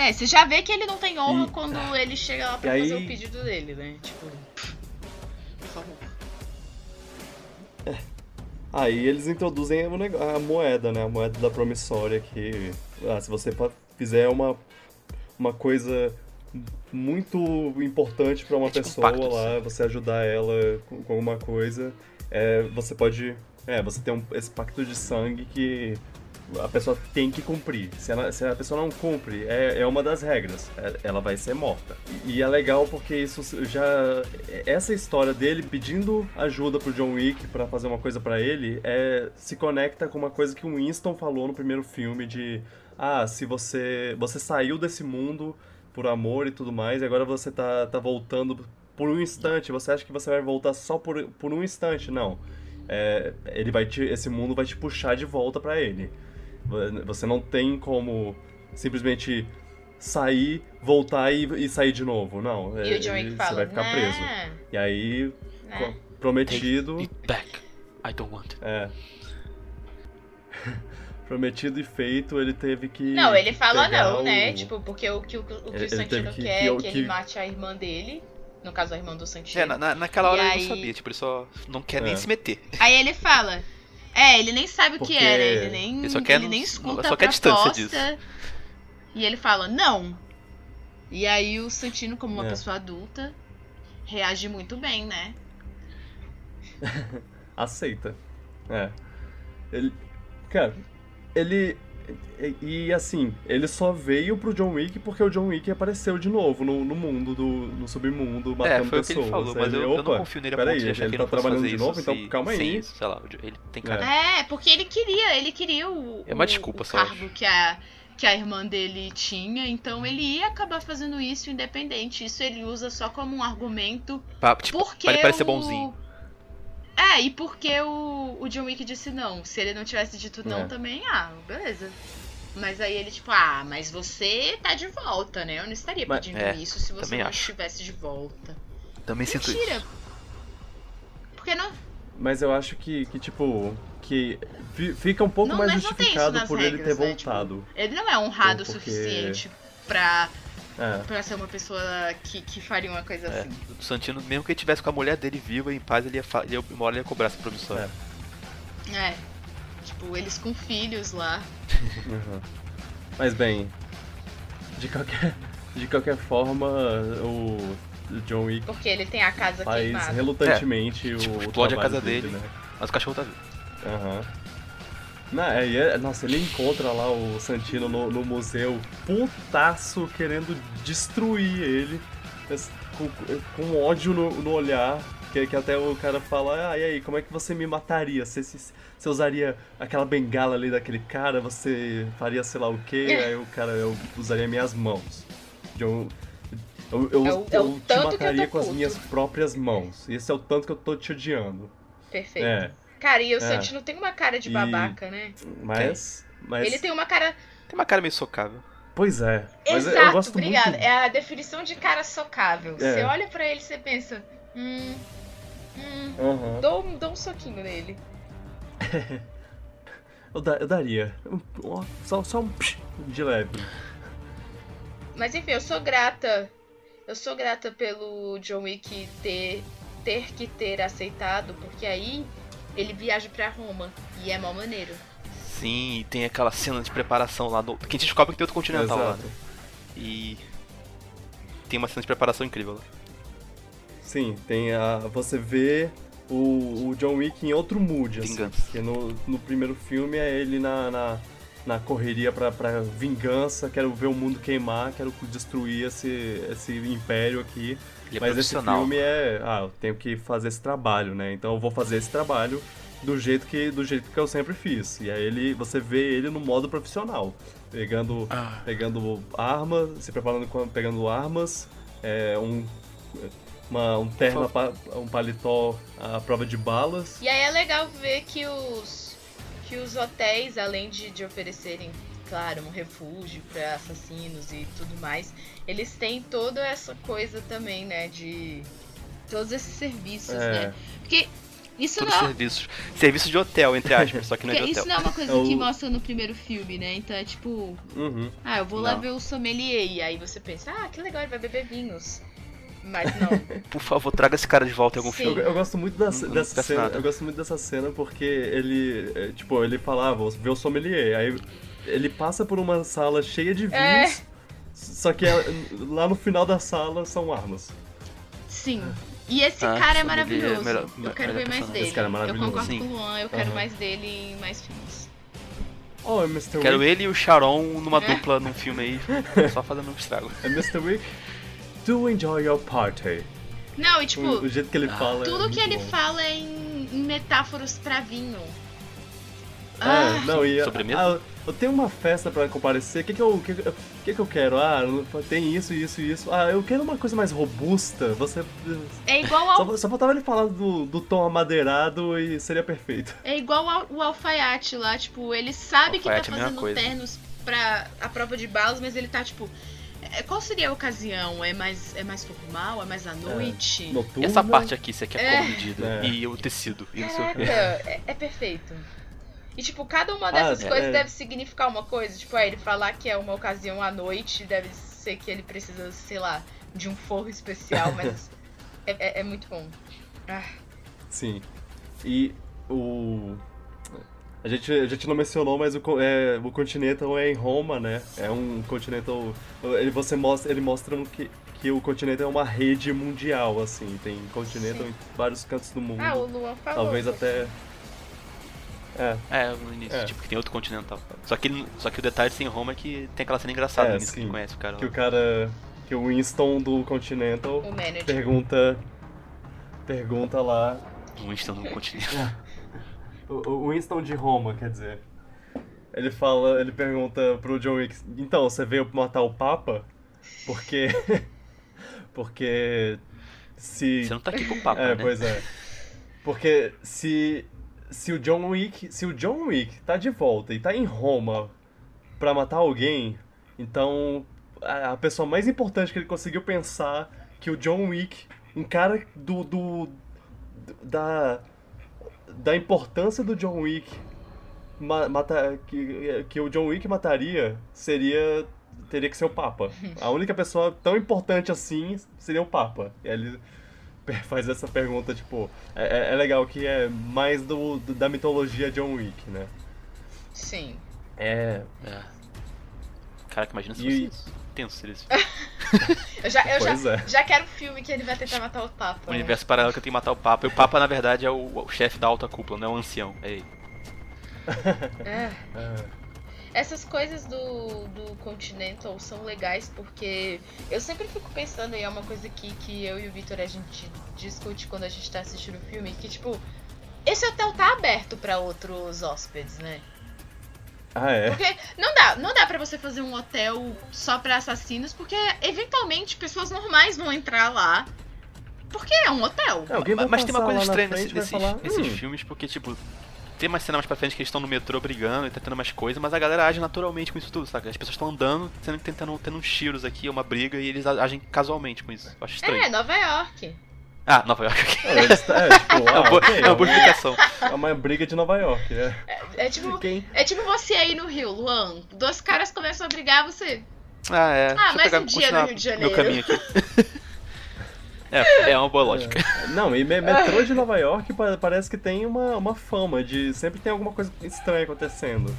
[SPEAKER 4] É, você já vê que ele não tem honra
[SPEAKER 1] E-
[SPEAKER 4] quando ele chega lá pra
[SPEAKER 1] E
[SPEAKER 4] fazer
[SPEAKER 1] aí-
[SPEAKER 4] o pedido dele, né? Tipo, por favor.
[SPEAKER 1] Aí eles introduzem a moeda, né? A moeda da promissória que ah, se você fizer uma, uma coisa muito importante pra uma
[SPEAKER 2] É tipo
[SPEAKER 1] pessoa lá, você ajudar ela com, com alguma coisa, é, você pode. É, você tem um- esse pacto de sangue que a pessoa tem que cumprir. Se, ela- se a pessoa não cumpre, é, é uma das regras. É- ela vai ser morta. E, é legal porque isso já. Essa história dele pedindo ajuda pro John Wick pra fazer uma coisa pra ele é, se conecta com uma coisa que o Winston falou no primeiro filme de. Ah, se você. Você saiu desse mundo por amor e tudo mais, e agora você tá, tá voltando por um instante. Você acha que você vai voltar só por, por um instante? Não. É, ele vai te, esse mundo vai te puxar de volta pra ele. Você não tem como simplesmente sair, voltar e, e sair de novo. Não.
[SPEAKER 4] E
[SPEAKER 1] é,
[SPEAKER 4] o John Wick
[SPEAKER 1] você
[SPEAKER 4] fala,
[SPEAKER 1] vai ficar preso.
[SPEAKER 4] "Né,
[SPEAKER 1] E aí,
[SPEAKER 4] né?"
[SPEAKER 1] co- prometido.
[SPEAKER 2] Take it back. I don't want it.
[SPEAKER 1] É. prometido e feito, ele teve que.
[SPEAKER 4] Não, ele fala não, né?
[SPEAKER 1] o-
[SPEAKER 4] Tipo, porque o que o, o, que
[SPEAKER 1] Ele-
[SPEAKER 4] o Santino
[SPEAKER 1] que-
[SPEAKER 4] quer
[SPEAKER 1] que
[SPEAKER 4] é
[SPEAKER 1] o-
[SPEAKER 4] que ele
[SPEAKER 1] que-
[SPEAKER 4] mate a irmã dele. No caso, a irmã do Santino.
[SPEAKER 2] É, na, na- naquela hora
[SPEAKER 4] E
[SPEAKER 2] ele
[SPEAKER 4] aí-
[SPEAKER 2] não sabia, tipo, ele só não quer
[SPEAKER 1] É.
[SPEAKER 2] nem se meter.
[SPEAKER 4] Aí ele fala. É, ele nem sabe o
[SPEAKER 1] Porque-
[SPEAKER 4] que é, né? Ele nem,
[SPEAKER 2] Ele só quer
[SPEAKER 4] ele nem escuta
[SPEAKER 2] só
[SPEAKER 4] a
[SPEAKER 2] quer distância
[SPEAKER 4] proposta. E ele fala, não. E aí o Santino, como uma
[SPEAKER 1] É.
[SPEAKER 4] pessoa adulta, reage muito bem, né?
[SPEAKER 1] aceita. É. Ele. Cara, ele. E, e, assim, ele só veio pro John Wick porque o John Wick apareceu de novo no, no mundo, do, no submundo, matando
[SPEAKER 2] É, foi o que
[SPEAKER 1] pessoas.
[SPEAKER 2] ele falou, mas
[SPEAKER 1] Aí
[SPEAKER 2] eu,
[SPEAKER 1] ele,
[SPEAKER 2] eu não confio nele a
[SPEAKER 1] peraí,
[SPEAKER 2] ponto de achar
[SPEAKER 1] ele
[SPEAKER 2] que
[SPEAKER 1] tá
[SPEAKER 2] ele fosse
[SPEAKER 1] trabalhando
[SPEAKER 2] fazer
[SPEAKER 1] de novo,
[SPEAKER 2] isso
[SPEAKER 1] então
[SPEAKER 2] se-
[SPEAKER 1] calma aí.
[SPEAKER 2] sem, sei lá, ele tem cara.
[SPEAKER 4] É, porque ele queria, ele queria o,
[SPEAKER 2] É uma desculpa
[SPEAKER 4] o cargo que a, que a irmã dele tinha, então ele ia acabar fazendo isso independente. Isso ele usa só como um argumento
[SPEAKER 2] Pra, tipo,
[SPEAKER 4] porque
[SPEAKER 2] pra ele parecer
[SPEAKER 4] o-
[SPEAKER 2] bonzinho.
[SPEAKER 4] É, e porque o, o John Wick disse não. Se ele não tivesse dito não
[SPEAKER 1] É.
[SPEAKER 4] também, ah, beleza. Mas aí ele, tipo, ah, mas você tá de volta, né? Eu não estaria
[SPEAKER 1] Mas-
[SPEAKER 4] pedindo
[SPEAKER 2] é,
[SPEAKER 4] isso se você não
[SPEAKER 2] acho.
[SPEAKER 4] estivesse de volta.
[SPEAKER 2] Também sinto
[SPEAKER 4] Mentira.
[SPEAKER 2] isso.
[SPEAKER 4] Porque não.
[SPEAKER 1] Mas eu acho que, que tipo, que fi- fica um pouco
[SPEAKER 4] Não,
[SPEAKER 1] mais
[SPEAKER 4] mas não tem isso
[SPEAKER 1] justificado por ele ter
[SPEAKER 4] regras, né? Tipo,
[SPEAKER 1] voltado.
[SPEAKER 4] Ele não é honrado o
[SPEAKER 1] Porque-
[SPEAKER 4] suficiente pra,
[SPEAKER 1] É.
[SPEAKER 4] pra ser uma pessoa que, que faria uma coisa
[SPEAKER 2] É,
[SPEAKER 4] assim.
[SPEAKER 2] o Santino, mesmo que ele tivesse com a mulher dele viva, em paz, ele ia, ele ia, uma hora ele ia cobrar essa promissória.
[SPEAKER 4] É. Tipo, eles com filhos lá.
[SPEAKER 1] Uhum. Mas bem, de qualquer, de qualquer forma, o John Wick
[SPEAKER 4] Porque ele tem a casa
[SPEAKER 1] faz
[SPEAKER 4] queimada.
[SPEAKER 1] relutantemente o,
[SPEAKER 2] Tipo,
[SPEAKER 1] o
[SPEAKER 2] explode a casa dele.
[SPEAKER 1] né?
[SPEAKER 2] Mas o cachorro tá vivo.
[SPEAKER 1] Aham. Não, é, é- nossa, ele encontra lá o Santino no, no museu, putaço, querendo destruir ele, com, com ódio no, no olhar, que, que até o cara fala, ah, e aí, como é que você me mataria? Você, se- você usaria aquela bengala ali daquele cara, você faria sei lá o quê? aí o cara, eu usaria minhas mãos. Eu, eu, eu,
[SPEAKER 4] É o- é
[SPEAKER 1] eu te mataria com as
[SPEAKER 4] puto.
[SPEAKER 1] minhas próprias mãos. Esse é o tanto que eu tô te odiando.
[SPEAKER 4] Perfeito.
[SPEAKER 1] É,
[SPEAKER 4] Cara, e o
[SPEAKER 1] É.
[SPEAKER 4] Santino tem uma cara de
[SPEAKER 1] E-
[SPEAKER 4] babaca, né?
[SPEAKER 1] mas... mas...
[SPEAKER 4] Ele tem uma cara.
[SPEAKER 2] Tem uma cara meio socável.
[SPEAKER 1] Pois é.
[SPEAKER 4] Exato,
[SPEAKER 1] eu gosto
[SPEAKER 4] obrigada.
[SPEAKER 1] muito.
[SPEAKER 4] É a definição de cara socável.
[SPEAKER 1] É.
[SPEAKER 4] Você olha pra ele e você pensa. Hum. Hum.
[SPEAKER 1] Aham.
[SPEAKER 4] Dou, um- dou um soquinho nele.
[SPEAKER 1] Eu, da- eu daria. Só, só um psh de leve.
[SPEAKER 4] Mas enfim, eu sou grata. Eu sou grata pelo John Wick ter, ter que ter aceitado, porque aí ele viaja pra Roma. E é mó maneiro.
[SPEAKER 2] Sim, e tem aquela cena de preparação lá no. Que a gente descobre que tem outro continental lá.
[SPEAKER 1] Exato.
[SPEAKER 2] né? E. Tem uma cena de preparação incrível lá.
[SPEAKER 1] Sim, tem a. Você vê o, o John Wick em outro mood, assim.
[SPEAKER 2] Vingança.
[SPEAKER 1] Porque no, no primeiro filme é ele na, na, na correria pra, pra vingança, quero ver o mundo queimar, quero destruir esse, esse império aqui.
[SPEAKER 2] Ele é
[SPEAKER 1] Mas esse filme é. Ah, eu tenho que fazer esse trabalho, né? Então eu vou fazer esse trabalho do jeito que, do jeito que eu sempre fiz. E aí ele, você vê ele no modo profissional. Pegando,
[SPEAKER 2] Ah.
[SPEAKER 1] pegando armas, se preparando, com- pegando armas, é, um, uma, um terno, um paletó à prova de balas.
[SPEAKER 4] E aí é legal ver que os que os hotéis, além de, de oferecerem, claro, um refúgio para assassinos e tudo mais, eles têm toda essa coisa também, né, de todos esses serviços,
[SPEAKER 1] É.
[SPEAKER 4] né? Porque isso
[SPEAKER 2] Todos
[SPEAKER 4] não,
[SPEAKER 2] serviços. Serviço de hotel, entre aspas, só que não é de
[SPEAKER 4] isso
[SPEAKER 2] hotel.
[SPEAKER 4] não é uma coisa
[SPEAKER 1] É o-
[SPEAKER 4] que mostra no primeiro filme, né? Então é tipo,
[SPEAKER 1] Uhum.
[SPEAKER 4] ah, eu vou lá
[SPEAKER 1] Não.
[SPEAKER 4] ver o sommelier e aí você pensa, ah, que legal, ele vai beber vinhos. Mas não.
[SPEAKER 2] Por favor, traga esse cara de volta em algum
[SPEAKER 4] Sim.
[SPEAKER 2] filme.
[SPEAKER 1] Eu, eu gosto muito dessa,
[SPEAKER 2] Não-
[SPEAKER 1] dessa cena.
[SPEAKER 2] nada.
[SPEAKER 1] Eu gosto muito dessa cena porque ele. é, Tipo, ele fala, ah, vou ver o sommelier. Aí ele passa por uma sala cheia de vinhos.
[SPEAKER 4] É.
[SPEAKER 1] Só que é- lá no final da sala são armas.
[SPEAKER 4] Sim. E esse
[SPEAKER 2] Ah,
[SPEAKER 4] cara é
[SPEAKER 2] sommelier é
[SPEAKER 4] maravilhoso.
[SPEAKER 2] melhor-
[SPEAKER 4] eu quero
[SPEAKER 2] melhor
[SPEAKER 4] ver mais dele.
[SPEAKER 1] Esse cara é
[SPEAKER 4] eu
[SPEAKER 1] maravilhoso.
[SPEAKER 4] concordo
[SPEAKER 2] Sim.
[SPEAKER 4] com o Luan, eu quero mais dele em mais filmes.
[SPEAKER 1] Oh, é Mr.
[SPEAKER 2] Quero
[SPEAKER 1] Wick.
[SPEAKER 2] ele e o Sharon numa
[SPEAKER 4] É.
[SPEAKER 2] dupla num filme aí, só fazendo um estrago.
[SPEAKER 1] É Mr. Wick. Do enjoy your party.
[SPEAKER 4] Não, e tipo,
[SPEAKER 1] o, o jeito que ele
[SPEAKER 2] ah,
[SPEAKER 1] fala. é
[SPEAKER 4] tudo que
[SPEAKER 1] muito
[SPEAKER 4] ele
[SPEAKER 1] bom.
[SPEAKER 4] fala é em, em metáforas pra vinho.
[SPEAKER 1] É,
[SPEAKER 4] Ah,
[SPEAKER 1] não, e
[SPEAKER 2] Sobremesa?
[SPEAKER 1] ah, eu tenho uma festa pra comparecer. O que, que, eu, que, que- que, eu quero? Ah, tem isso, isso e isso. Ah, eu quero uma coisa mais robusta. Você.
[SPEAKER 4] é igual ao,
[SPEAKER 1] Só, só faltava ele falar do, do tom amadeirado e seria perfeito.
[SPEAKER 4] é igual ao, o alfaiate lá, tipo, ele sabe que tá
[SPEAKER 2] é
[SPEAKER 4] fazendo
[SPEAKER 2] coisa.
[SPEAKER 4] ternos pra a prova de balas, mas ele tá tipo, é, qual seria a ocasião? É mais é mais formal? É mais à noite?
[SPEAKER 1] Noturna.
[SPEAKER 2] Essa parte aqui, você quer
[SPEAKER 4] É.
[SPEAKER 2] medida.
[SPEAKER 1] É.
[SPEAKER 2] E o tecido. E
[SPEAKER 4] Caraca, é, é perfeito. E, tipo, cada uma dessas
[SPEAKER 1] é,
[SPEAKER 4] coisas
[SPEAKER 1] é.
[SPEAKER 4] deve significar uma coisa. Tipo, aí ele falar que é uma ocasião à noite, deve ser que ele precisa, sei lá, de um forro especial, mas é, é- é muito bom. Ah,
[SPEAKER 1] Sim. E o. A gente, a gente não mencionou, mas o, co- é, o Continental é em Roma, né? É um Continental. Ele, você mostra, ele mostra que, que o Continental é uma rede mundial, assim. Tem Continental
[SPEAKER 4] Sim.
[SPEAKER 1] em vários cantos do mundo.
[SPEAKER 4] ah o Luan falou.
[SPEAKER 1] Talvez até. É,
[SPEAKER 2] É, no início,
[SPEAKER 1] É.
[SPEAKER 2] tipo, que tem outro continental. Só que, ele- só que o detalhe sem Roma é que tem aquela cena engraçada
[SPEAKER 1] É,
[SPEAKER 2] no início que
[SPEAKER 1] sim.
[SPEAKER 2] ele conhece o cara
[SPEAKER 1] que o cara. Que o Winston do Continental
[SPEAKER 4] O manager.
[SPEAKER 1] pergunta. Pergunta lá.
[SPEAKER 2] O Winston no continente.
[SPEAKER 1] O, o Winston de Roma, quer dizer. Ele fala, ele pergunta pro John Wick, então, você veio matar o Papa? Porque. Porque. Se.
[SPEAKER 2] Você não tá aqui com o papo,
[SPEAKER 1] É,
[SPEAKER 2] né?
[SPEAKER 1] pois é. Porque se. Se o John Wick. Se o John Wick tá de volta e tá em Roma pra matar alguém, então. A, pessoa mais importante que ele conseguiu pensar que o John Wick, um cara do. do da. Da importância do John Wick ma, mata, que, que o John Wick mataria seria. Teria que ser o Papa. A única pessoa tão importante assim seria o Papa. Ele faz essa pergunta, tipo. É, é- é legal que é mais do, do- da mitologia John Wick, né?
[SPEAKER 4] Sim.
[SPEAKER 1] É.
[SPEAKER 2] É. Caraca, imagina se
[SPEAKER 1] E-
[SPEAKER 2] fosse isso. Tenso seria isso.
[SPEAKER 4] Eu já, eu
[SPEAKER 1] Pois
[SPEAKER 4] já,
[SPEAKER 1] é.
[SPEAKER 4] já quero filme que ele vai tentar matar o Papa.
[SPEAKER 2] O
[SPEAKER 4] né?
[SPEAKER 2] universo paralelo que eu tenho que matar o Papa. E o Papa, na verdade, é o, o chefe da alta cúpula, não é o ancião. É ele.
[SPEAKER 4] É.
[SPEAKER 1] é.
[SPEAKER 4] Essas coisas do, do Continental são legais porque eu sempre fico pensando, e é uma coisa que, que eu e o Victor a gente discute quando a gente tá assistindo o filme, que tipo, esse hotel tá aberto pra outros hóspedes, né?
[SPEAKER 1] Ah, é.
[SPEAKER 4] Porque não dá, não dá para você fazer um hotel só pra assassinos, porque eventualmente pessoas normais vão entrar lá. Porque é um hotel.
[SPEAKER 1] Alguém vai
[SPEAKER 2] Mas tem uma coisa estranha
[SPEAKER 1] frente
[SPEAKER 2] nesse- nesses,
[SPEAKER 1] falar,
[SPEAKER 2] nesses
[SPEAKER 1] "Hum,
[SPEAKER 2] filmes, porque, tipo, tem uma cena mais pra frente que eles estão no metrô brigando e tendo umas coisas, mas a galera age naturalmente com isso tudo, saca? As pessoas estão andando, tendo, tentando, tendo uns tiros aqui, uma briga, e eles agem casualmente com isso. Eu acho estranho.
[SPEAKER 4] É, Nova York.
[SPEAKER 2] Ah, Nova York.
[SPEAKER 1] Tá- é, tipo,
[SPEAKER 2] É
[SPEAKER 1] ah,
[SPEAKER 2] uma boa,
[SPEAKER 1] ok,
[SPEAKER 2] é uma boa explicação.
[SPEAKER 1] é uma briga de Nova York, é.
[SPEAKER 4] É tipo,
[SPEAKER 1] Quem?
[SPEAKER 4] é tipo você aí no Rio, Luan. Dois caras começam a brigar, você.
[SPEAKER 2] Ah, é.
[SPEAKER 4] Ah,
[SPEAKER 2] Deixa
[SPEAKER 4] mais
[SPEAKER 2] pegar,
[SPEAKER 4] um dia no Rio de
[SPEAKER 2] Meu
[SPEAKER 4] Janeiro.
[SPEAKER 2] caminho aqui. É, é uma boa lógica.
[SPEAKER 1] Não, e me- metrô de Nova York pa- parece que tem uma, uma fama de sempre tem alguma coisa estranha acontecendo.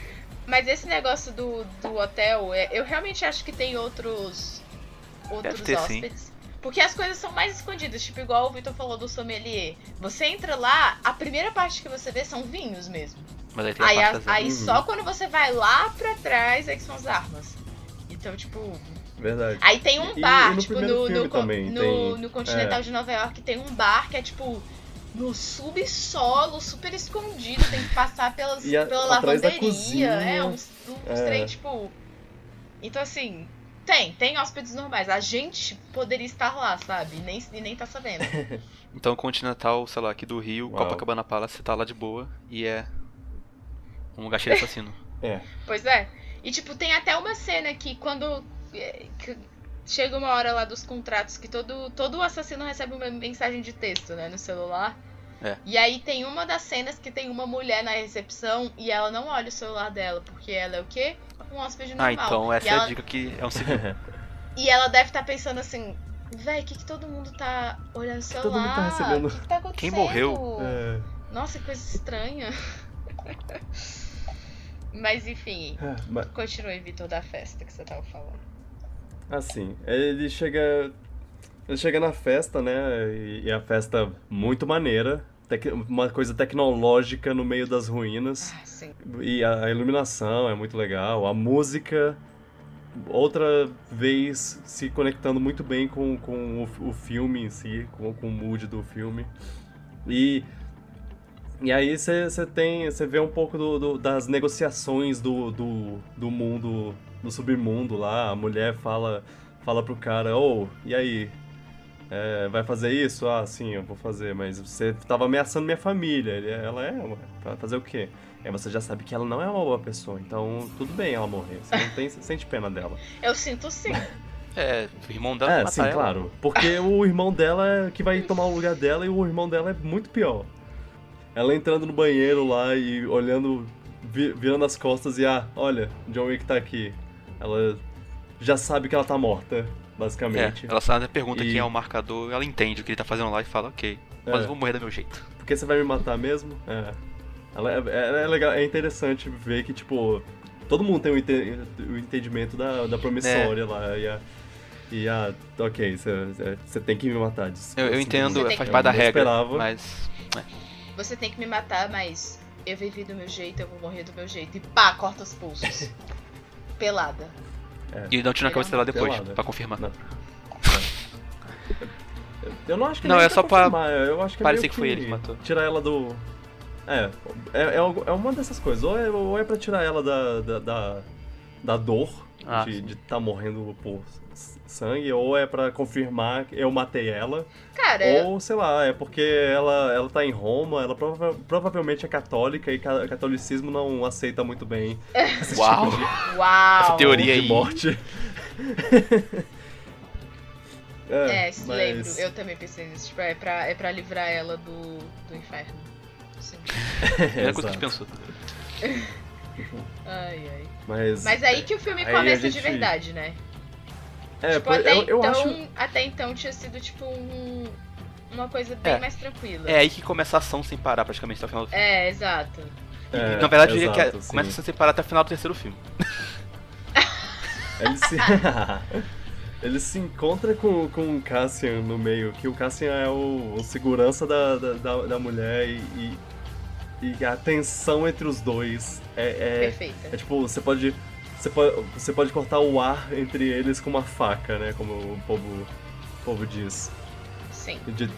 [SPEAKER 4] Mas esse negócio do, do hotel, é- eu realmente acho que tem outros outros
[SPEAKER 2] ter, sim.
[SPEAKER 4] hóspedes. Porque as coisas são mais escondidas, tipo, igual o Vitor falou do sommelier. Você entra lá, a primeira parte que você vê são vinhos mesmo.
[SPEAKER 2] Mas aí
[SPEAKER 4] Aí, a- aí
[SPEAKER 1] Uhum.
[SPEAKER 4] só quando você vai lá pra trás é que são as armas. Então, tipo.
[SPEAKER 1] Verdade.
[SPEAKER 4] Aí tem um
[SPEAKER 1] E- e
[SPEAKER 4] bar,
[SPEAKER 1] no
[SPEAKER 4] tipo, no, no,
[SPEAKER 1] também
[SPEAKER 4] no,
[SPEAKER 1] tem-
[SPEAKER 4] no Continental
[SPEAKER 1] é.
[SPEAKER 4] de Nova York tem um bar que é tipo. No subsolo, super escondido, tem que passar pelas,
[SPEAKER 1] E a-
[SPEAKER 4] pela lavanderia.
[SPEAKER 1] cozinha.
[SPEAKER 4] É, uns, uns
[SPEAKER 1] É.
[SPEAKER 4] trem, tipo. Então assim, tem, tem hóspedes normais. A gente poderia estar lá, sabe? E nem, e nem tá sabendo.
[SPEAKER 2] Então, Continental, sei lá, aqui do Rio,
[SPEAKER 1] Uau.
[SPEAKER 2] Copacabana Palace, você tá lá de boa e é um lugar cheio de assassino.
[SPEAKER 1] É.
[SPEAKER 4] Pois é. E tipo, tem até uma cena que quando que chega uma hora lá dos contratos que todo, todo assassino recebe uma mensagem de texto, né, no celular.
[SPEAKER 2] É.
[SPEAKER 4] E aí tem uma das cenas que tem uma mulher na recepção e ela não olha o celular dela, porque ela é o quê? Um hóspede normal.
[SPEAKER 2] Ah, então essa
[SPEAKER 4] e
[SPEAKER 2] é
[SPEAKER 4] ela,
[SPEAKER 2] a dica que é um.
[SPEAKER 4] E ela deve estar pensando assim, véi, o que, que todo mundo tá olhando o celular?
[SPEAKER 1] todo mundo tá recebendo?
[SPEAKER 4] O que, que tá acontecendo?
[SPEAKER 2] Quem morreu?
[SPEAKER 1] É.
[SPEAKER 4] Nossa, que coisa estranha. Mas enfim,
[SPEAKER 1] É, mas-
[SPEAKER 4] continue, Vitor, da festa que você tava falando.
[SPEAKER 1] Assim, ele chega. Ele chega na festa, né? E, e a festa muito maneira. tec- uma coisa tecnológica no meio das ruínas.
[SPEAKER 4] Ah, sim.
[SPEAKER 1] E a, a iluminação é muito legal. A música, outra vez, se conectando muito bem com, com o, o filme em si, com, com o mood do filme. E. E aí você tem. Você vê um pouco do, do- das negociações do, do, do mundo, do submundo lá. A mulher fala, fala pro cara, ô, e aí? É, vai fazer isso? Ah, sim, eu vou fazer, mas você tava ameaçando minha família. Ele- Ela é, ué, vai fazer o quê? Aí você já sabe que ela não é uma boa pessoa, então tudo bem ela morrer. Você não tem, você sente pena dela.
[SPEAKER 4] Eu sinto sim.
[SPEAKER 2] É, o irmão dela
[SPEAKER 1] É,
[SPEAKER 2] matar
[SPEAKER 1] sim,
[SPEAKER 2] ela.
[SPEAKER 1] claro. Porque o irmão dela é que vai tomar o lugar dela e o irmão dela é muito pior. Ela entrando no banheiro lá e olhando, vi- virando as costas e ah, olha, John Wick tá aqui. Ela já sabe que ela tá morta,
[SPEAKER 2] É,
[SPEAKER 1] basicamente.
[SPEAKER 2] ela só pergunta
[SPEAKER 1] E-
[SPEAKER 2] quem é o marcador, ela entende o que ele tá fazendo lá e fala, ok, mas
[SPEAKER 1] É.
[SPEAKER 2] eu vou morrer do meu jeito.
[SPEAKER 1] Porque você vai me matar mesmo? É. Ela é, é- é legal, é interessante ver que, tipo, todo mundo tem o, ente- o entendimento da, da promissória lá. E a. E a. Ok, você tem que me matar. desculpa,
[SPEAKER 2] Eu, eu entendo,
[SPEAKER 4] Você tem
[SPEAKER 2] faz
[SPEAKER 4] que-
[SPEAKER 2] parte da
[SPEAKER 1] eu
[SPEAKER 2] regra,
[SPEAKER 1] esperava.
[SPEAKER 2] mas...
[SPEAKER 4] Você tem que me matar, mas eu vivi do meu jeito, eu vou morrer do meu jeito. E pá, corta os pulsos. Pelada.
[SPEAKER 2] E ele dá um tiro na cabeça dela depois,
[SPEAKER 1] Pelada.
[SPEAKER 2] pra confirmar.
[SPEAKER 1] Não. Eu não acho que
[SPEAKER 2] Não, é só pra
[SPEAKER 1] Eu acho que é
[SPEAKER 2] parecer
[SPEAKER 1] meio
[SPEAKER 2] que foi ele que matou.
[SPEAKER 1] Tirar ela do. É, é, é, é uma dessas coisas. Ou é, ou é pra tirar ela da, da, da, da dor
[SPEAKER 2] Ah,
[SPEAKER 1] de estar tá morrendo por sangue, ou é pra confirmar que eu matei ela.
[SPEAKER 4] Cara, eu-
[SPEAKER 1] Ou, sei lá, é porque ela, ela tá em Roma, ela prova- provavelmente é católica e ca- catolicismo não aceita muito bem esse
[SPEAKER 2] Uau.
[SPEAKER 1] tipo de,
[SPEAKER 4] uau.
[SPEAKER 2] Essa teoria
[SPEAKER 1] de
[SPEAKER 2] aí.
[SPEAKER 1] morte.
[SPEAKER 4] É, se
[SPEAKER 1] mas-
[SPEAKER 4] lembro. Eu também pensei nisso. Tipo, é pra, é pra livrar ela do, do inferno. Sim.
[SPEAKER 2] É a coisa que a gente
[SPEAKER 1] Exato.
[SPEAKER 2] pensou.
[SPEAKER 4] Ai, ai.
[SPEAKER 1] Mas,
[SPEAKER 4] Mas aí que o filme começa de
[SPEAKER 1] gente-
[SPEAKER 4] verdade, né?
[SPEAKER 1] É,
[SPEAKER 4] tipo, até,
[SPEAKER 1] eu, eu
[SPEAKER 4] então,
[SPEAKER 1] acho.
[SPEAKER 4] até então tinha sido, tipo, um- uma coisa bem
[SPEAKER 2] É.
[SPEAKER 4] mais tranquila.
[SPEAKER 2] É aí que começa a ação sem parar, praticamente, até o final do filme.
[SPEAKER 4] É, exato.
[SPEAKER 1] É,
[SPEAKER 2] Na verdade, eu diria que é-
[SPEAKER 1] sim.
[SPEAKER 2] começa a ação sem parar até o final do terceiro filme.
[SPEAKER 1] Ele se, ele se encontra com, com o Cassian no meio, que o Cassian é o, o segurança da, da, da, da mulher e, e, e a tensão entre os dois é, é,
[SPEAKER 4] Perfeita.
[SPEAKER 1] é tipo, você pode, você pode. Você pode cortar o ar entre eles com uma faca, né? Como o povo, o povo diz.
[SPEAKER 4] Sim.
[SPEAKER 1] De,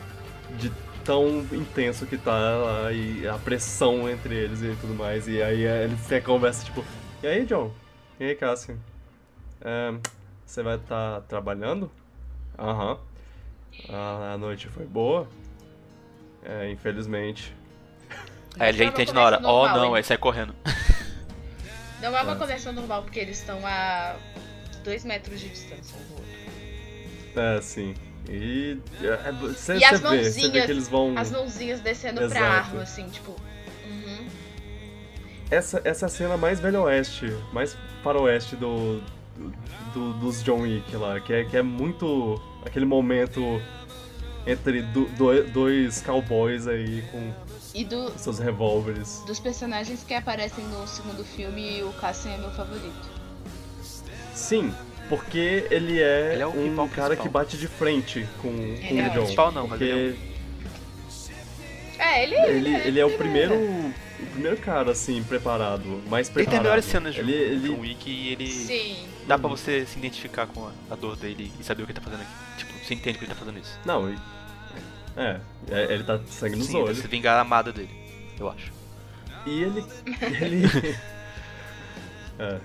[SPEAKER 1] de tão intenso que tá lá e a pressão entre eles e tudo mais. E aí é, eles têm a conversa tipo, e aí, John? E aí, Cassian? É, você vai estar trabalhando? Aham. A, a noite foi boa? É, infelizmente.
[SPEAKER 2] Aí ele já entende na hora,
[SPEAKER 4] normal,
[SPEAKER 2] não,
[SPEAKER 4] hein?
[SPEAKER 2] aí sai correndo.
[SPEAKER 4] Não é uma
[SPEAKER 1] É.
[SPEAKER 4] conversa normal, porque eles estão a dois metros de distância um do outro.
[SPEAKER 1] É, sim. E é, você
[SPEAKER 4] E as
[SPEAKER 1] vê, vê
[SPEAKER 4] mãozinhas-
[SPEAKER 1] que eles vão.
[SPEAKER 4] As mãozinhas descendo pra
[SPEAKER 1] Exato.
[SPEAKER 4] arma, assim, tipo. Uhum.
[SPEAKER 1] Essa, essa é a cena mais velho oeste, mais faroeste do, do, dos John Wick lá, que é, que é muito aquele momento entre do- do- dois cowboys aí com
[SPEAKER 4] E do,
[SPEAKER 1] seus revólveres.
[SPEAKER 4] dos personagens que aparecem no segundo filme, o Cassian é meu favorito.
[SPEAKER 1] Sim, porque ele é,
[SPEAKER 2] Ele é o
[SPEAKER 1] um cara
[SPEAKER 2] principal.
[SPEAKER 1] que bate de frente com, com
[SPEAKER 4] Ele é
[SPEAKER 1] o John.
[SPEAKER 2] principal não, mas
[SPEAKER 1] porque
[SPEAKER 2] ele
[SPEAKER 4] É, ele,
[SPEAKER 1] ele, ele é o primeiro o primeiro cara assim preparado, mais
[SPEAKER 2] Ele
[SPEAKER 1] preparado.
[SPEAKER 2] tem melhores cenas de
[SPEAKER 1] ele, ele...
[SPEAKER 2] John Wick e ele.
[SPEAKER 4] Sim.
[SPEAKER 2] Dá pra você se identificar com a, a dor dele e saber o que ele tá fazendo aqui. Tipo, você entende que ele tá fazendo isso.
[SPEAKER 1] Não, e- é, é, ele tá sangue nos
[SPEAKER 2] Sim, ele
[SPEAKER 1] olhos.
[SPEAKER 2] se vingar a amada dele, eu acho.
[SPEAKER 1] E ele. Ele. É.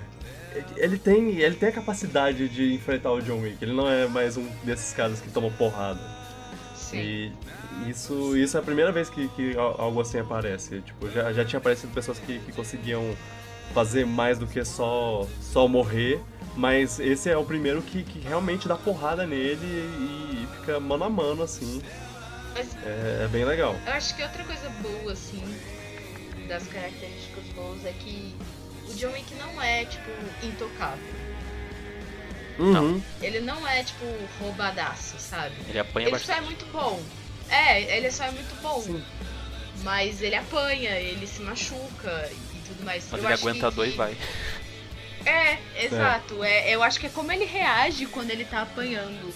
[SPEAKER 1] Ele tem, ele tem a capacidade de enfrentar o John Wick. Ele não é mais um desses caras que tomam porrada.
[SPEAKER 4] Sim.
[SPEAKER 1] E isso, isso é a primeira vez que, que al- algo assim aparece. Tipo, já, já tinha aparecido pessoas que, que conseguiam fazer mais do que só, só morrer. Mas esse é o primeiro que, que realmente dá porrada nele e, e fica mano a mano, assim.
[SPEAKER 4] Mas
[SPEAKER 1] É, é bem legal.
[SPEAKER 4] eu acho que outra coisa boa, assim, das características boas é que o John Wick não é, tipo, intocável.
[SPEAKER 1] Uhum.
[SPEAKER 4] Ele não é, tipo, roubadaço, sabe?
[SPEAKER 2] Ele apanha
[SPEAKER 4] Ele só é
[SPEAKER 2] bastante.
[SPEAKER 4] muito bom. É, ele só é muito bom.
[SPEAKER 1] Sim.
[SPEAKER 4] Mas ele apanha, ele se machuca e tudo mais.
[SPEAKER 2] Mas
[SPEAKER 4] Eu
[SPEAKER 2] ele
[SPEAKER 4] acho
[SPEAKER 2] aguenta a
[SPEAKER 4] que-
[SPEAKER 2] dor e vai.
[SPEAKER 4] É, exato. É. eu acho que é como ele reage quando ele tá apanhando.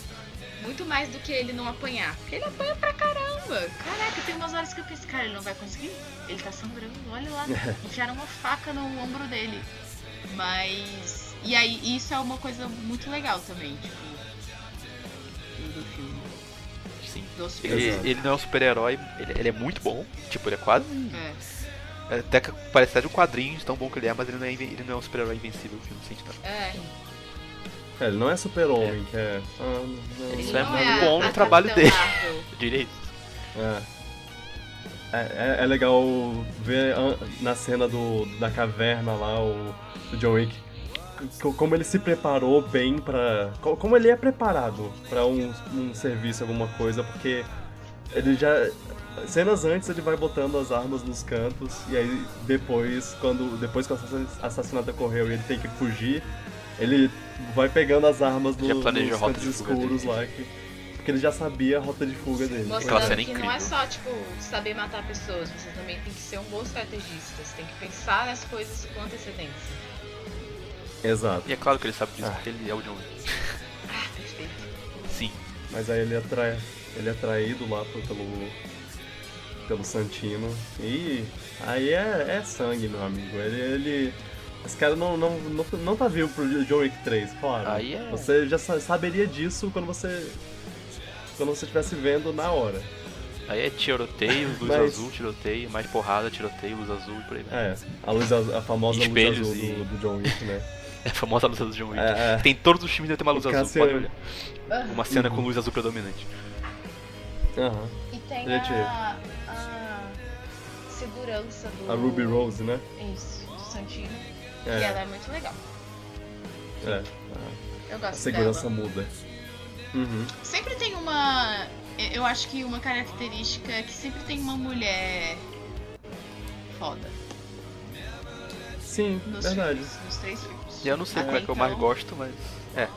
[SPEAKER 4] Muito mais do que ele não apanhar. Porque ele apanha pra caramba. Caraca, tem umas horas que eu penso, cara, ele não vai conseguir. Ele tá sangrando, olha lá. Enfiaram uma faca no ombro dele. Mas. E aí, isso é uma coisa muito legal também, tipo. Do filme.
[SPEAKER 2] Sim.
[SPEAKER 4] Dos
[SPEAKER 2] Ele, ele não é um super-herói, ele, ele é muito bom. Tipo, ele é quase.
[SPEAKER 4] É.
[SPEAKER 2] Até que parece até de um quadrinho de tão bom que ele é, mas ele não é, ele não é um super-herói invencível que não sente tanto.
[SPEAKER 4] É.
[SPEAKER 1] É, ele não é super-homem, que é. Ah, não,
[SPEAKER 4] Ele
[SPEAKER 2] Isso é muito
[SPEAKER 4] a-
[SPEAKER 2] bom no
[SPEAKER 4] a
[SPEAKER 2] trabalho dele.
[SPEAKER 4] Marvel.
[SPEAKER 2] Eu diria isso.
[SPEAKER 1] É. É, é- é legal ver na cena do, da caverna lá o, o John Wick co- como ele se preparou bem pra. co- Como ele é preparado pra um, um serviço, alguma coisa, porque ele já. Cenas antes ele vai botando as armas nos cantos e aí depois, quando. Depois que o assassin- assassinato ocorreu e ele tem que fugir, ele vai pegando as armas no,
[SPEAKER 2] Já
[SPEAKER 1] nos
[SPEAKER 2] rota
[SPEAKER 1] cantos
[SPEAKER 2] de fuga
[SPEAKER 1] escuros lá. Que, porque ele já sabia a rota de fuga dele.
[SPEAKER 2] Aquela
[SPEAKER 4] Mostrando
[SPEAKER 2] cena é
[SPEAKER 4] que não é
[SPEAKER 2] incrível.
[SPEAKER 4] só, tipo, saber matar pessoas, você também tem que ser um bom estrategista, você tem que pensar nas coisas com antecedência.
[SPEAKER 1] Exato.
[SPEAKER 2] E é claro que ele sabe disso,
[SPEAKER 1] Ah.
[SPEAKER 2] porque ele é o John Wick.
[SPEAKER 4] Ah, perfeito.
[SPEAKER 2] Sim.
[SPEAKER 1] Mas aí ele é, tra... ele é traído lá pelo, pelo Santino. E aí é, é sangue, meu amigo. Ele. ele... Esse cara não, não, não, não tá vivo pro John Wick 3, claro.
[SPEAKER 2] Aí é-
[SPEAKER 1] Você já sa- saberia disso quando você. Quando você estivesse vendo na hora.
[SPEAKER 2] Aí é tiroteio, luz
[SPEAKER 1] Mas-
[SPEAKER 2] azul, tiroteio, mais porrada, tiroteio, luz azul e por aí vai.
[SPEAKER 1] É, a, luz, a famosa luz
[SPEAKER 2] Espelhos
[SPEAKER 1] azul
[SPEAKER 2] e-
[SPEAKER 1] do, do John Wick, né?
[SPEAKER 2] É a famosa luz azul do John Wick.
[SPEAKER 1] É, é.
[SPEAKER 2] Tem todos os filmes que tem uma luz azul, pode olhar. Uma cena
[SPEAKER 1] Uhum.
[SPEAKER 2] com luz azul predominante.
[SPEAKER 1] Aham.
[SPEAKER 4] E tem
[SPEAKER 1] Gente.
[SPEAKER 4] a, a segurança do.
[SPEAKER 1] A Ruby Rose, né?
[SPEAKER 4] Isso, do Santino. E
[SPEAKER 1] É,
[SPEAKER 4] ela é muito legal.
[SPEAKER 1] é.
[SPEAKER 4] Eu
[SPEAKER 1] A
[SPEAKER 4] gosto
[SPEAKER 1] segurança
[SPEAKER 4] dela.
[SPEAKER 1] muda. Uhum.
[SPEAKER 4] Sempre tem uma. Eu acho que uma característica é que sempre tem uma mulher foda
[SPEAKER 1] Sim,
[SPEAKER 4] nos
[SPEAKER 1] verdade.
[SPEAKER 4] filmes, nos três filmes.
[SPEAKER 2] E eu não sei
[SPEAKER 4] Até
[SPEAKER 2] qual é que eu mais
[SPEAKER 4] então,
[SPEAKER 2] gosto, mas. É.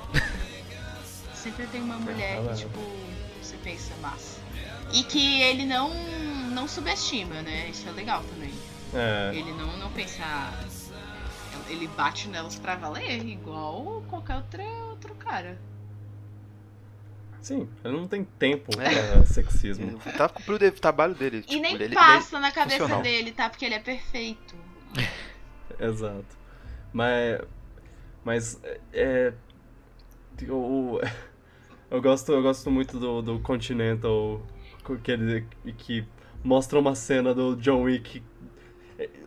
[SPEAKER 4] Sempre tem uma mulher
[SPEAKER 1] é.
[SPEAKER 4] que, tipo, você pensa massa. E que ele não, não subestima, né? Isso é legal também.
[SPEAKER 1] É.
[SPEAKER 4] Ele não, não pensa. "Ah, Ele bate nelas pra valer, igual qualquer outra, outro cara.
[SPEAKER 1] Sim, ele não tem tempo
[SPEAKER 2] É.
[SPEAKER 1] pra sexismo.
[SPEAKER 2] Ele tá cumprindo o trabalho dele.
[SPEAKER 4] e
[SPEAKER 2] tipo,
[SPEAKER 4] nem
[SPEAKER 2] ele, ele-
[SPEAKER 4] passa na cabeça
[SPEAKER 2] funcional.
[SPEAKER 4] dele, tá? Porque ele é perfeito.
[SPEAKER 1] Exato. Mas. Mas. É. Eu, eu, gosto, eu gosto muito do, do Continental. Que, ele, que mostra uma cena do John Wick é,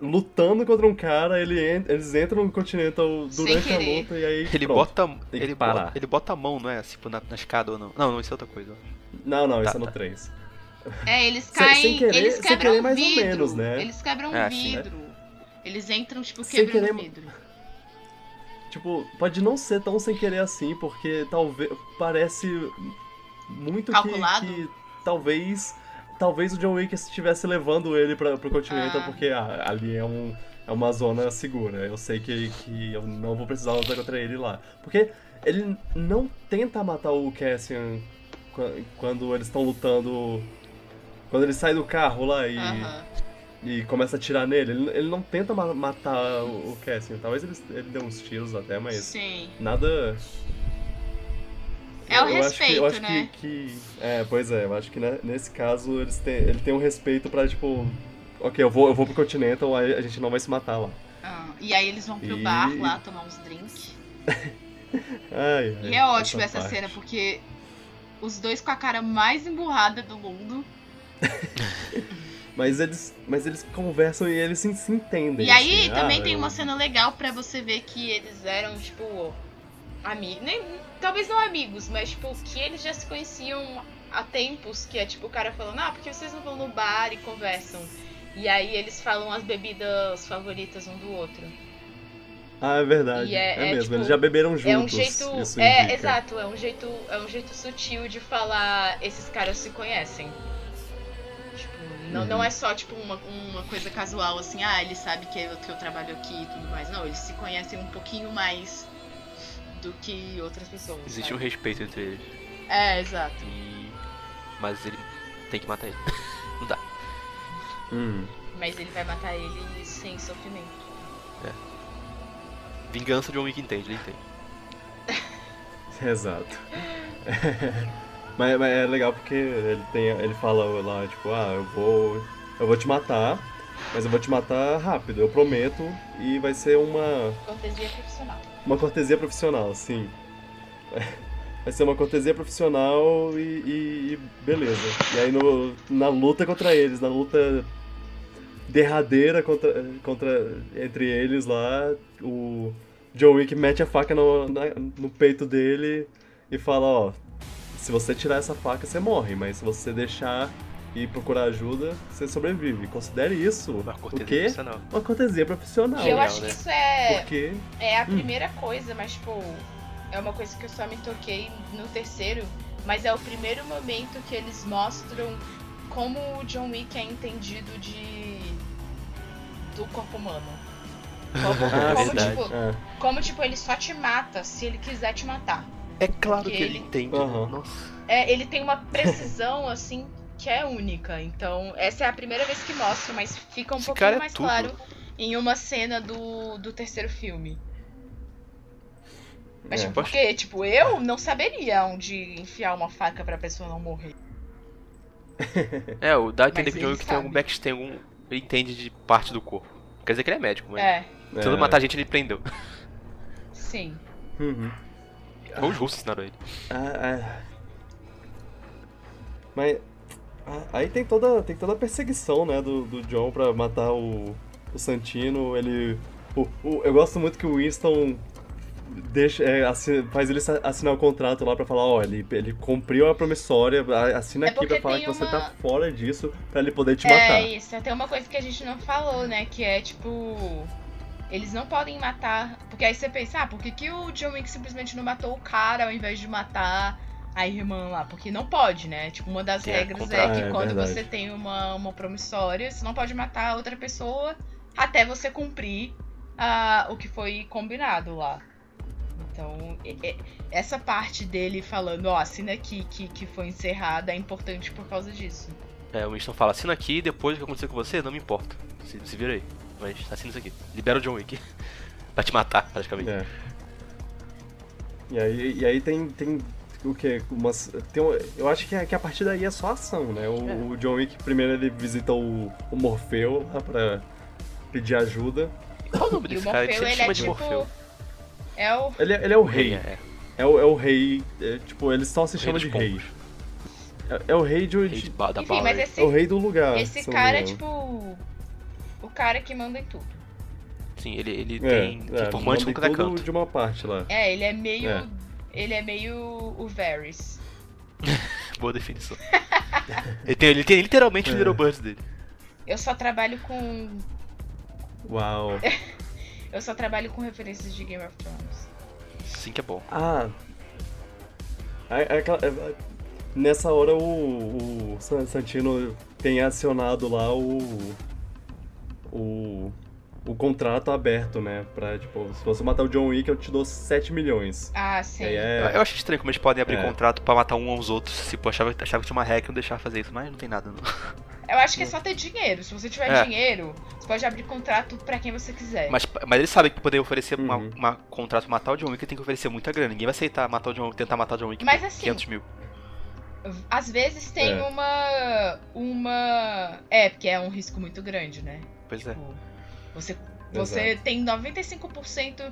[SPEAKER 1] lutando contra um cara, ele en- eles entram no Continental durante a luta e aí.
[SPEAKER 2] Ele
[SPEAKER 1] pronto.
[SPEAKER 2] bota,
[SPEAKER 1] que
[SPEAKER 2] ele,
[SPEAKER 1] parar.
[SPEAKER 2] bota, ele bota a mão, não é? Tipo, na, na escada ou não. Não, não, isso é outra coisa.
[SPEAKER 1] Não, não,
[SPEAKER 2] Tá,
[SPEAKER 1] isso é no
[SPEAKER 2] tá.
[SPEAKER 1] 3.
[SPEAKER 4] É, eles caem.
[SPEAKER 1] sem querer-
[SPEAKER 4] eles
[SPEAKER 1] sem
[SPEAKER 4] quebram
[SPEAKER 1] querer mais ou
[SPEAKER 4] vidro.
[SPEAKER 1] menos, né?
[SPEAKER 4] Eles quebram um
[SPEAKER 2] É,
[SPEAKER 4] vidro. Eles entram, tipo, quebrando
[SPEAKER 1] querer-
[SPEAKER 4] vidro.
[SPEAKER 1] Tipo, pode não ser tão sem querer assim, porque talvez parece muito que,
[SPEAKER 4] Calculado?
[SPEAKER 1] que talvez talvez o John Wick estivesse levando ele pra, pro Continental,
[SPEAKER 4] Ah.
[SPEAKER 1] porque ah, ali é, um, é uma zona segura. Eu sei que, que eu não vou precisar lutar contra ele lá. Porque ele não tenta matar o Cassian qua- quando eles estão lutando. Quando ele sai do carro lá e,
[SPEAKER 4] Aham.
[SPEAKER 1] e começa a atirar nele. Ele, ele não tenta ma- matar o, o Cassian. Talvez ele, ele dê uns tiros até, mas
[SPEAKER 4] Sim.
[SPEAKER 1] nada
[SPEAKER 4] É o
[SPEAKER 1] eu acho que,
[SPEAKER 4] respeito,
[SPEAKER 1] eu acho
[SPEAKER 4] né?
[SPEAKER 1] que, que- É, pois é, eu acho que né, nesse caso eles têm, ele tem um respeito pra, tipo. Ok, eu vou, eu vou pro Continental, aí a gente não vai se matar lá.
[SPEAKER 4] Ah, e aí eles vão pro
[SPEAKER 1] E-
[SPEAKER 4] bar lá tomar uns drinks.
[SPEAKER 1] Ai,
[SPEAKER 4] E é ótimo essa,
[SPEAKER 1] parte.
[SPEAKER 4] cena, porque os dois com a cara mais emburrada do mundo.
[SPEAKER 1] Mas eles, mas eles conversam e eles se, se entendem.
[SPEAKER 4] E aí
[SPEAKER 1] assim,
[SPEAKER 4] também
[SPEAKER 1] ah,
[SPEAKER 4] tem
[SPEAKER 1] eu-
[SPEAKER 4] uma cena legal pra você ver que eles eram, tipo, amigos. Talvez não amigos, mas tipo, que eles já se conheciam há tempos, que é tipo o cara falando, ah, porque vocês não vão no bar e conversam. E aí eles falam as bebidas favoritas um do outro.
[SPEAKER 1] Ah, é verdade.
[SPEAKER 4] É-
[SPEAKER 1] é,
[SPEAKER 4] é,
[SPEAKER 1] mesmo,
[SPEAKER 4] tipo,
[SPEAKER 1] eles já beberam juntos.
[SPEAKER 4] é um jeito. É, exato, é um jeito. É um jeito sutil de falar esses caras se conhecem. Tipo, não,
[SPEAKER 1] Uhum.
[SPEAKER 4] não é só tipo uma, uma coisa casual assim, ah, ele sabe que eu, que eu trabalho aqui e tudo mais. Não, eles se conhecem um pouquinho mais do que outras pessoas.
[SPEAKER 2] Existe um
[SPEAKER 4] sabe?
[SPEAKER 2] respeito entre eles.
[SPEAKER 4] É, exato.
[SPEAKER 2] E... Mas ele tem que matar ele. Não dá.
[SPEAKER 1] Hum.
[SPEAKER 4] Mas ele vai matar ele sem sofrimento.
[SPEAKER 2] Vingança de um homem que entende, ele entende.
[SPEAKER 1] Exato. mas, mas é legal porque ele tem. Ele fala lá, tipo, ah, eu vou. Eu vou te matar, mas eu vou te matar rápido, eu prometo, e vai ser uma.
[SPEAKER 4] Cortesia profissional.
[SPEAKER 1] Uma cortesia profissional, sim. Vai ser uma cortesia profissional e, e- e beleza. E aí no, na luta contra eles, na luta derradeira contra, contra entre eles lá, o John Wick mete a faca no, na- no peito dele e fala, ó, se você tirar essa faca, você morre, mas se você deixar e procurar ajuda, você sobrevive. Considere isso
[SPEAKER 2] Uma
[SPEAKER 1] o
[SPEAKER 2] cortesia
[SPEAKER 1] quê?
[SPEAKER 2] profissional.
[SPEAKER 1] Uma cortesia profissional.
[SPEAKER 4] Eu acho
[SPEAKER 2] né?
[SPEAKER 4] que isso é.
[SPEAKER 1] Porque
[SPEAKER 4] É a
[SPEAKER 1] Hum.
[SPEAKER 4] primeira coisa, mas tipo, é uma coisa que eu só me toquei no terceiro, mas é o primeiro momento que eles mostram como o John Wick é entendido de do corpo humano. Como,
[SPEAKER 1] Ah,
[SPEAKER 4] como, tipo,
[SPEAKER 1] É.
[SPEAKER 4] como tipo, ele só te mata se ele quiser te matar.
[SPEAKER 2] É claro
[SPEAKER 4] Porque
[SPEAKER 2] que ele
[SPEAKER 4] ele-
[SPEAKER 2] entende. Nossa.
[SPEAKER 4] É, ele tem uma precisão assim que é única. Então, essa é a primeira vez que mostra, mas fica um
[SPEAKER 2] Esse
[SPEAKER 4] pouquinho
[SPEAKER 2] é
[SPEAKER 4] mais
[SPEAKER 2] tudo.
[SPEAKER 4] claro em uma cena do, do terceiro filme. Mas
[SPEAKER 1] É.
[SPEAKER 4] tipo, porque, tipo, eu não saberia onde enfiar uma faca pra pessoa não morrer.
[SPEAKER 2] É, o dá a entender que o Wick tem algum
[SPEAKER 4] sabe.
[SPEAKER 2] back, tem algum. Ele entende de parte do corpo. Quer dizer que ele é médico, mas.
[SPEAKER 4] É,
[SPEAKER 2] Se ele matar a gente, ele prendeu.
[SPEAKER 4] sim.
[SPEAKER 1] Uhum.
[SPEAKER 2] Ou os russos ensinaram ele.
[SPEAKER 1] Ah, ah. Mas aí tem toda, tem toda a perseguição, né, do, do John pra matar o, o Santino. Ele. o- o- eu gosto muito que o Winston deixa, é, assi- faz ele assinar o contrato lá pra falar, ó, ele, ele cumpriu a promissória, assina
[SPEAKER 4] É
[SPEAKER 1] aqui pra falar
[SPEAKER 4] tem
[SPEAKER 1] que você tá fora disso pra ele poder te
[SPEAKER 4] É
[SPEAKER 1] matar.
[SPEAKER 4] isso, até uma coisa que a gente não falou, né? Que é tipo. Eles não podem matar. Porque aí você pensa, ah, por que, que o John Wick simplesmente não matou o cara ao invés de matar a irmã lá? Porque não pode, né? Tipo, uma das
[SPEAKER 2] É,
[SPEAKER 4] regras é que
[SPEAKER 1] é
[SPEAKER 4] quando
[SPEAKER 1] verdade.
[SPEAKER 4] você tem uma, uma promissória, você não pode matar outra pessoa até você cumprir ah, o que foi combinado lá. Então, essa parte dele falando, ó, assina aqui que, que foi encerrada é importante por causa disso.
[SPEAKER 2] É, o Winston fala, assina aqui e depois o que acontecer com você, não me importa. Se, se vira aí. Mas assina isso aqui. Libera o John Wick. pra te matar, praticamente.
[SPEAKER 1] É. E aí, e aí tem, tem o que? Umas, tem, um- eu acho que, a- que a partir daí é só ação, né? O, o John Wick primeiro ele visita o, o Morfeu lá pra pedir ajuda.
[SPEAKER 2] Qual o nome desse cara? Ele
[SPEAKER 4] Morfeu,
[SPEAKER 2] sempre
[SPEAKER 4] ele é
[SPEAKER 2] chama de
[SPEAKER 4] tipo.
[SPEAKER 2] Morfeu.
[SPEAKER 4] É o.
[SPEAKER 1] Ele, é- ele é o rei.
[SPEAKER 2] É,
[SPEAKER 1] É o, é o rei. é, tipo, eles só se
[SPEAKER 2] Rei
[SPEAKER 1] chamam
[SPEAKER 2] dos
[SPEAKER 1] de rei. É, é o rei de.
[SPEAKER 2] Rei
[SPEAKER 1] de-
[SPEAKER 2] de
[SPEAKER 4] Enfim,
[SPEAKER 2] bala.
[SPEAKER 4] mas esse,
[SPEAKER 1] é o rei do lugar.
[SPEAKER 4] esse cara é tipo. O cara que manda em tudo.
[SPEAKER 2] Sim, ele, ele
[SPEAKER 1] É,
[SPEAKER 2] tem
[SPEAKER 1] é,
[SPEAKER 2] informante no
[SPEAKER 1] mandei
[SPEAKER 2] cada
[SPEAKER 1] tudo
[SPEAKER 2] canto.
[SPEAKER 1] de uma parte lá.
[SPEAKER 4] É, ele é meio. Ele é meio o Varys.
[SPEAKER 2] Boa definição. ele, tem, ele tem literalmente o
[SPEAKER 1] É.
[SPEAKER 2] Little Birds dele.
[SPEAKER 4] Eu só trabalho com.
[SPEAKER 1] Uau.
[SPEAKER 4] Eu só trabalho com referências de Game of Thrones.
[SPEAKER 2] Sim que é bom.
[SPEAKER 1] Ah. É- é aquela- é- nessa hora o, o San- Santino tem acionado lá o. O. O contrato aberto, né? Pra, tipo, se você matar o John Wick, eu te dou 7 milhões.
[SPEAKER 4] Ah, sim.
[SPEAKER 1] É.
[SPEAKER 2] eu acho estranho como eles podem abrir
[SPEAKER 1] É.
[SPEAKER 2] contrato pra matar um aos outros. Tipo, achava, achava que tinha uma regra que não deixava fazer isso, mas não tem nada não.
[SPEAKER 4] Eu acho que é só ter dinheiro. Se você tiver
[SPEAKER 2] É.
[SPEAKER 4] dinheiro, você pode abrir contrato pra quem você quiser.
[SPEAKER 2] Mas, mas eles sabem que poder oferecer
[SPEAKER 1] Uhum.
[SPEAKER 2] uma contrato pra matar o John Wick tem que oferecer muita grana. Ninguém vai aceitar matar o John, tentar matar o John Wick
[SPEAKER 4] Mas
[SPEAKER 2] por
[SPEAKER 4] assim,
[SPEAKER 2] 500 mil.
[SPEAKER 4] Às vezes tem
[SPEAKER 1] É.
[SPEAKER 4] uma. Uma. É, porque é um risco muito grande, né?
[SPEAKER 2] Pois é.
[SPEAKER 4] Você, você tem 95%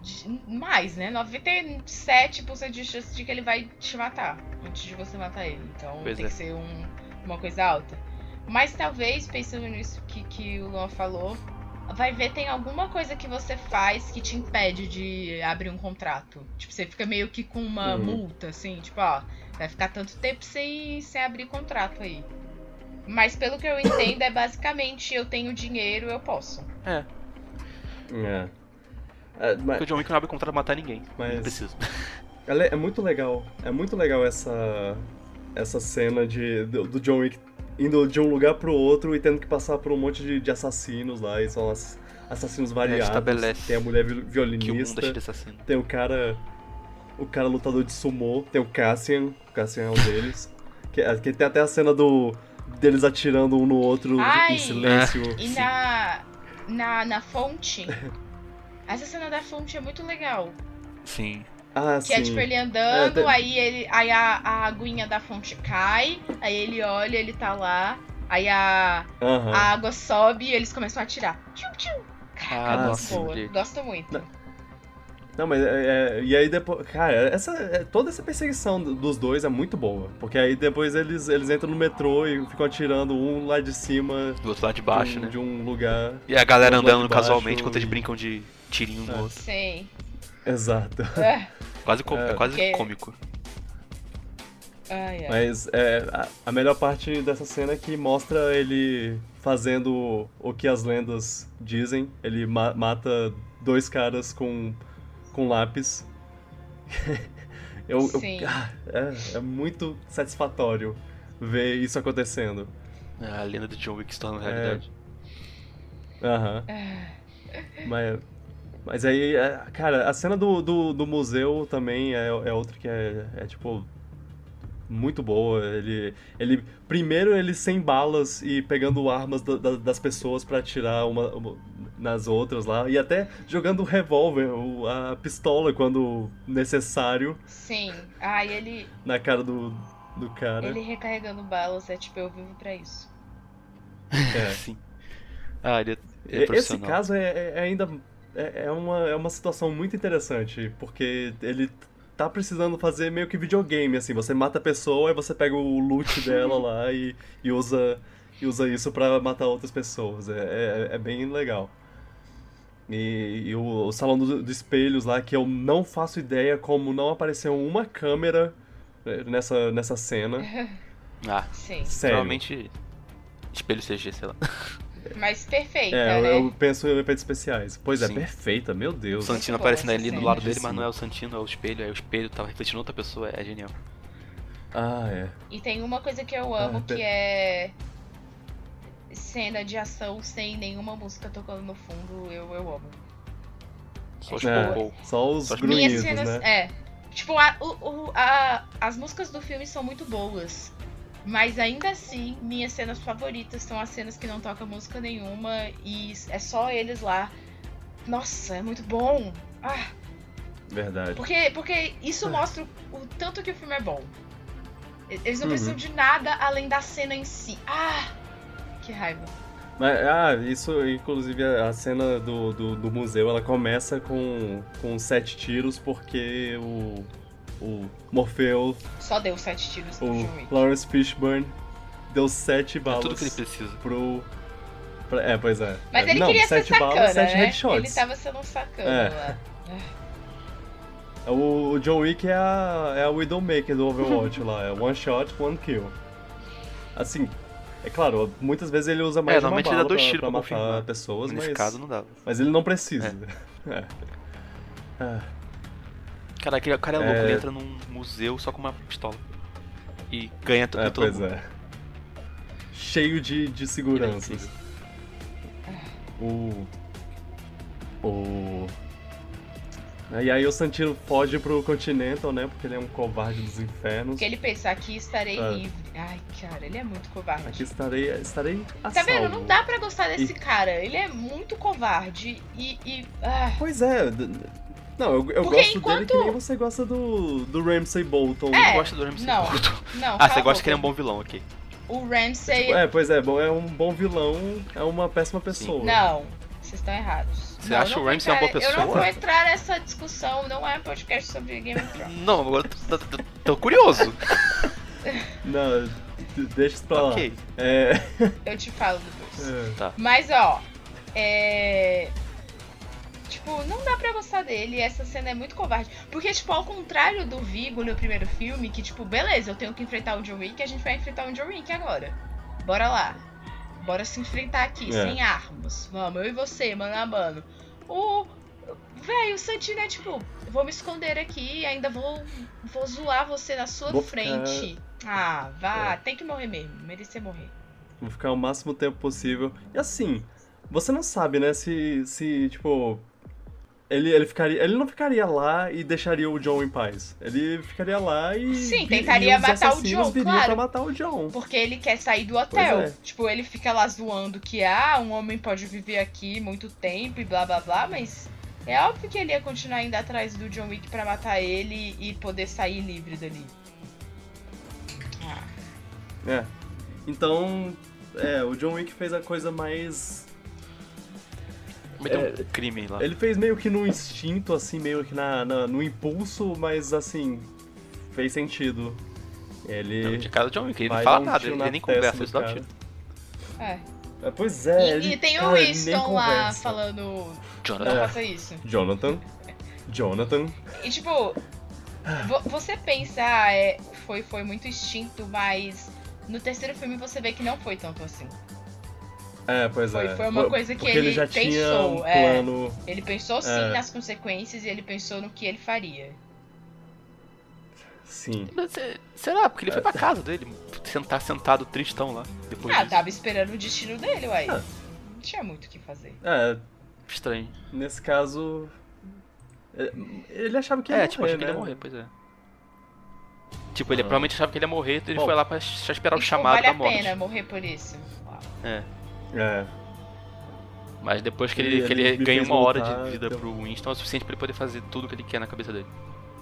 [SPEAKER 4] de, mais, né? 97% de chance de que ele vai te matar antes de você matar ele. Então
[SPEAKER 2] Pois
[SPEAKER 4] tem
[SPEAKER 2] é.
[SPEAKER 4] que ser um- uma coisa alta. Mas talvez, pensando nisso que, que o Luan falou, vai ver tem alguma coisa que você faz que te impede de abrir um contrato. Tipo, você fica meio que com uma
[SPEAKER 1] Uhum.
[SPEAKER 4] multa, assim, tipo, ó, vai ficar tanto tempo sem, sem abrir contrato aí. Mas pelo que eu entendo, é basicamente eu tenho dinheiro, eu posso.
[SPEAKER 2] É.
[SPEAKER 1] É. É, mas-
[SPEAKER 2] Porque o John Wick não abre contrato matar ninguém.
[SPEAKER 1] Mas-
[SPEAKER 2] Não precisa.
[SPEAKER 1] É, é muito legal. É muito legal essa essa cena de do, do John Wick indo de um lugar pro outro e tendo que passar por um monte de, de assassinos lá. E são ass- assassinos variados.
[SPEAKER 2] estabelece
[SPEAKER 1] Tem a mulher vi-
[SPEAKER 2] Que o mundo
[SPEAKER 1] violinista.
[SPEAKER 2] é assassino.
[SPEAKER 1] Tem o cara. O cara lutador de sumô. Tem o Cassian. O Cassian é um deles. que, é- que tem até a cena do. Deles atirando um no outro
[SPEAKER 4] Ai!
[SPEAKER 1] em silêncio.
[SPEAKER 4] E na, na, na fonte. Essa cena da fonte é muito legal.
[SPEAKER 2] Sim.
[SPEAKER 1] Ah,
[SPEAKER 4] Que
[SPEAKER 1] sim.
[SPEAKER 4] é tipo ele andando,
[SPEAKER 1] É, tem-
[SPEAKER 4] aí ele. Aí a, a aguinha da fonte cai, aí ele olha, ele tá lá, aí a,
[SPEAKER 1] Aham.
[SPEAKER 4] a água sobe e eles começam a atirar. Tchum, tchum. Caraca,
[SPEAKER 2] Ah,
[SPEAKER 4] muito
[SPEAKER 1] nossa,
[SPEAKER 4] boa. Gosto muito.
[SPEAKER 1] Não, mas é, é- e aí depois, cara, essa é- toda essa perseguição do- dos dois é muito boa, porque aí depois eles eles entram no metrô e ficam atirando um lá de cima
[SPEAKER 2] Do outro lado de
[SPEAKER 1] de
[SPEAKER 2] baixo,
[SPEAKER 1] um,
[SPEAKER 2] né?
[SPEAKER 1] de um lugar.
[SPEAKER 2] E a galera andando
[SPEAKER 1] de
[SPEAKER 2] casualmente enquanto eles
[SPEAKER 1] e-
[SPEAKER 2] brincam de tirinho no
[SPEAKER 1] É.
[SPEAKER 2] outro.
[SPEAKER 4] Sim.
[SPEAKER 1] Exato.
[SPEAKER 4] É.
[SPEAKER 2] Quase, com-
[SPEAKER 1] É.
[SPEAKER 2] quase cômico.
[SPEAKER 1] Mas é, a, a melhor parte dessa cena é que mostra ele fazendo o que as lendas dizem. Ele ma- mata dois caras com, com lápis. eu, eu- ah, é, é muito satisfatório ver isso acontecendo.
[SPEAKER 2] É, A lenda do John Wick se torna
[SPEAKER 1] É.
[SPEAKER 2] realidade.
[SPEAKER 1] Aham.
[SPEAKER 4] Ah,
[SPEAKER 1] Mas, mas aí, é, cara, a cena do, do, do museu também é, é outra que é, é, tipo muito boa. Ele, ele primeiro ele sem balas e pegando armas da- da- das pessoas pra atirar uma, uma- nas outras lá e até jogando o revólver, a pistola quando necessário
[SPEAKER 4] sim. Ai, ele,
[SPEAKER 1] na cara do, do cara.
[SPEAKER 4] ele recarregando balas é tipo, eu vivo pra isso.
[SPEAKER 1] É.
[SPEAKER 2] Sim. Ah, ele é, ele é
[SPEAKER 1] Esse caso é, é- é ainda é, é uma, é uma situação muito interessante, porque ele tá precisando fazer meio que videogame, assim, você mata a pessoa e você pega o loot dela lá e, e usa e usa isso pra matar outras pessoas. É, é, é bem legal. E, e o, o salão do- dos espelhos lá, que eu não faço ideia como não apareceu uma câmera eh, nessa, nessa cena.
[SPEAKER 2] Ah,
[SPEAKER 4] Sim.
[SPEAKER 1] Sério.
[SPEAKER 2] provavelmente espelho CG, sei lá.
[SPEAKER 4] Mas perfeita,
[SPEAKER 1] É, eu,
[SPEAKER 4] né?
[SPEAKER 1] eu penso em efeitos especiais. Pois é,
[SPEAKER 2] Sim.
[SPEAKER 1] perfeita, meu
[SPEAKER 2] O
[SPEAKER 1] Deus.
[SPEAKER 2] Santino
[SPEAKER 4] boa
[SPEAKER 2] aparecendo ali do lado dele, mas não é o Santino, é o espelho. Aí o espelho tava refletindo outra pessoa, é genial.
[SPEAKER 1] Ah, é.
[SPEAKER 4] E tem uma coisa que eu amo
[SPEAKER 1] Ah,
[SPEAKER 4] que é cena de ação sem nenhuma música tocando no fundo, eu, eu amo.
[SPEAKER 2] Só os
[SPEAKER 1] É,
[SPEAKER 2] pou-
[SPEAKER 1] só os grunhidos,
[SPEAKER 4] cenas.
[SPEAKER 1] né?
[SPEAKER 4] É. Tipo, a, o, o- a- as músicas do filme são muito boas. Mas ainda assim, minhas cenas favoritas são as cenas que não tocam música nenhuma e é só eles lá. Nossa, é muito bom. Ah,
[SPEAKER 1] Verdade.
[SPEAKER 4] porque, porque isso mostra o, tanto que o filme é bom. Eles não
[SPEAKER 1] Uhum.
[SPEAKER 4] precisam de nada além da cena em si. Ah! Que raiva.
[SPEAKER 1] Mas, ah, isso, inclusive, a cena do, do, do museu, ela começa com, com sete tiros porque o, o Morfeu,
[SPEAKER 4] Só deu sete tiros pro
[SPEAKER 1] o
[SPEAKER 4] John Wick.
[SPEAKER 1] Lawrence Fishburne, deu sete
[SPEAKER 2] É
[SPEAKER 1] balas
[SPEAKER 2] tudo que ele precisa.
[SPEAKER 1] pro... pra- é, pois é.
[SPEAKER 4] Mas
[SPEAKER 1] É,
[SPEAKER 4] ele
[SPEAKER 1] não,
[SPEAKER 4] queria ser
[SPEAKER 1] sete
[SPEAKER 4] sacana,
[SPEAKER 1] balas, sete
[SPEAKER 4] né?
[SPEAKER 1] headshots.
[SPEAKER 4] Ele tava sendo um sacana
[SPEAKER 1] É.
[SPEAKER 4] lá.
[SPEAKER 1] O, o John Wick é a, é a Widowmaker do Overwatch lá, é one shot, one kill. Assim, é claro, muitas vezes ele usa mais
[SPEAKER 2] É,
[SPEAKER 1] de uma
[SPEAKER 2] normalmente ele
[SPEAKER 1] bala
[SPEAKER 2] dá dois
[SPEAKER 1] pra, pra matar
[SPEAKER 2] confirmar.
[SPEAKER 1] pessoas,
[SPEAKER 2] Nesse
[SPEAKER 1] mas,
[SPEAKER 2] caso não dava.
[SPEAKER 1] mas ele não precisa. É. Ah,
[SPEAKER 2] Cara, aquele cara é louco,
[SPEAKER 1] É.
[SPEAKER 2] ele entra num museu só com uma pistola. E ganha tudo
[SPEAKER 1] é, pois
[SPEAKER 2] mundo.
[SPEAKER 1] é. Cheio de, de seguranças. O. O. E aí o Santino foge pro Continental, né? Porque ele é um covarde dos infernos.
[SPEAKER 4] Porque ele pensa, aqui estarei
[SPEAKER 1] É.
[SPEAKER 4] livre. Ai, cara, ele é muito covarde.
[SPEAKER 1] Aqui estarei, estarei a
[SPEAKER 4] Tá vendo?
[SPEAKER 1] salvo.
[SPEAKER 4] Não dá pra gostar desse cara. Ele é muito covarde e. e ah,
[SPEAKER 1] Pois é. Não, eu, eu
[SPEAKER 4] Porque
[SPEAKER 1] gosto dele
[SPEAKER 4] enquanto-
[SPEAKER 1] que nem você gosta do, do Ramsay Bolton.
[SPEAKER 4] É,
[SPEAKER 2] Eu gosto do Ramsay
[SPEAKER 4] não.
[SPEAKER 2] Bolton.
[SPEAKER 4] não,
[SPEAKER 2] Ah, você gosta que ele é um bom vilão, ok.
[SPEAKER 4] O Ramsay.
[SPEAKER 1] É, pois é, bom, é um bom vilão, é uma péssima pessoa.
[SPEAKER 4] Não, vocês estão errados.
[SPEAKER 2] Você
[SPEAKER 4] Não,
[SPEAKER 2] acha o Ramsay uma boa
[SPEAKER 4] entrar- Eu não
[SPEAKER 2] pessoa?
[SPEAKER 4] vou entrar nessa discussão, não é um podcast sobre Game of Thrones.
[SPEAKER 2] Não, agora eu tô, tô- tô curioso.
[SPEAKER 1] Não, deixa isso pra lá.
[SPEAKER 2] ok.
[SPEAKER 1] É,
[SPEAKER 4] Eu te falo depois.
[SPEAKER 1] é,
[SPEAKER 4] Mas ó, é. Tipo, não dá pra gostar dele, essa cena é muito covarde. Porque, tipo, ao contrário do Vigo no primeiro filme, que, tipo, beleza, eu tenho que enfrentar o John Wick, a gente vai enfrentar o John Wick agora. Bora lá. Bora se enfrentar aqui,
[SPEAKER 1] É.
[SPEAKER 4] sem armas. Vamos, eu e você, mano a mano. O. Véi, o Santino é tipo, vou me esconder aqui e ainda vou, vou zoar você na sua
[SPEAKER 1] Vou ficar-
[SPEAKER 4] frente. Ah, vá,
[SPEAKER 1] É.
[SPEAKER 4] tem que morrer mesmo, merecer morrer.
[SPEAKER 1] vou ficar o máximo tempo possível. E assim, você não sabe, né, se, se tipo... Ele, ele, ficaria, ele não ficaria lá e deixaria o John em paz. Ele ficaria lá e.
[SPEAKER 4] Sim,
[SPEAKER 1] e
[SPEAKER 4] tentaria
[SPEAKER 1] os
[SPEAKER 4] matar o John, claro.
[SPEAKER 1] pra matar o John.
[SPEAKER 4] Porque ele quer sair do hotel.
[SPEAKER 1] é.
[SPEAKER 4] Tipo, ele fica lá zoando que, ah, um homem pode viver aqui muito tempo e blá blá blá, mas é óbvio que ele ia continuar indo atrás do John Wick pra matar ele e poder sair livre dali. Ah,
[SPEAKER 1] É. Então, é, o John Wick fez a coisa mais.
[SPEAKER 2] Cometeu
[SPEAKER 1] É,
[SPEAKER 2] um crime lá.
[SPEAKER 1] Ele fez meio que no instinto, assim, meio que na, na- no impulso, mas assim, fez sentido. Ele.
[SPEAKER 2] De cara do John Wick, ele não fala
[SPEAKER 1] um
[SPEAKER 2] nada, ele nem conversa, ele só dá um tiro.
[SPEAKER 4] é.
[SPEAKER 1] É, pois é.
[SPEAKER 4] E,
[SPEAKER 1] ele,
[SPEAKER 4] e tem o
[SPEAKER 1] cara,
[SPEAKER 4] Winston lá
[SPEAKER 1] conversa.
[SPEAKER 4] falando, não
[SPEAKER 2] Jonathan.
[SPEAKER 1] É.
[SPEAKER 4] faça isso.
[SPEAKER 1] Jonathan. Jonathan.
[SPEAKER 4] E tipo, vo- você pensa, ah, é, foi, foi muito instinto, mas no terceiro filme você vê que não foi tanto assim.
[SPEAKER 1] É, pois
[SPEAKER 4] Foi-
[SPEAKER 1] é.
[SPEAKER 4] foi uma coisa que
[SPEAKER 1] porque
[SPEAKER 4] ele
[SPEAKER 1] já
[SPEAKER 4] pensou,
[SPEAKER 1] tinha um
[SPEAKER 4] é.
[SPEAKER 1] plano.
[SPEAKER 4] Ele pensou sim
[SPEAKER 1] É.
[SPEAKER 4] nas consequências e ele pensou no que ele faria.
[SPEAKER 1] Sim.
[SPEAKER 2] Mas, é, Será? Porque ele foi pra casa dele, sentar sentado tristão lá. Depois
[SPEAKER 4] Ah,
[SPEAKER 2] disso.
[SPEAKER 4] tava esperando o destino dele, uai.
[SPEAKER 1] Ah.
[SPEAKER 4] Não tinha muito o que fazer.
[SPEAKER 1] É,
[SPEAKER 2] Estranho.
[SPEAKER 1] nesse caso. é, Ele achava que ia
[SPEAKER 2] é,
[SPEAKER 1] morrer,
[SPEAKER 2] tipo, achei que ele
[SPEAKER 1] né?
[SPEAKER 2] ia morrer, pois é. Tipo, ele
[SPEAKER 1] Ah.
[SPEAKER 2] provavelmente achava que ele ia morrer, então ele
[SPEAKER 1] Bom.
[SPEAKER 2] foi lá pra só esperar o chamado
[SPEAKER 4] vale
[SPEAKER 2] da
[SPEAKER 4] a
[SPEAKER 2] morte.
[SPEAKER 4] pena morrer por isso.
[SPEAKER 2] É.
[SPEAKER 1] É.
[SPEAKER 2] Mas depois que
[SPEAKER 1] Ele-
[SPEAKER 2] ele, que ele, ganha uma hora
[SPEAKER 1] voltar,
[SPEAKER 2] de vida
[SPEAKER 1] então.
[SPEAKER 2] pro Winston é o suficiente pra ele poder fazer tudo que ele quer na cabeça dele.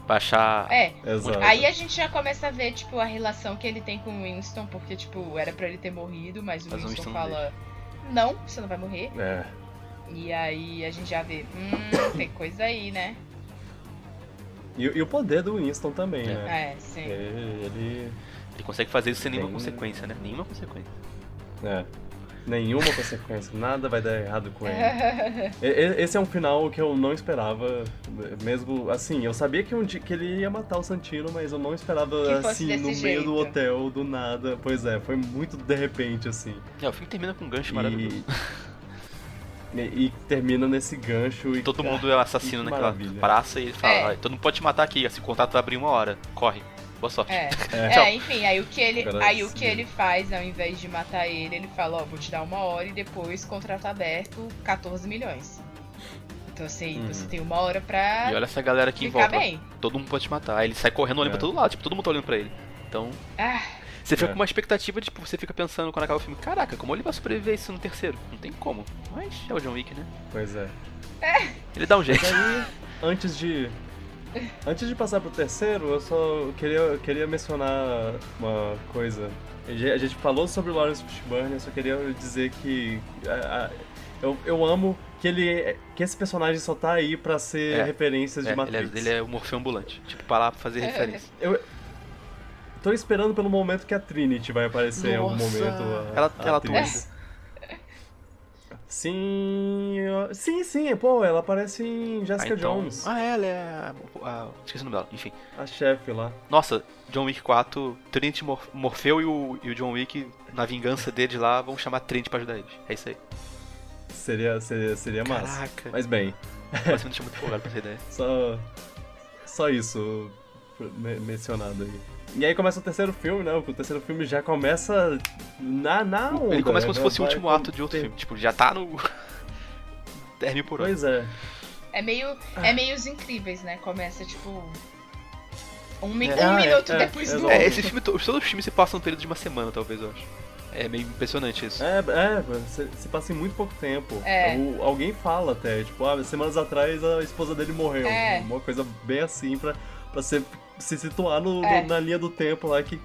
[SPEAKER 2] Pra achar.
[SPEAKER 4] É,
[SPEAKER 1] Exato.
[SPEAKER 4] aí a gente já começa a ver, tipo, a relação que ele tem com o Winston, porque, tipo, era pra ele ter morrido, mas o
[SPEAKER 2] Mas o
[SPEAKER 4] Winston,
[SPEAKER 2] Winston não
[SPEAKER 4] fala, não, você não vai morrer.
[SPEAKER 1] É.
[SPEAKER 4] E aí a gente já vê, hum, tem coisa aí, né?
[SPEAKER 1] E, e o poder do Winston também,
[SPEAKER 2] É.
[SPEAKER 1] né?
[SPEAKER 4] É, sim.
[SPEAKER 1] Ele. ele-
[SPEAKER 2] Ele consegue fazer isso sem nenhuma
[SPEAKER 1] Tem-
[SPEAKER 2] consequência, né? Nenhuma consequência.
[SPEAKER 1] É. Nenhuma consequência, nada vai dar errado com ele. E- e- Esse é um final que eu não esperava, mesmo assim, eu sabia que, um dia, que ele ia matar o Santino, mas eu não esperava assim, no meio
[SPEAKER 4] jeito.
[SPEAKER 1] do hotel, do nada. Pois é, foi muito de repente, assim.
[SPEAKER 2] É, o filme termina com um gancho maravilhoso.
[SPEAKER 1] E, e, e termina nesse gancho e.
[SPEAKER 2] Todo
[SPEAKER 1] cara,
[SPEAKER 2] mundo é assassino
[SPEAKER 1] que
[SPEAKER 2] naquela
[SPEAKER 1] maravilha.
[SPEAKER 2] praça e ele fala,
[SPEAKER 4] É.
[SPEAKER 2] "Ai, todo mundo pode te matar aqui, esse contrato vai abrir uma hora. Corre. Boa sorte.
[SPEAKER 4] É.
[SPEAKER 1] É.
[SPEAKER 4] É, enfim, aí o que ele, aí o que ele faz, ao invés de matar ele, ele fala, ó, vou te dar uma hora e depois contrato aberto, 14 milhões. Então assim,
[SPEAKER 1] Uhum.
[SPEAKER 4] você tem uma hora pra
[SPEAKER 2] E olha essa galera aqui em volta.
[SPEAKER 4] bem.
[SPEAKER 2] Todo mundo pode te matar. Aí ele sai correndo olhando
[SPEAKER 1] É.
[SPEAKER 2] pra todo lado, tipo, todo mundo tá olhando pra ele. Então,
[SPEAKER 4] Ah,
[SPEAKER 2] você fica
[SPEAKER 1] É.
[SPEAKER 2] com uma expectativa, tipo, você fica pensando quando acaba o filme, caraca, como ele vai sobreviver isso no terceiro? Não tem como. Mas é o John Wick, né?
[SPEAKER 1] Pois é.
[SPEAKER 2] Ele dá um jeito.
[SPEAKER 1] Mas aí, antes de. Antes de passar pro terceiro, eu só queria, queria mencionar uma coisa. A gente- falou sobre o Lawrence Fishburne, eu só queria dizer que. a- a- eu, eu amo que ele. que esse personagem só tá aí pra ser
[SPEAKER 2] É.
[SPEAKER 1] referências de
[SPEAKER 2] É, ele, é,
[SPEAKER 1] Matrix.
[SPEAKER 2] ele é o Morfeu ambulante. Tipo, pra lá pra fazer referência.
[SPEAKER 1] Eu tô esperando pelo momento que a Trinity vai aparecer em algum
[SPEAKER 2] Nossa!
[SPEAKER 1] momento. a-
[SPEAKER 2] Ela-
[SPEAKER 1] a
[SPEAKER 2] ela
[SPEAKER 1] atriz. Sim, eu- sim, sim, pô, ela aparece em
[SPEAKER 2] Ah,
[SPEAKER 1] Jessica
[SPEAKER 2] então-
[SPEAKER 1] Jones,
[SPEAKER 2] Ah, ela é a, Esqueci o nome dela. Enfim.
[SPEAKER 1] a chefe lá.
[SPEAKER 2] Nossa, John Wick 4, Trinity, Mor- Morfeu e o, e o John Wick, na vingança deles lá, vão chamar Trinity pra ajudar eles. É isso aí.
[SPEAKER 1] Seria, seria, seria massa.
[SPEAKER 2] Caraca.
[SPEAKER 1] Mas bem,
[SPEAKER 2] Mas me deixa muito empolgado com essa ideia.
[SPEAKER 1] só, só isso me- mencionado aí. E aí começa o terceiro filme, né? O terceiro filme já começa na, na onda.
[SPEAKER 2] Ele começa como se
[SPEAKER 1] né?
[SPEAKER 2] fosse o último ato de outro filme. Tipo, já tá no. 10 mil por hora.
[SPEAKER 1] Pois é.
[SPEAKER 4] É meio, é meio os incríveis, né? Começa tipo. Um, mi-
[SPEAKER 2] É.
[SPEAKER 4] um
[SPEAKER 1] Ah, é,
[SPEAKER 4] minuto
[SPEAKER 1] é,
[SPEAKER 4] depois do
[SPEAKER 1] exato.
[SPEAKER 2] É,
[SPEAKER 4] outro.
[SPEAKER 2] esse filme, to- todos os filmes se passam no período de uma semana, talvez, eu acho. É meio impressionante isso.
[SPEAKER 1] É, é, se, se passa em muito pouco tempo.
[SPEAKER 4] É.
[SPEAKER 1] O- alguém fala até, tipo, ah, semanas atrás a esposa dele morreu.
[SPEAKER 4] É.
[SPEAKER 1] Uma coisa bem assim pra, pra se, se situar no,
[SPEAKER 4] É.
[SPEAKER 1] no- na linha do tempo lá que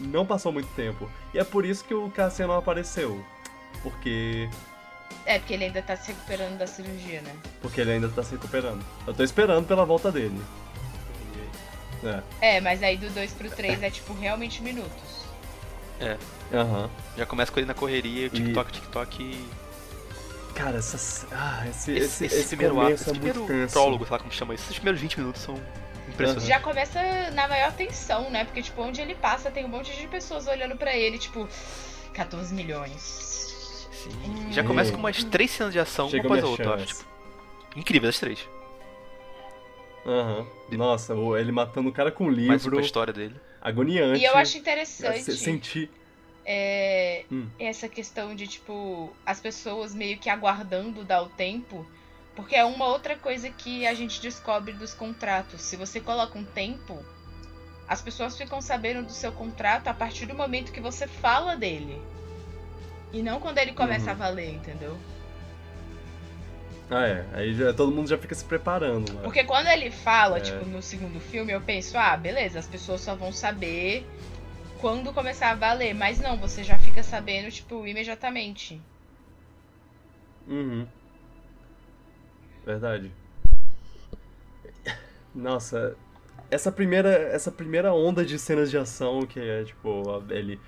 [SPEAKER 1] não passou muito tempo. E é por isso que o Cassian não apareceu. Porque.
[SPEAKER 4] É, porque ele ainda tá se recuperando da cirurgia, né?
[SPEAKER 1] Porque ele ainda tá se recuperando. Eu tô esperando pela volta dele. É.
[SPEAKER 4] É, mas aí do 2 pro 3 é tipo realmente minutos.
[SPEAKER 1] Aham.
[SPEAKER 2] Já começa com ele na correria, o TikTok, TikTok e.
[SPEAKER 1] Cara, essas. Ah, esse,
[SPEAKER 2] Esse,
[SPEAKER 1] esse, esse,
[SPEAKER 2] primeiro ato, esse
[SPEAKER 1] é
[SPEAKER 2] primeiro prólogo, sei lá como chama isso. Esses primeiros 20 minutos são impressionantes.
[SPEAKER 4] Já começa na maior tensão, né? Porque, tipo, onde ele passa tem um monte de pessoas olhando pra ele, tipo, 14 milhões.
[SPEAKER 2] Sim. Já começa com umas três cenas de ação,
[SPEAKER 1] Chega
[SPEAKER 2] uma após a outra, eu acho. Tipo, incrível as três.
[SPEAKER 1] Aham. Nossa, o- ele matando o cara com
[SPEAKER 2] Mais
[SPEAKER 1] livro.
[SPEAKER 2] uma história dele.
[SPEAKER 1] Agoniante.
[SPEAKER 4] E eu acho interessante
[SPEAKER 1] Se- Sentir.
[SPEAKER 4] é,
[SPEAKER 1] Hum.
[SPEAKER 4] essa questão de, tipo, as pessoas meio que aguardando dar o tempo. Porque é uma outra coisa que a gente descobre dos contratos. Se você coloca um tempo, as pessoas ficam sabendo do seu contrato a partir do momento que você fala dele. E não quando ele começa
[SPEAKER 1] Uhum.
[SPEAKER 4] a valer, entendeu?
[SPEAKER 1] Ah, é. Aí já, todo mundo já fica se preparando. Né?
[SPEAKER 4] Porque quando ele fala,
[SPEAKER 1] É.
[SPEAKER 4] tipo, no segundo filme, eu penso, ah, beleza, as pessoas só vão saber quando começar a valer. Mas não, você já fica sabendo, tipo, imediatamente.
[SPEAKER 1] Uhum. Verdade. Nossa, essa primeira, essa primeira onda de cenas de ação que é tipo a- ele,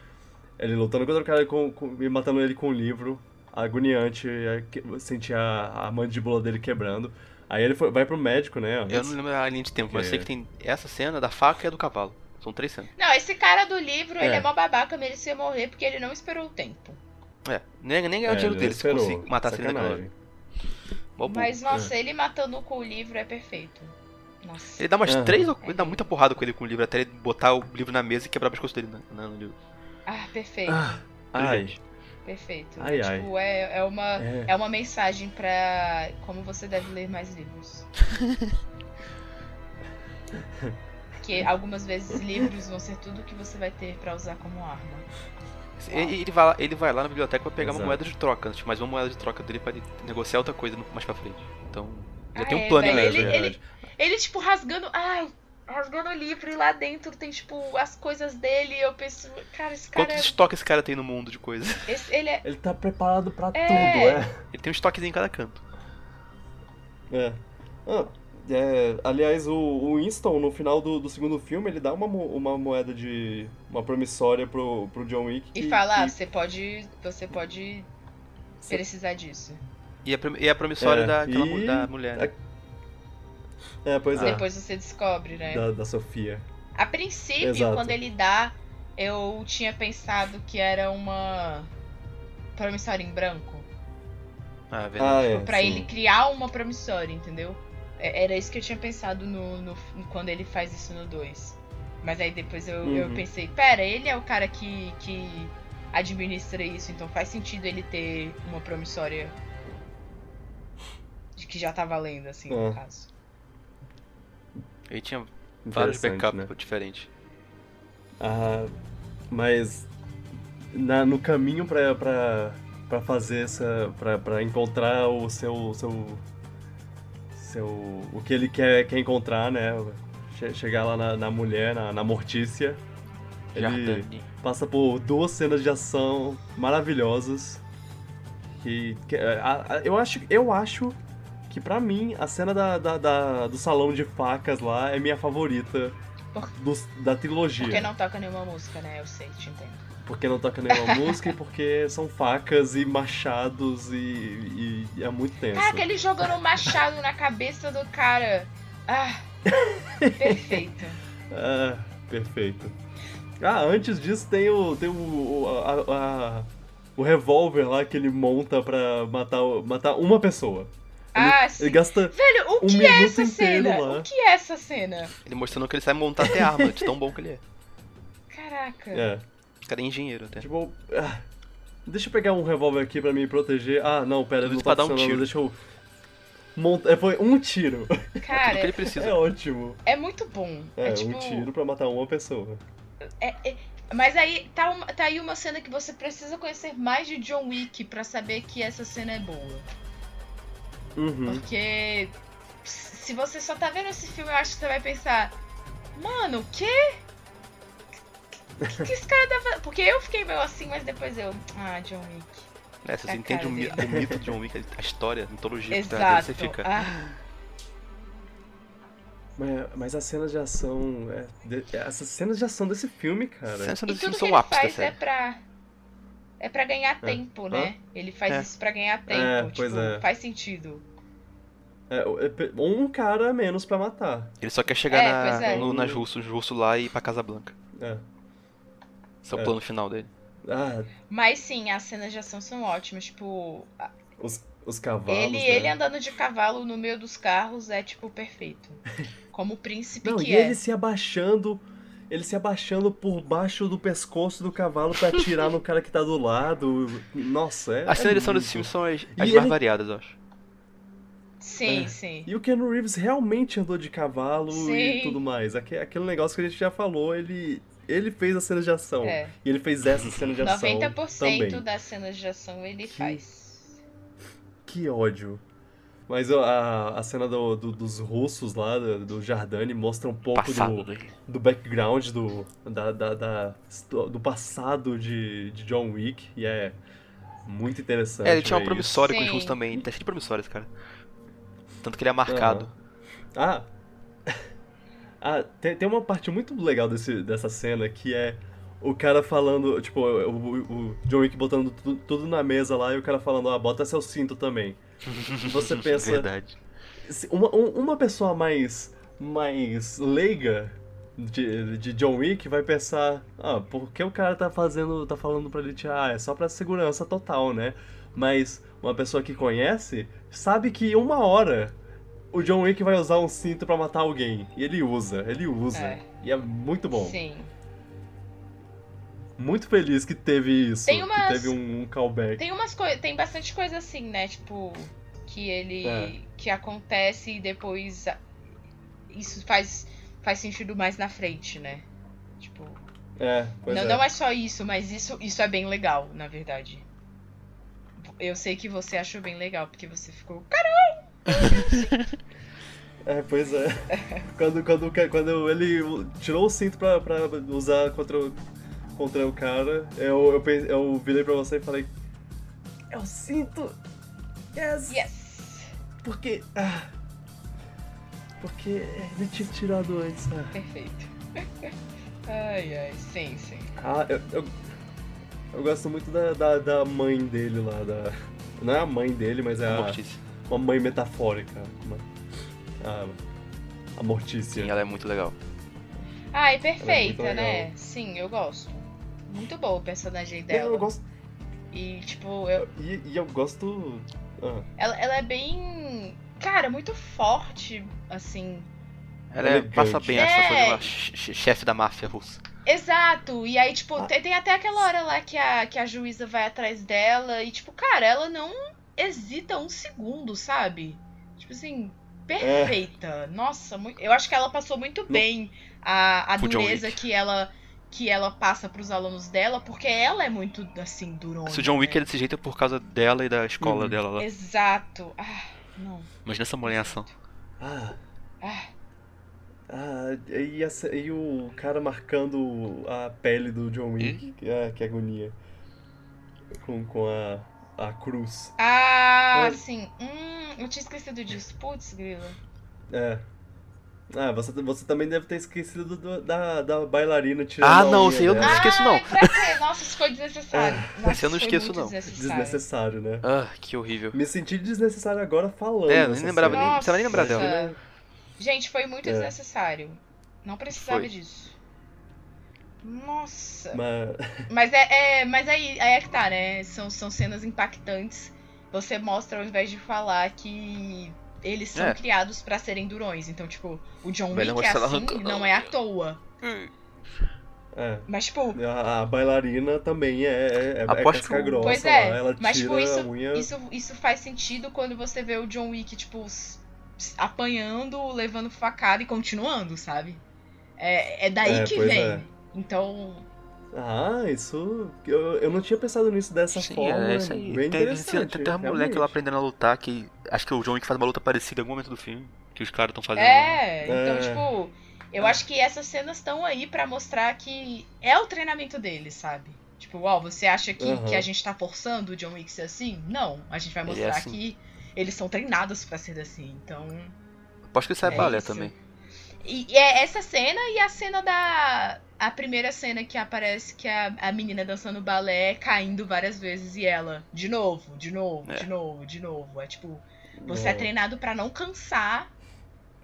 [SPEAKER 1] ele lutando contra o cara com, com- e matando ele com um livro, agoniante, é, sentir a, a mandíbula dele quebrando. Aí ele foi- vai pro médico, né?
[SPEAKER 2] Eu não lembro a linha de tempo, mas eu sei
[SPEAKER 1] É.
[SPEAKER 2] que tem essa cena da faca e a do cavalo. São três cenas.
[SPEAKER 4] Não, esse cara do livro, ele
[SPEAKER 1] É.
[SPEAKER 4] é mó babaca, merecia morrer porque ele não esperou o tempo.
[SPEAKER 2] É, nem, nem ganhar o
[SPEAKER 1] É,
[SPEAKER 2] dinheiro
[SPEAKER 1] ele
[SPEAKER 2] dele se
[SPEAKER 1] esperou.
[SPEAKER 2] conseguir matar ele naquela hora. Burro.
[SPEAKER 4] Mas, nossa, ele matando com o livro é perfeito. Nossa.
[SPEAKER 2] Ele dá umas três ou ele dá muita porrada com ele com o livro, até ele botar o livro na mesa e quebrar o pescoço dele na- na- no livro.
[SPEAKER 4] Ah, perfeito.
[SPEAKER 1] Ah, ai.
[SPEAKER 4] Perfeito.
[SPEAKER 1] Ai,
[SPEAKER 4] É, tipo, é, é, uma,
[SPEAKER 1] É.
[SPEAKER 4] é uma mensagem pra como você deve ler mais livros. Porque algumas vezes livros vão ser tudo que você vai ter pra usar como arma.
[SPEAKER 2] Ele, ele vai lá, ele vai lá na biblioteca pra pegar
[SPEAKER 1] Exato.
[SPEAKER 2] uma moeda de troca, tipo, mais uma moeda de troca dele pra ele negociar outra coisa mais pra frente. Então, já
[SPEAKER 4] Ah,
[SPEAKER 2] tem um
[SPEAKER 4] é,
[SPEAKER 2] plano em
[SPEAKER 4] velho,
[SPEAKER 2] mente.
[SPEAKER 4] ele-
[SPEAKER 1] é verdade.
[SPEAKER 4] Ele, tipo, rasgando. Ai, rasgando o livro e lá dentro tem, tipo, as coisas dele. E eu penso, cara, esse cara.
[SPEAKER 2] Quantos estoques esse cara tem no mundo de coisa?
[SPEAKER 4] Esse, ele é.
[SPEAKER 1] Ele tá preparado pra
[SPEAKER 4] É.
[SPEAKER 1] tudo, é.
[SPEAKER 2] Ele tem um estoquezinho em cada canto.
[SPEAKER 1] É. Ah, é, aliás, o, o Winston, no final do, do segundo filme, ele dá uma, uma moeda de. uma promissória pro, pro John Wick.
[SPEAKER 4] E
[SPEAKER 1] que-
[SPEAKER 4] fala, ah,
[SPEAKER 1] que-
[SPEAKER 4] você pode. Você pode precisar disso.
[SPEAKER 2] E a, e a promissória
[SPEAKER 1] É,
[SPEAKER 2] daquela
[SPEAKER 1] e-
[SPEAKER 2] da mulher. né?
[SPEAKER 1] É, pois é.
[SPEAKER 4] Depois você descobre, né?
[SPEAKER 1] Da, da Sofia.
[SPEAKER 4] A princípio,
[SPEAKER 1] Exato.
[SPEAKER 4] quando ele dá, eu tinha pensado que era uma promissória em branco.
[SPEAKER 2] Ah,
[SPEAKER 1] Ah,
[SPEAKER 2] verdade.
[SPEAKER 1] é.
[SPEAKER 4] Pra
[SPEAKER 1] sim.
[SPEAKER 4] ele criar uma promissória, entendeu? É- Era isso que eu tinha pensado no, no- quando ele faz isso no 2. Mas aí depois eu, eu
[SPEAKER 1] Uhum.
[SPEAKER 4] pensei, pera, ele é o cara que, que administra isso, então faz sentido ele ter uma promissória de que já tá valendo, assim, no
[SPEAKER 1] É.
[SPEAKER 4] caso.
[SPEAKER 2] Ele tinha vários backups
[SPEAKER 1] né?
[SPEAKER 2] diferentes.
[SPEAKER 1] Ah, mas na- no caminho pra, pra, pra fazer essa. Pra, pra encontrar o seu. seu. Seu. o que ele quer, quer encontrar, né? Che- Chegar lá na, na mulher, na, na Mortícia. Ele passa por duas cenas de ação maravilhosas. Que. que- a- a- eu, acho, eu acho que pra mim a cena da, da- da- do salão de facas lá é minha favorita
[SPEAKER 4] Por-
[SPEAKER 1] da trilogia.
[SPEAKER 4] Porque não toca nenhuma música, né? Eu sei, te entendo.
[SPEAKER 1] Porque não toca nenhuma música e porque são facas e machados e, e é muito tenso.
[SPEAKER 4] Caraca, ele jogando um machado na cabeça do cara. Ah, perfeito.
[SPEAKER 1] Ah, perfeito. Ah, antes disso tem o. tem o. o, a- a- o revólver lá que ele monta pra matar, matar uma pessoa. Ele,
[SPEAKER 4] Ah, sim.
[SPEAKER 1] ele gasta.
[SPEAKER 4] Velho, o
[SPEAKER 1] um
[SPEAKER 4] que é
[SPEAKER 1] minuto
[SPEAKER 4] essa
[SPEAKER 1] inteiro
[SPEAKER 4] cena?
[SPEAKER 1] lá.
[SPEAKER 4] O que é essa cena?
[SPEAKER 2] Ele mostrando que ele sabe montar até arma, de tão bom que ele é.
[SPEAKER 4] Caraca.
[SPEAKER 1] É.
[SPEAKER 2] Cara é engenheiro até.
[SPEAKER 1] Tipo. ah, deixa eu pegar um revólver aqui pra me proteger. Ah, não, pera, ele não tá
[SPEAKER 2] dar um tiro.
[SPEAKER 1] Deixa eu monta... foi um tiro.
[SPEAKER 2] Tudo que ele
[SPEAKER 4] Cara,
[SPEAKER 2] precisa.
[SPEAKER 1] É ótimo.
[SPEAKER 4] é muito bom.
[SPEAKER 1] É,
[SPEAKER 4] É, tipo.
[SPEAKER 1] um tiro pra matar uma pessoa.
[SPEAKER 4] é- é- Mas aí tá, uma- tá aí uma cena que você precisa conhecer mais de John Wick pra saber que essa cena é boa.
[SPEAKER 1] Uhum.
[SPEAKER 4] Porque se você só tá vendo esse filme, eu acho que você vai pensar, mano, o quê? O que, que esse cara tá fazendo? Porque eu fiquei meio assim, mas depois eu. Ah, John Wick.
[SPEAKER 2] É, se você
[SPEAKER 4] a
[SPEAKER 2] entende o, o mito de John Wick, a história, a mitologia que tá dele,
[SPEAKER 4] Exato.
[SPEAKER 2] você fica.
[SPEAKER 4] Ah,
[SPEAKER 1] Mas, mas as cenas de ação. é, de- essas cenas de ação desse filme, cara.
[SPEAKER 2] Essas cenas
[SPEAKER 4] e
[SPEAKER 2] desse filme
[SPEAKER 4] tudo que
[SPEAKER 2] são
[SPEAKER 4] ele faz é pra. É pra ganhar tempo, né? Ele faz
[SPEAKER 2] É.
[SPEAKER 4] isso pra ganhar tempo.
[SPEAKER 1] É,
[SPEAKER 4] tipo,
[SPEAKER 1] pois é.
[SPEAKER 4] faz sentido.
[SPEAKER 1] É, é, um cara a menos pra matar.
[SPEAKER 2] Ele só quer chegar
[SPEAKER 4] É,
[SPEAKER 2] na,
[SPEAKER 4] é.
[SPEAKER 2] no, nas russos, russos lá e ir pra Casa Blanca.
[SPEAKER 1] É.
[SPEAKER 2] Esse é o
[SPEAKER 1] É.
[SPEAKER 2] plano final dele.
[SPEAKER 1] Ah,
[SPEAKER 4] Mas sim, as cenas de ação são ótimas. Tipo,
[SPEAKER 1] os, os cavalos.
[SPEAKER 4] ele,
[SPEAKER 1] né?
[SPEAKER 4] ele andando de cavalo no meio dos carros é, tipo, perfeito. Como príncipe
[SPEAKER 1] Não,
[SPEAKER 4] que
[SPEAKER 1] e
[SPEAKER 4] é.
[SPEAKER 1] ele se abaixando. Ele se abaixando por baixo do pescoço do cavalo pra atirar no cara que tá do lado. Nossa, é.
[SPEAKER 2] As cenas de
[SPEAKER 1] é
[SPEAKER 2] ação desse
[SPEAKER 1] muito.
[SPEAKER 2] filme são as, as
[SPEAKER 1] ele-
[SPEAKER 2] mais variadas, eu acho.
[SPEAKER 4] Sim,
[SPEAKER 1] É.
[SPEAKER 4] sim.
[SPEAKER 1] E o Keanu Reeves realmente andou de cavalo
[SPEAKER 4] Sim.
[SPEAKER 1] e tudo mais. Aque- Aquele negócio que a gente já falou, ele, ele fez as cenas de ação.
[SPEAKER 4] É.
[SPEAKER 1] E ele fez essa cena de ação
[SPEAKER 4] 90%
[SPEAKER 1] também.
[SPEAKER 4] das cenas de ação ele
[SPEAKER 1] Que-
[SPEAKER 4] faz.
[SPEAKER 1] Que ódio. Mas a, a cena do- do- dos russos lá, do, do Jardane, mostra um pouco
[SPEAKER 2] Passado
[SPEAKER 1] do, do background do, da, da- da- do passado de, de John Wick. E é muito interessante.
[SPEAKER 2] É, ele tinha um
[SPEAKER 1] ver
[SPEAKER 2] promissório com os russos também. Tá cheio de promissórios, cara. Tanto que ele é marcado.
[SPEAKER 1] isso. Ah! Ah tem, tem uma parte muito legal desse, dessa cena que é o cara falando, tipo, o, o- John Wick botando tu- tudo na mesa lá e o cara falando, ah, bota seu cinto também. Você pensa,
[SPEAKER 2] Verdade.
[SPEAKER 1] Uma, um- uma pessoa mais, mais leiga de, de John Wick vai pensar, ah, por que o cara tá fazendo, tá falando pra ele? Ah, é só pra segurança total, né? Mas uma pessoa que conhece sabe que uma hora o John Wick vai usar um cinto pra matar alguém. E ele usa, ele usa.
[SPEAKER 4] É.
[SPEAKER 1] E é muito bom.
[SPEAKER 4] Sim.
[SPEAKER 1] Muito feliz que teve isso.
[SPEAKER 4] Tem umas-
[SPEAKER 1] Que teve um, um callback.
[SPEAKER 4] Tem umas coisas. Tem bastante coisa assim, né? Tipo, que ele.
[SPEAKER 1] É.
[SPEAKER 4] que acontece e depois. Isso faz, faz sentido mais na frente, né? Tipo.
[SPEAKER 1] É, pois
[SPEAKER 4] não,
[SPEAKER 1] é.
[SPEAKER 4] não é só isso, mas isso, isso é bem legal, na verdade. Eu sei que você achou bem legal, porque você ficou.
[SPEAKER 1] É, pois é. quando, quando, quando ele tirou o cinto pra, pra usar contra o, contra o cara, eu, eu, pense- eu virei pra você e falei: É o cinto! Yes!
[SPEAKER 4] Yes!
[SPEAKER 1] Porque. Ah, porque ele tinha tirado antes. Ah,
[SPEAKER 4] Perfeito. ai, ai, sim, sim.
[SPEAKER 1] Ah, eu, eu, eu gosto muito da, da, da mãe dele lá. Da, não é a mãe dele, mas é a,
[SPEAKER 2] Mortícia.
[SPEAKER 1] Uma mãe metafórica. Uma, a, a Mortícia.
[SPEAKER 2] Sim, ela é muito legal.
[SPEAKER 4] Ai,
[SPEAKER 1] Ela é
[SPEAKER 4] perfeita,
[SPEAKER 1] muito
[SPEAKER 4] né? Sim, eu gosto. Muito boa o personagem
[SPEAKER 1] Eu,
[SPEAKER 4] dela.
[SPEAKER 1] eu gosto.
[SPEAKER 4] E, tipo, eu,
[SPEAKER 1] E, e eu gosto. Ah,
[SPEAKER 4] ela, ela é bem. Cara, muito forte, assim.
[SPEAKER 2] Ela é, passa bem essa
[SPEAKER 4] É.
[SPEAKER 2] coisa uma che- chefe da máfia russa.
[SPEAKER 4] Exato! E aí, tipo,
[SPEAKER 1] Ah.
[SPEAKER 4] tem, tem até aquela hora lá que a, que a juíza vai atrás dela e, tipo, cara, ela não hesita um segundo, sabe? Tipo assim, perfeita. Nossa, mui- eu acho que ela passou muito bem a, a dureza que ela que ela passa pros alunos dela, porque ela é muito, assim, durona.
[SPEAKER 2] Se o John Wick
[SPEAKER 4] né?
[SPEAKER 2] é desse jeito é por causa dela e da escola
[SPEAKER 1] Uhum.
[SPEAKER 2] dela lá.
[SPEAKER 4] Exato. Ah, não.
[SPEAKER 2] Imagina essa mulher em ação.
[SPEAKER 1] ah,
[SPEAKER 4] Ah,
[SPEAKER 1] ah e, essa- e o cara marcando a pele do John Wick. que- Ah, que agonia. Com, com a, a cruz.
[SPEAKER 4] ah
[SPEAKER 1] Oi.
[SPEAKER 4] sim. Hum, eu tinha esquecido disso. Putz, grila.
[SPEAKER 1] É. Ah, você, você também deve ter esquecido do- da, da bailarina tirando
[SPEAKER 2] Ah,
[SPEAKER 1] a
[SPEAKER 2] não, eu não
[SPEAKER 1] dela.
[SPEAKER 2] esqueço, não.
[SPEAKER 4] Ai, quê? Nossa, isso foi desnecessário. Nossa,
[SPEAKER 2] Esse eu não
[SPEAKER 4] foi
[SPEAKER 2] esqueço, não.
[SPEAKER 4] Desnecessário.
[SPEAKER 1] Desnecessário, né?
[SPEAKER 2] Ah, que horrível.
[SPEAKER 1] Me senti desnecessário agora falando.
[SPEAKER 2] É, nem lembrava nem- precisava nem lembrar dela.
[SPEAKER 4] Gente, foi muito
[SPEAKER 1] É.
[SPEAKER 4] desnecessário. Não precisava
[SPEAKER 2] Foi.
[SPEAKER 4] disso. Nossa.
[SPEAKER 1] Mas,
[SPEAKER 4] Mas é, é- mas aí, aí é que tá, né? São, são cenas impactantes. Você mostra ao invés de falar que eles são
[SPEAKER 2] É.
[SPEAKER 4] criados pra serem durões. Então, tipo, o John Wick é assim
[SPEAKER 2] arrancando
[SPEAKER 4] não é à toa.
[SPEAKER 1] É.
[SPEAKER 4] Mas, tipo,
[SPEAKER 1] A, a bailarina também é, é, é
[SPEAKER 2] Aposto
[SPEAKER 1] casca
[SPEAKER 2] que o-
[SPEAKER 1] grossa
[SPEAKER 4] Pois é,
[SPEAKER 1] lá, ela
[SPEAKER 4] mas
[SPEAKER 1] tira
[SPEAKER 4] tipo, isso,
[SPEAKER 1] a unha.
[SPEAKER 4] isso, isso faz sentido quando você vê o John Wick, tipo, apanhando, levando facada e continuando, sabe? É, é daí
[SPEAKER 1] É,
[SPEAKER 4] que vem.
[SPEAKER 1] É.
[SPEAKER 4] Então,
[SPEAKER 1] Ah, isso. Eu, eu não tinha pensado nisso dessa
[SPEAKER 2] Sim,
[SPEAKER 1] forma.
[SPEAKER 2] é isso aí.
[SPEAKER 1] Bem
[SPEAKER 2] Tem,
[SPEAKER 1] interessante.
[SPEAKER 2] tem, tem um moleque lá
[SPEAKER 1] realmente.
[SPEAKER 2] aprendendo a lutar que. Acho que o John Wick faz uma luta parecida em algum momento do filme. Que os caras estão fazendo.
[SPEAKER 4] é, então,
[SPEAKER 1] É.
[SPEAKER 4] tipo, eu acho que essas cenas estão aí pra mostrar que é o treinamento deles, sabe? Tipo, ó, você acha que,
[SPEAKER 1] Aham.
[SPEAKER 4] que a gente tá forçando o John Wick ser assim? Não, a gente vai
[SPEAKER 2] Ele é
[SPEAKER 4] mostrar
[SPEAKER 2] assim.
[SPEAKER 4] que eles são treinados pra ser assim. Então,
[SPEAKER 2] Aposto que isso é,
[SPEAKER 4] É
[SPEAKER 2] balé
[SPEAKER 4] isso.
[SPEAKER 2] também.
[SPEAKER 4] E e é essa cena e a cena da. A primeira cena que aparece que a, a menina dançando balé caindo várias vezes e ela, de novo, de novo,
[SPEAKER 2] É.
[SPEAKER 4] de novo, de novo. É tipo, você é,
[SPEAKER 1] É.
[SPEAKER 4] treinado pra não cansar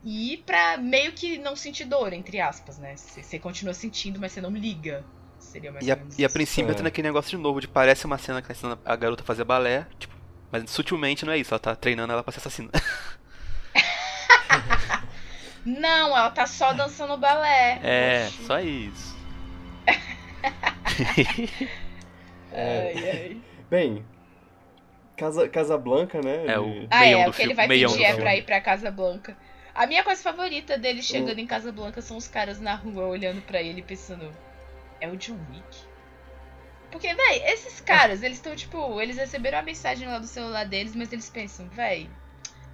[SPEAKER 4] e pra meio que não sentir dor, entre aspas, né? Você continua sentindo, mas você não liga. Seria mais
[SPEAKER 2] E a, e a princípio
[SPEAKER 1] É.
[SPEAKER 2] tem aquele negócio de novo, de parece uma cena que tá ensinando a garota a fazer balé, tipo, mas sutilmente não é isso, ela tá treinando ela pra ser assassina.
[SPEAKER 4] Não, ela tá só dançando balé.
[SPEAKER 2] É,
[SPEAKER 4] Oxi.
[SPEAKER 2] só isso.
[SPEAKER 1] É.
[SPEAKER 4] Ai, ai.
[SPEAKER 1] Bem, Casa, Casablanca, né?
[SPEAKER 2] É,
[SPEAKER 1] ele-
[SPEAKER 2] o-
[SPEAKER 4] Ah,
[SPEAKER 2] Meião
[SPEAKER 4] é,
[SPEAKER 2] do
[SPEAKER 4] o que ele vai
[SPEAKER 2] meião
[SPEAKER 4] pedir é pra ir pra Casa Blanca. A minha coisa favorita dele
[SPEAKER 1] Hum.
[SPEAKER 4] chegando em Casa Blanca são os caras na rua olhando pra ele e pensando, é o John Wick? Porque, véi, esses caras, eles estão, tipo, eles receberam a mensagem lá do celular deles, mas eles pensam, véi,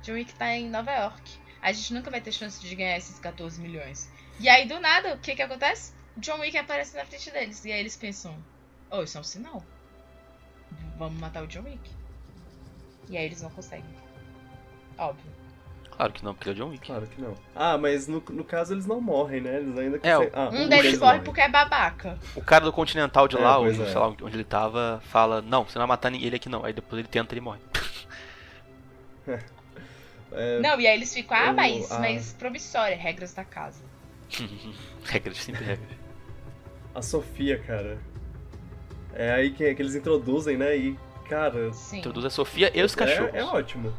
[SPEAKER 4] John Wick tá em Nova York. A gente nunca vai ter chance de ganhar esses 14 milhões. E aí, do nada, o que que acontece? John Wick aparece na frente deles. E aí eles pensam, oh, isso é um sinal. Vamos matar o John Wick. E aí eles não conseguem. Óbvio.
[SPEAKER 2] Claro que não, porque é o John Wick.
[SPEAKER 1] Claro que não. Ah, mas no, no caso eles não morrem, né? Eles ainda
[SPEAKER 2] É,
[SPEAKER 1] conseguem. Ah,
[SPEAKER 4] Um
[SPEAKER 1] um
[SPEAKER 4] deles morre porque é babaca.
[SPEAKER 2] O cara do Continental de
[SPEAKER 1] É,
[SPEAKER 2] lá,
[SPEAKER 1] pois
[SPEAKER 2] o,
[SPEAKER 1] é.
[SPEAKER 2] sei lá, onde ele tava, fala, não, você não vai matar ninguém ele aqui não. Aí depois ele tenta e ele morre.
[SPEAKER 1] É,
[SPEAKER 4] Não, e aí eles ficam, ah, mas,
[SPEAKER 1] a-
[SPEAKER 4] mas promissória, regras da casa.
[SPEAKER 2] regras, sempre regras.
[SPEAKER 1] a Sofia, cara. É aí que, que eles introduzem, né? E, cara.
[SPEAKER 4] Sim.
[SPEAKER 2] Introduz a Sofia e os cachorros.
[SPEAKER 1] É, é ótimo.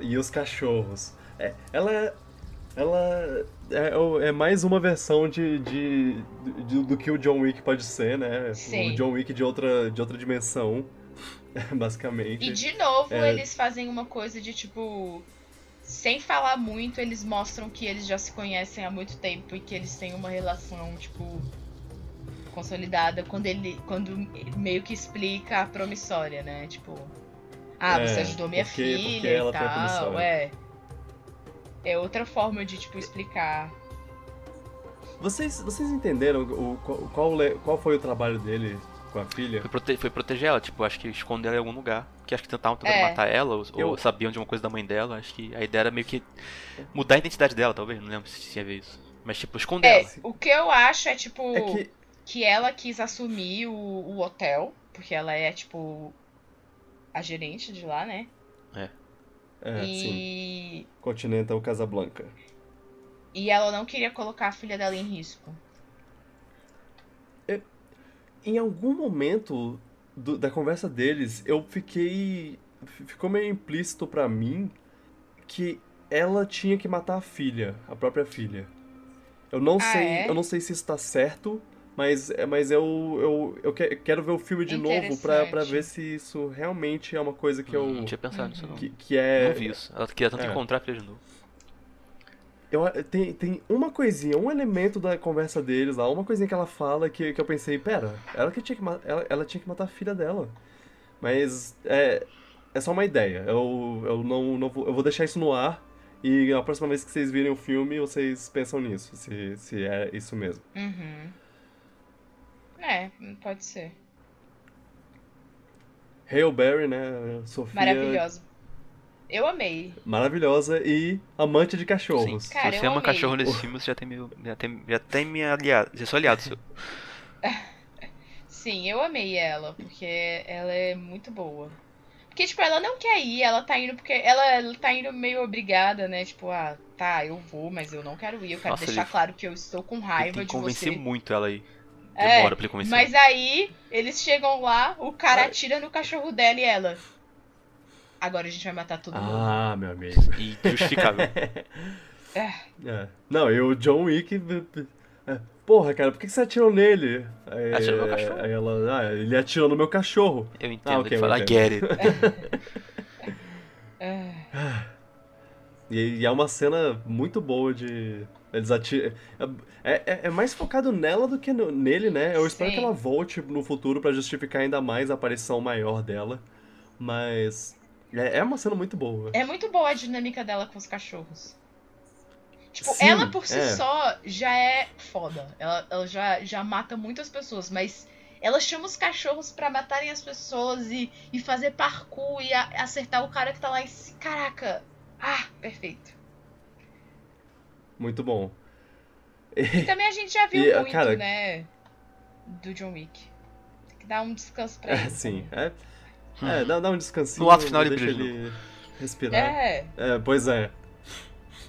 [SPEAKER 1] E os cachorros. É, ela. Ela é, o- é mais uma versão de, de, de- do que o John Wick pode ser, né?
[SPEAKER 4] Sim.
[SPEAKER 1] O John Wick de outra, de outra dimensão, basicamente.
[SPEAKER 4] E de novo,
[SPEAKER 1] É.
[SPEAKER 4] eles fazem uma coisa de tipo. Sem falar muito, eles mostram que eles já se conhecem há muito tempo e que eles têm uma relação, tipo. consolidada quando ele. quando meio que explica a promissória, né? Tipo. Ah,
[SPEAKER 1] É,
[SPEAKER 4] você ajudou minha
[SPEAKER 1] porque-
[SPEAKER 4] filha
[SPEAKER 1] porque
[SPEAKER 4] e tal. É. É outra forma de, tipo, explicar.
[SPEAKER 1] Vocês, vocês entenderam o, qual, qual foi o trabalho dele com a filha?
[SPEAKER 2] Foi, prote- foi proteger ela, tipo, acho que esconder ela em algum lugar. Que acho que tentavam tentar
[SPEAKER 4] É.
[SPEAKER 2] matar ela, ou, ou
[SPEAKER 1] Eu-
[SPEAKER 2] sabiam de uma coisa da mãe dela. Acho que a ideia era meio que mudar a identidade dela, talvez. Não lembro se tinha a ver isso. Mas, tipo, esconder
[SPEAKER 4] É,
[SPEAKER 2] ela.
[SPEAKER 4] o que eu acho é, tipo.
[SPEAKER 1] É que.
[SPEAKER 4] que ela quis assumir o, o hotel, porque ela é, tipo, a gerente de lá, né?
[SPEAKER 1] É, sim.
[SPEAKER 4] e...
[SPEAKER 1] Continental Casablanca.
[SPEAKER 4] e ela não queria colocar a filha dela em risco.
[SPEAKER 1] Em algum momento do- da conversa deles, eu fiquei. Ficou meio implícito pra mim que ela tinha que matar a filha, a própria filha. Eu não
[SPEAKER 4] Ah,
[SPEAKER 1] sei,
[SPEAKER 4] é?
[SPEAKER 1] eu não sei se isso tá certo, mas, é- mas eu, eu, eu que- quero ver o filme de novo pra, ver se isso realmente é uma coisa que eu.
[SPEAKER 2] Não tinha pensado nisso, não.
[SPEAKER 1] Que, que é.
[SPEAKER 2] Não vi isso. Ela queria tanto
[SPEAKER 1] É.
[SPEAKER 2] encontrar a filha de novo.
[SPEAKER 1] Eu, tem, tem uma coisinha, um elemento da conversa deles lá, uma coisinha que ela fala que, que eu pensei, pera, ela que tinha que ela, ela tinha que matar a filha dela. Mas é, é só uma ideia. Eu, eu não, não vou, eu vou deixar isso no ar e a próxima vez que vocês virem o filme, vocês pensam nisso, se, se é isso mesmo.
[SPEAKER 4] Uhum. É, pode ser.
[SPEAKER 1] Hail Berry, né? Sofia.
[SPEAKER 4] Maravilhosa. Eu amei.
[SPEAKER 1] Maravilhosa e amante de cachorros.
[SPEAKER 2] Sim.
[SPEAKER 4] Cara,
[SPEAKER 2] Se você ama
[SPEAKER 4] amei.
[SPEAKER 2] cachorro nesse filme, você já tem meu. Já tem, já tem minha aliada. Já sou aliado seu.
[SPEAKER 4] Sim, eu amei ela, porque ela é muito boa. Porque, tipo, ela não quer ir, ela tá indo porque. Ela, ela tá indo meio obrigada, né? Tipo, ah, tá, eu vou, mas eu não quero ir. Eu quero
[SPEAKER 2] Nossa,
[SPEAKER 4] deixar
[SPEAKER 2] ele-
[SPEAKER 4] claro que eu estou com
[SPEAKER 2] Ele
[SPEAKER 4] raiva de
[SPEAKER 2] convencer
[SPEAKER 4] você.
[SPEAKER 2] muito ela aí.
[SPEAKER 4] É,
[SPEAKER 2] Demora pra ele convencer.
[SPEAKER 4] Mas aí, eles chegam lá, o cara atira no cachorro dela e ela. Agora a gente vai matar todo mundo.
[SPEAKER 1] Ah, meu amigo.
[SPEAKER 2] E justificável.
[SPEAKER 4] É.
[SPEAKER 1] É. Não, e o John Wick. é, porra, cara, por que que você atirou nele? Aí,
[SPEAKER 2] Atirou no meu cachorro.
[SPEAKER 1] aí ela, ah, ele atirou no meu cachorro.
[SPEAKER 2] Eu entendo,
[SPEAKER 1] Ah, ok,
[SPEAKER 2] ele
[SPEAKER 1] eu
[SPEAKER 2] fala, get it.
[SPEAKER 4] Ah,
[SPEAKER 1] E, e é uma cena muito boa de. Eles atiram. É, é, é mais focado nela do que no- nele, né? Eu espero
[SPEAKER 4] Sim.
[SPEAKER 1] que ela volte no futuro pra justificar ainda mais a aparição maior dela. Mas. É, é uma cena muito boa.
[SPEAKER 4] É muito boa a dinâmica dela com os cachorros. Tipo,
[SPEAKER 1] Sim,
[SPEAKER 4] ela por si
[SPEAKER 1] é.
[SPEAKER 4] só já é foda. Ela, ela já, já mata muitas pessoas, mas ela chama os cachorros pra matarem as pessoas e, e fazer parkour e a- acertar o cara que tá lá em cima. Caraca! Ah, perfeito.
[SPEAKER 1] Muito bom.
[SPEAKER 4] E também a gente já viu
[SPEAKER 1] E,
[SPEAKER 4] muito,
[SPEAKER 1] cara-
[SPEAKER 4] né? Do John Wick. Tem que dar um descanso pra ele.
[SPEAKER 1] É, sim. É, é dá, dá um descansinho.
[SPEAKER 2] No ato final ele
[SPEAKER 1] deixa
[SPEAKER 2] brilha de
[SPEAKER 1] ele respirar.
[SPEAKER 4] É.
[SPEAKER 1] É, pois é.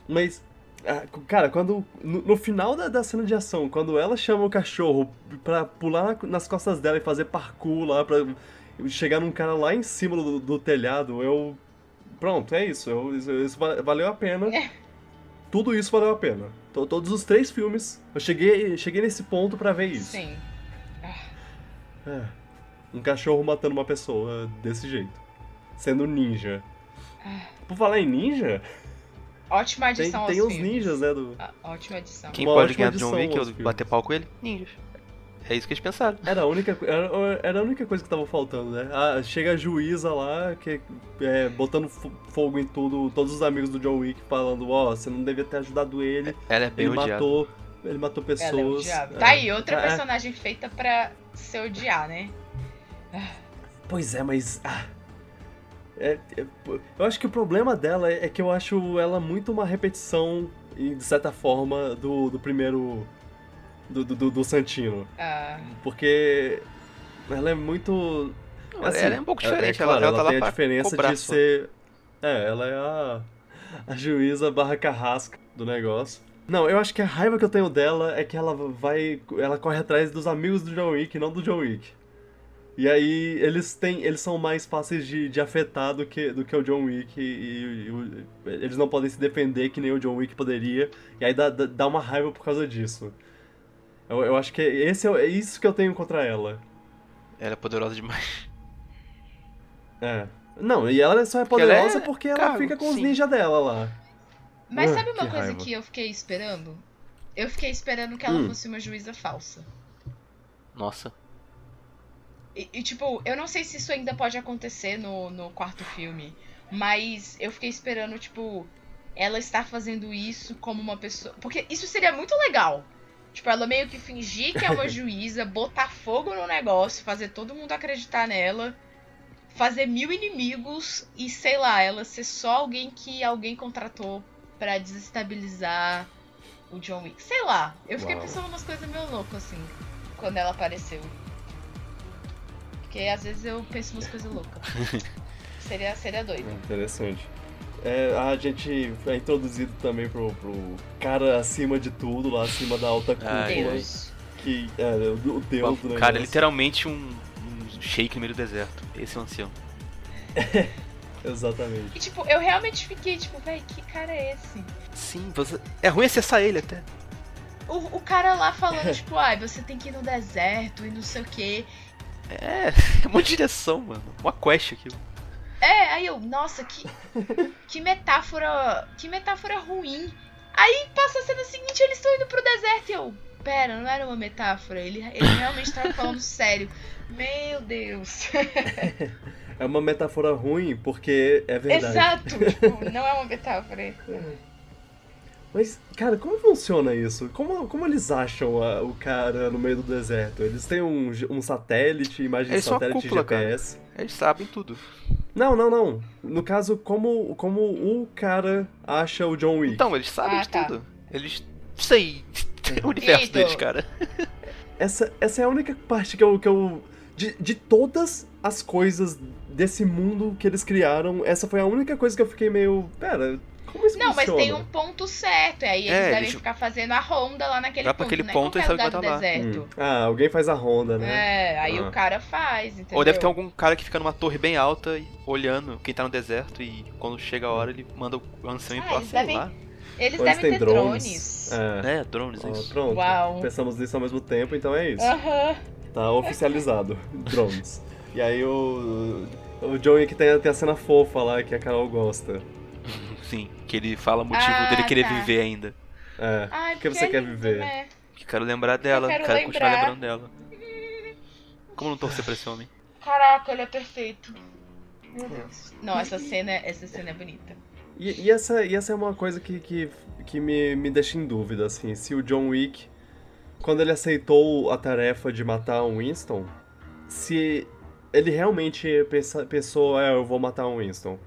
[SPEAKER 1] Mas, ah, cara, quando. No, no final da, da cena de ação, quando ela chama o cachorro pra pular na- nas costas dela e fazer parkour lá, pra chegar num cara lá em cima do, do telhado, eu. Pronto, é isso. Eu, isso, isso va- valeu a pena.
[SPEAKER 4] É.
[SPEAKER 1] Tudo isso valeu a pena. To- todos os três filmes, eu cheguei, cheguei nesse ponto pra ver isso.
[SPEAKER 4] Sim.
[SPEAKER 1] É. Um cachorro matando uma pessoa desse jeito. Sendo ninja. Por falar em ninja,
[SPEAKER 4] Ótima
[SPEAKER 1] tem,
[SPEAKER 4] adição
[SPEAKER 1] tem
[SPEAKER 4] aos
[SPEAKER 1] os
[SPEAKER 4] filmes.
[SPEAKER 1] ninjas, né? Do...
[SPEAKER 4] Ah, ótima adição.
[SPEAKER 2] Quem
[SPEAKER 1] Uma
[SPEAKER 2] pode ganhar do John Wick ou bater pau com ele? Ninjas. É isso que eles pensaram.
[SPEAKER 1] Era a única, era, era a única coisa que tava faltando, né? Ah, chega a juíza lá, que é, botando fo- fogo em tudo, todos os amigos do John Wick falando, ó, você não devia ter ajudado ele,
[SPEAKER 2] Ela é bem
[SPEAKER 1] ele
[SPEAKER 2] odiada.
[SPEAKER 1] matou, ele matou pessoas.
[SPEAKER 4] Ela é odiável.
[SPEAKER 1] É.
[SPEAKER 4] Tá aí, outra
[SPEAKER 1] É,
[SPEAKER 4] personagem feita pra se odiar, né?
[SPEAKER 1] Pois é, mas. ah, é- é- eu acho que o problema dela é que eu acho ela muito uma repetição, de certa forma, do, do primeiro. Do, do, do Santino.
[SPEAKER 4] Ah,
[SPEAKER 1] Porque ela é muito. Assim,
[SPEAKER 2] ela é um pouco diferente.
[SPEAKER 1] claro,
[SPEAKER 2] ela, ela, tá lá
[SPEAKER 1] tem a diferença de ser. É, ela é a. A juíza barra carrasca do negócio. Não, eu acho que a raiva que eu tenho dela é que ela vai. Ela corre atrás dos amigos do John Wick, não do John Wick. E aí eles têm. Eles são mais fáceis de, de afetar do que, do que o John Wick. E, e- e eles não podem se defender que nem o John Wick poderia. E aí dá, dá- uma raiva por causa disso. Eu, eu acho que esse é, é isso que eu tenho contra ela.
[SPEAKER 2] Ela é poderosa demais.
[SPEAKER 1] É. Não, e ela só é
[SPEAKER 2] Porque ela
[SPEAKER 1] poderosa
[SPEAKER 2] é
[SPEAKER 1] porque ela
[SPEAKER 2] cargo,
[SPEAKER 1] fica com os
[SPEAKER 2] sim.
[SPEAKER 1] ninjas dela lá.
[SPEAKER 4] mas sabe uma
[SPEAKER 1] que
[SPEAKER 4] coisa
[SPEAKER 1] raiva.
[SPEAKER 4] que eu fiquei esperando? Eu fiquei esperando que ela
[SPEAKER 1] Hum.
[SPEAKER 4] fosse uma juíza falsa.
[SPEAKER 2] Nossa.
[SPEAKER 4] E, e, tipo, eu não sei se isso ainda pode acontecer no, no quarto filme, mas eu fiquei esperando, tipo, ela estar fazendo isso como uma pessoa. Porque isso seria muito legal. Tipo, ela meio que fingir que é uma juíza, botar fogo no negócio, fazer todo mundo acreditar nela, fazer mil inimigos e, sei lá, ela ser só alguém que alguém contratou pra desestabilizar o John Wick. Sei lá, eu fiquei
[SPEAKER 1] Uau.
[SPEAKER 4] pensando umas coisas meio loucas, assim, quando ela apareceu. Porque às vezes eu penso umas coisas loucas. seria, seria doido.
[SPEAKER 1] Interessante. É, a gente é introduzido também pro, pro cara acima de tudo, lá acima da alta cúpula.
[SPEAKER 4] Deus.
[SPEAKER 1] que é o, o deus do
[SPEAKER 2] O cara é literalmente um, um shake no meio do deserto. Esse é o ancião.
[SPEAKER 1] Exatamente.
[SPEAKER 4] E tipo, eu realmente fiquei tipo, véi, que cara é esse?
[SPEAKER 2] Sim, você... é ruim acessar ele até.
[SPEAKER 4] O, o cara lá falando, tipo, ai, você tem que ir no deserto e não sei o quê.
[SPEAKER 2] É, é uma direção, mano. Uma quest aquilo.
[SPEAKER 4] É, aí eu, nossa, que, que metáfora. Que metáfora ruim. Aí passa a cena seguinte, eles estão indo pro deserto e eu. Pera, não era uma metáfora. Ele, ele realmente tava falando sério. Meu Deus.
[SPEAKER 1] É uma metáfora ruim porque é verdade.
[SPEAKER 4] Exato. Tipo, não é uma metáfora.
[SPEAKER 1] Mas, cara, como funciona isso? Como, como eles acham a- o cara no meio do deserto? Eles têm um, um satélite, imagem de satélite
[SPEAKER 2] cúpula, cara.
[SPEAKER 1] GPS.
[SPEAKER 2] Eles sabem tudo.
[SPEAKER 1] Não, não, não. No caso, como, como o cara acha o John Wick?
[SPEAKER 2] Então, eles sabem
[SPEAKER 4] Ah,
[SPEAKER 2] de
[SPEAKER 4] tá.
[SPEAKER 2] tudo. Eles. Sei. o universo deles, cara.
[SPEAKER 1] Essa, essa é a única parte que eu. Que eu de, de todas as coisas desse mundo que eles criaram, essa foi a única coisa que eu fiquei meio. Pera, como isso
[SPEAKER 4] Não, mas
[SPEAKER 1] funciona?
[SPEAKER 4] tem um ponto certo. E aí eles
[SPEAKER 2] É,
[SPEAKER 4] devem
[SPEAKER 2] eles-
[SPEAKER 4] ficar fazendo a ronda lá naquele
[SPEAKER 2] Vai pra
[SPEAKER 4] ponto.
[SPEAKER 2] aquele
[SPEAKER 4] né?
[SPEAKER 2] ponto e
[SPEAKER 4] Qualquer
[SPEAKER 2] sabe que
[SPEAKER 4] lugar
[SPEAKER 2] vai tá lá.
[SPEAKER 4] deserto.
[SPEAKER 1] Hum. Ah, alguém faz a ronda, né?
[SPEAKER 4] É, aí
[SPEAKER 1] Ah.
[SPEAKER 4] o cara faz, entendeu?
[SPEAKER 2] Ou deve ter algum cara que fica numa torre bem alta e olhando quem tá no deserto e quando chega a hora ele manda o ancião ir
[SPEAKER 4] Ah,
[SPEAKER 2] pra lá,
[SPEAKER 4] eles
[SPEAKER 2] sei
[SPEAKER 4] devem-
[SPEAKER 2] lá.
[SPEAKER 4] Eles
[SPEAKER 1] Ou
[SPEAKER 4] devem
[SPEAKER 1] têm
[SPEAKER 4] ter
[SPEAKER 1] drones.
[SPEAKER 4] drones.
[SPEAKER 1] É.
[SPEAKER 2] É, drones, é isso.
[SPEAKER 1] pronto.
[SPEAKER 4] Uau.
[SPEAKER 1] Pensamos nisso ao mesmo tempo, então é isso.
[SPEAKER 4] Aham.
[SPEAKER 1] Tá oficializado. drones. E aí o. O Joey que tem, tem a cena fofa lá que a Carol gosta.
[SPEAKER 2] Sim, que ele fala o motivo
[SPEAKER 4] Ah,
[SPEAKER 2] dele querer
[SPEAKER 4] tá.
[SPEAKER 2] viver ainda.
[SPEAKER 1] É.
[SPEAKER 4] Ai,
[SPEAKER 1] que
[SPEAKER 4] porque
[SPEAKER 1] você
[SPEAKER 4] é
[SPEAKER 1] quer
[SPEAKER 4] lindo,
[SPEAKER 1] viver?
[SPEAKER 4] né?
[SPEAKER 2] Que quero lembrar dela,
[SPEAKER 4] quero
[SPEAKER 2] quero, continuar
[SPEAKER 4] lembrar.
[SPEAKER 2] lembrando dela. Como não torcer pra esse homem?
[SPEAKER 4] Caraca, ele é perfeito. Meu Deus. Não, essa cena, essa cena é bonita.
[SPEAKER 1] E, e essa, e essa é uma coisa que, que, que me, me deixa em dúvida, assim, se o John Wick, quando ele aceitou a tarefa de matar o Winston, se ele realmente pensa, pensou, é, eu vou matar o Winston.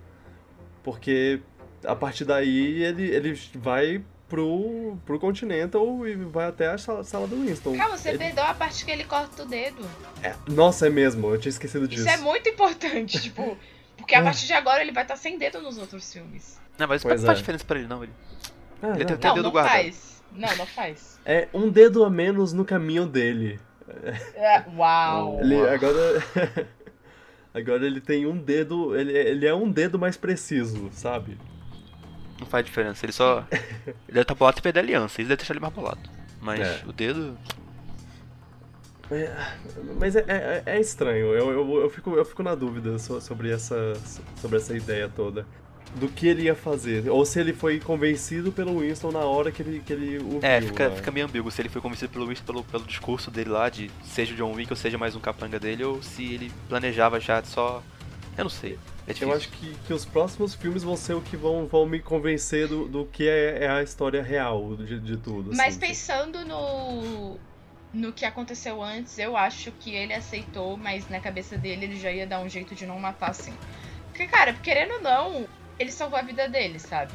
[SPEAKER 1] Porque a partir daí ele, ele vai pro, pro Continental e vai até a sala, sala do Winston.
[SPEAKER 4] Calma, você
[SPEAKER 1] Ele-
[SPEAKER 4] perdeu a parte que ele corta o dedo.
[SPEAKER 1] é, nossa, é mesmo, eu tinha esquecido disso.
[SPEAKER 4] Isso é muito importante, tipo. Porque a
[SPEAKER 1] É.
[SPEAKER 4] partir de agora ele vai estar sem dedo nos outros filmes.
[SPEAKER 2] Não, mas isso
[SPEAKER 1] Pois
[SPEAKER 2] não faz
[SPEAKER 1] é.
[SPEAKER 2] diferença pra ele, não. Ele,
[SPEAKER 1] Ah,
[SPEAKER 2] ele
[SPEAKER 1] não.
[SPEAKER 2] tem até
[SPEAKER 4] Não,
[SPEAKER 2] dedo
[SPEAKER 4] não
[SPEAKER 2] guardado.
[SPEAKER 4] faz. Não, não faz.
[SPEAKER 1] É um dedo a menos no caminho dele.
[SPEAKER 4] É, uau.
[SPEAKER 1] Ele agora. agora ele tem um dedo. Ele, ele é um dedo mais preciso, sabe?
[SPEAKER 2] Não faz diferença. Ele só. ele deve estar bolado e perder a aliança. Isso deve deixar ele mais bolado. Mas
[SPEAKER 1] É.
[SPEAKER 2] o dedo.
[SPEAKER 1] Mas é, é, é estranho. Eu, eu, eu, fico, eu fico na dúvida so- sobre essa, sobre essa ideia toda. Do que ele ia fazer. Ou se ele foi convencido pelo Winston na hora que ele, que ele o
[SPEAKER 2] É,
[SPEAKER 1] viu,
[SPEAKER 2] fica,
[SPEAKER 1] né?
[SPEAKER 2] fica meio ambíguo se ele foi convencido pelo Winston pelo, pelo discurso dele lá, de seja o John Wick ou seja mais um capanga dele, ou se ele planejava já só. Eu não sei. É.
[SPEAKER 1] Eu acho que, que os próximos filmes vão ser o que vão, vão me convencer do, do que é, é a história real de, de tudo.
[SPEAKER 4] Mas
[SPEAKER 1] assim.
[SPEAKER 4] pensando no. No que aconteceu antes, eu acho que ele aceitou, mas na cabeça dele ele já ia dar um jeito de não matar assim. Porque, cara, querendo ou não, ele salvou a vida dele, sabe?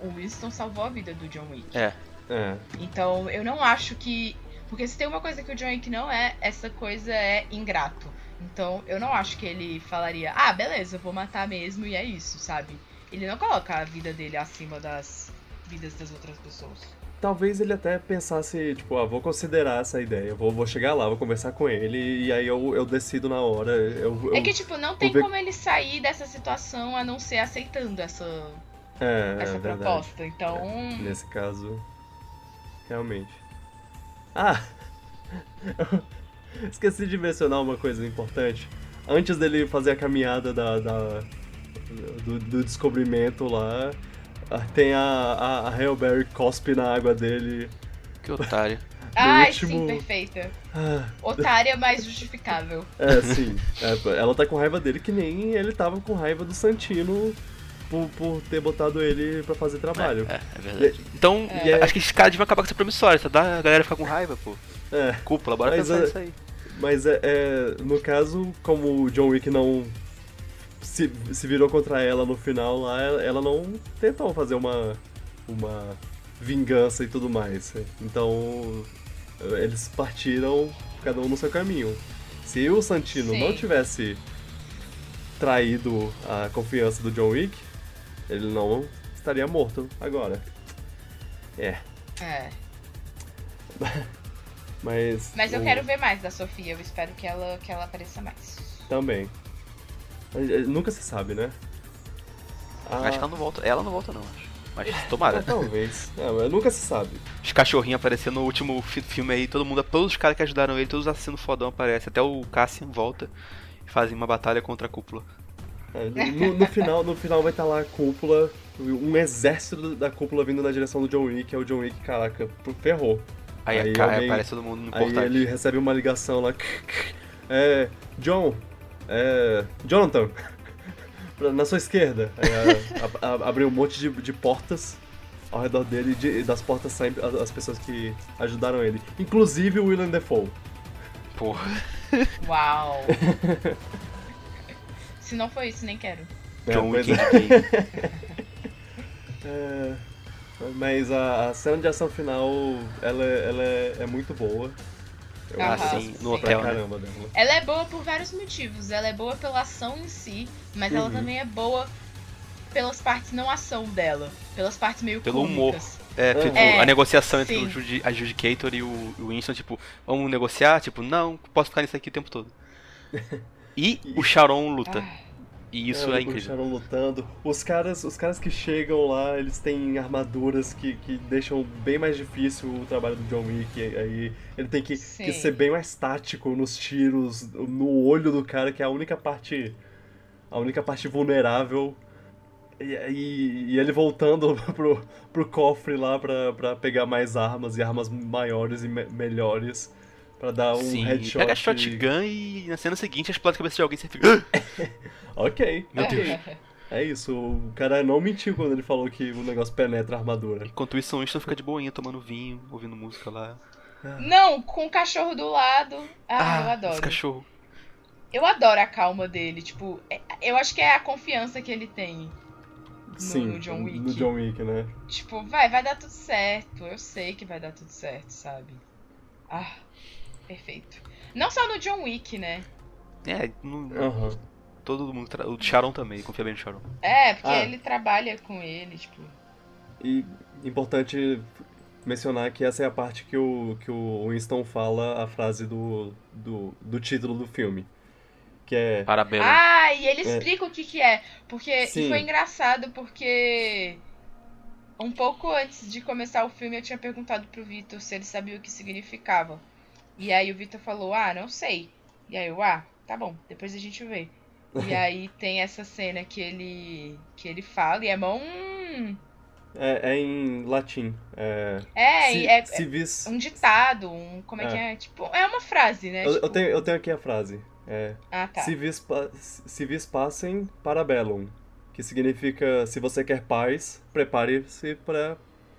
[SPEAKER 4] O- O Winston salvou a vida do John Wick.
[SPEAKER 2] É.
[SPEAKER 1] É.
[SPEAKER 4] Então, eu não acho que. Porque se tem uma coisa que o John Wick não é, essa coisa é ingrato. Então, eu não acho que ele falaria, ah, beleza, eu vou matar mesmo e é isso, sabe? Ele não coloca a vida dele acima das vidas das outras pessoas.
[SPEAKER 1] Talvez ele até pensasse, tipo, ah, vou considerar essa ideia, vou, vou chegar lá, vou conversar com ele e aí eu, eu decido na hora. Eu,
[SPEAKER 4] É que, tipo, não tem
[SPEAKER 1] ver-
[SPEAKER 4] como ele sair dessa situação a não ser aceitando essa,
[SPEAKER 1] é, é
[SPEAKER 4] essa
[SPEAKER 1] verdade.
[SPEAKER 4] proposta. Então.
[SPEAKER 1] Nesse caso, realmente. Ah! Esqueci de mencionar uma coisa importante. Antes dele fazer a caminhada da, da- do, do descobrimento lá, ah, tem a, a, a Hail Berry cospe na água dele.
[SPEAKER 2] Que otário.
[SPEAKER 4] Ai,
[SPEAKER 1] último-
[SPEAKER 4] sim, perfeita.
[SPEAKER 1] Ah,
[SPEAKER 4] Otária, mas justificável.
[SPEAKER 1] É, sim. É, ela tá com raiva dele que nem ele tava com raiva do Santino por, por ter botado ele pra fazer trabalho.
[SPEAKER 2] É, é verdade. Então,
[SPEAKER 1] E é-
[SPEAKER 2] acho que esses caras deviam acabar com essa promissória, tá? Dá a galera ficar com raiva, pô.
[SPEAKER 1] É.
[SPEAKER 2] Cúpula, bora
[SPEAKER 1] Mas,
[SPEAKER 2] pensar
[SPEAKER 1] é-
[SPEAKER 2] nisso aí.
[SPEAKER 1] Mas é, é, no caso, como o John Wick não se, se virou contra ela no final lá, ela, não tentou fazer uma, uma vingança e tudo mais. Então eles partiram cada um no seu caminho. Se o Santino
[SPEAKER 4] Sim.
[SPEAKER 1] não tivesse traído a confiança do John Wick, ele não estaria morto agora. É,
[SPEAKER 4] É.
[SPEAKER 1] mas.
[SPEAKER 4] Mas eu
[SPEAKER 1] o-
[SPEAKER 4] quero ver mais da Sofia. Eu espero que ela, que ela apareça mais.
[SPEAKER 1] Também. Eh, Nunca se sabe, né? Ah,
[SPEAKER 2] Acho que ela não volta. Ela não volta, não, acho. Mas tomara.
[SPEAKER 1] Talvez. É, mas nunca se sabe.
[SPEAKER 2] Os cachorrinhos aparecendo no último fi- filme aí, todo mundo, todos os caras que ajudaram ele, todos os assassinos fodão aparecem. Até o Cassian volta e fazem uma batalha contra a cúpula.
[SPEAKER 1] É, no, no final, no final vai estar lá a cúpula, um exército da cúpula vindo na direção do John Wick, é o John Wick, caraca, ferrou.
[SPEAKER 2] Aí,
[SPEAKER 1] Aí
[SPEAKER 2] a cara,
[SPEAKER 1] alguém-
[SPEAKER 2] aparece todo mundo no
[SPEAKER 1] Aí
[SPEAKER 2] portátil.
[SPEAKER 1] ele recebe uma ligação lá. É. John. É. Jonathan. Na sua esquerda. Aí a- a- a- abriu um monte de, de portas ao redor dele e de- e das portas saem as, as pessoas que ajudaram ele. Inclusive o William Defoe.
[SPEAKER 2] Porra.
[SPEAKER 4] Uau! Se não foi isso, nem quero.
[SPEAKER 1] É,
[SPEAKER 2] John Wick
[SPEAKER 1] é. É, mas a, a cena de ação final, ela, ela é, é muito boa. Eu
[SPEAKER 4] Ah,
[SPEAKER 2] sim, no hotel, né?
[SPEAKER 1] caramba dela.
[SPEAKER 4] Ela é boa por vários motivos. Ela é boa pela ação em si, mas ela
[SPEAKER 1] Uhum.
[SPEAKER 4] também é boa pelas partes não ação dela. Pelas partes meio
[SPEAKER 2] Pelo humor.
[SPEAKER 4] cômicas.
[SPEAKER 2] É, tipo,
[SPEAKER 4] É,
[SPEAKER 2] a negociação entre
[SPEAKER 4] sim.
[SPEAKER 2] o Judi- a Judicator e o, o Winston, tipo, vamos negociar? Tipo, não, posso ficar nisso aqui o tempo todo. E o Sharon luta.
[SPEAKER 4] Ah,
[SPEAKER 2] E isso é,
[SPEAKER 1] o
[SPEAKER 2] incrível.
[SPEAKER 1] Lutando. Os caras, os caras que chegam lá, eles têm armaduras que, que deixam bem mais difícil o trabalho do John Wick. Aí ele tem que, que ser bem mais tático nos tiros, no olho do cara, que é a única parte. A única parte vulnerável. E, e, e ele voltando pro, pro cofre lá pra, pra pegar mais armas e armas maiores e me- melhores. Pra dar um
[SPEAKER 2] Sim,
[SPEAKER 1] headshot.
[SPEAKER 2] pega a shotgun e na cena seguinte explode a cabeça de alguém e você fica. "Ah!"
[SPEAKER 1] Ok.
[SPEAKER 2] Meu. Deus.
[SPEAKER 1] É isso, o cara não mentiu quando ele falou que o negócio penetra a armadura.
[SPEAKER 2] Enquanto isso, o Winston fica de boinha, tomando vinho, ouvindo música lá.
[SPEAKER 4] Não, com o cachorro do lado. Ah, eu adoro.
[SPEAKER 2] Esse cachorro.
[SPEAKER 4] Eu adoro a calma dele. Tipo, é- eu acho que é a confiança que ele tem.
[SPEAKER 1] Sim,
[SPEAKER 4] no John Wick.
[SPEAKER 1] No John Wick, né?
[SPEAKER 4] Tipo, vai, vai dar tudo certo. Eu sei que vai dar tudo certo, sabe? Ah, perfeito. Não só no John Wick, né?
[SPEAKER 2] É, no-
[SPEAKER 1] Aham.
[SPEAKER 2] todo mundo. Tra... O Sharon também, confia bem no Sharon.
[SPEAKER 4] É, porque
[SPEAKER 1] Ah.
[SPEAKER 4] ele trabalha com ele, tipo.
[SPEAKER 1] E importante mencionar que essa é a parte que o, que o Winston fala a frase do, do, do título do filme. Que é.
[SPEAKER 2] Parabéns.
[SPEAKER 4] Ah, e ele explica o que que é. Porque e
[SPEAKER 1] Sim.
[SPEAKER 4] foi engraçado porque um pouco antes de começar o filme eu tinha perguntado pro Vitor se ele sabia o que significava. E aí o Vitor falou: "Ah, não sei". E aí eu: "Ah, tá bom, depois a gente vê". E aí tem essa cena que ele que ele fala e é mão
[SPEAKER 1] É, é em latim. É.
[SPEAKER 4] é, e é,
[SPEAKER 1] civis.
[SPEAKER 4] é um ditado, um como é,
[SPEAKER 1] É.
[SPEAKER 4] que é? Tipo, é uma frase, né?
[SPEAKER 1] Eu,
[SPEAKER 4] Tipo,
[SPEAKER 1] eu tenho, eu tenho aqui a frase. É.
[SPEAKER 4] Ah, tá.
[SPEAKER 1] Civis, pa- civis passem para bellum. Que significa: se você quer paz, prepare-se para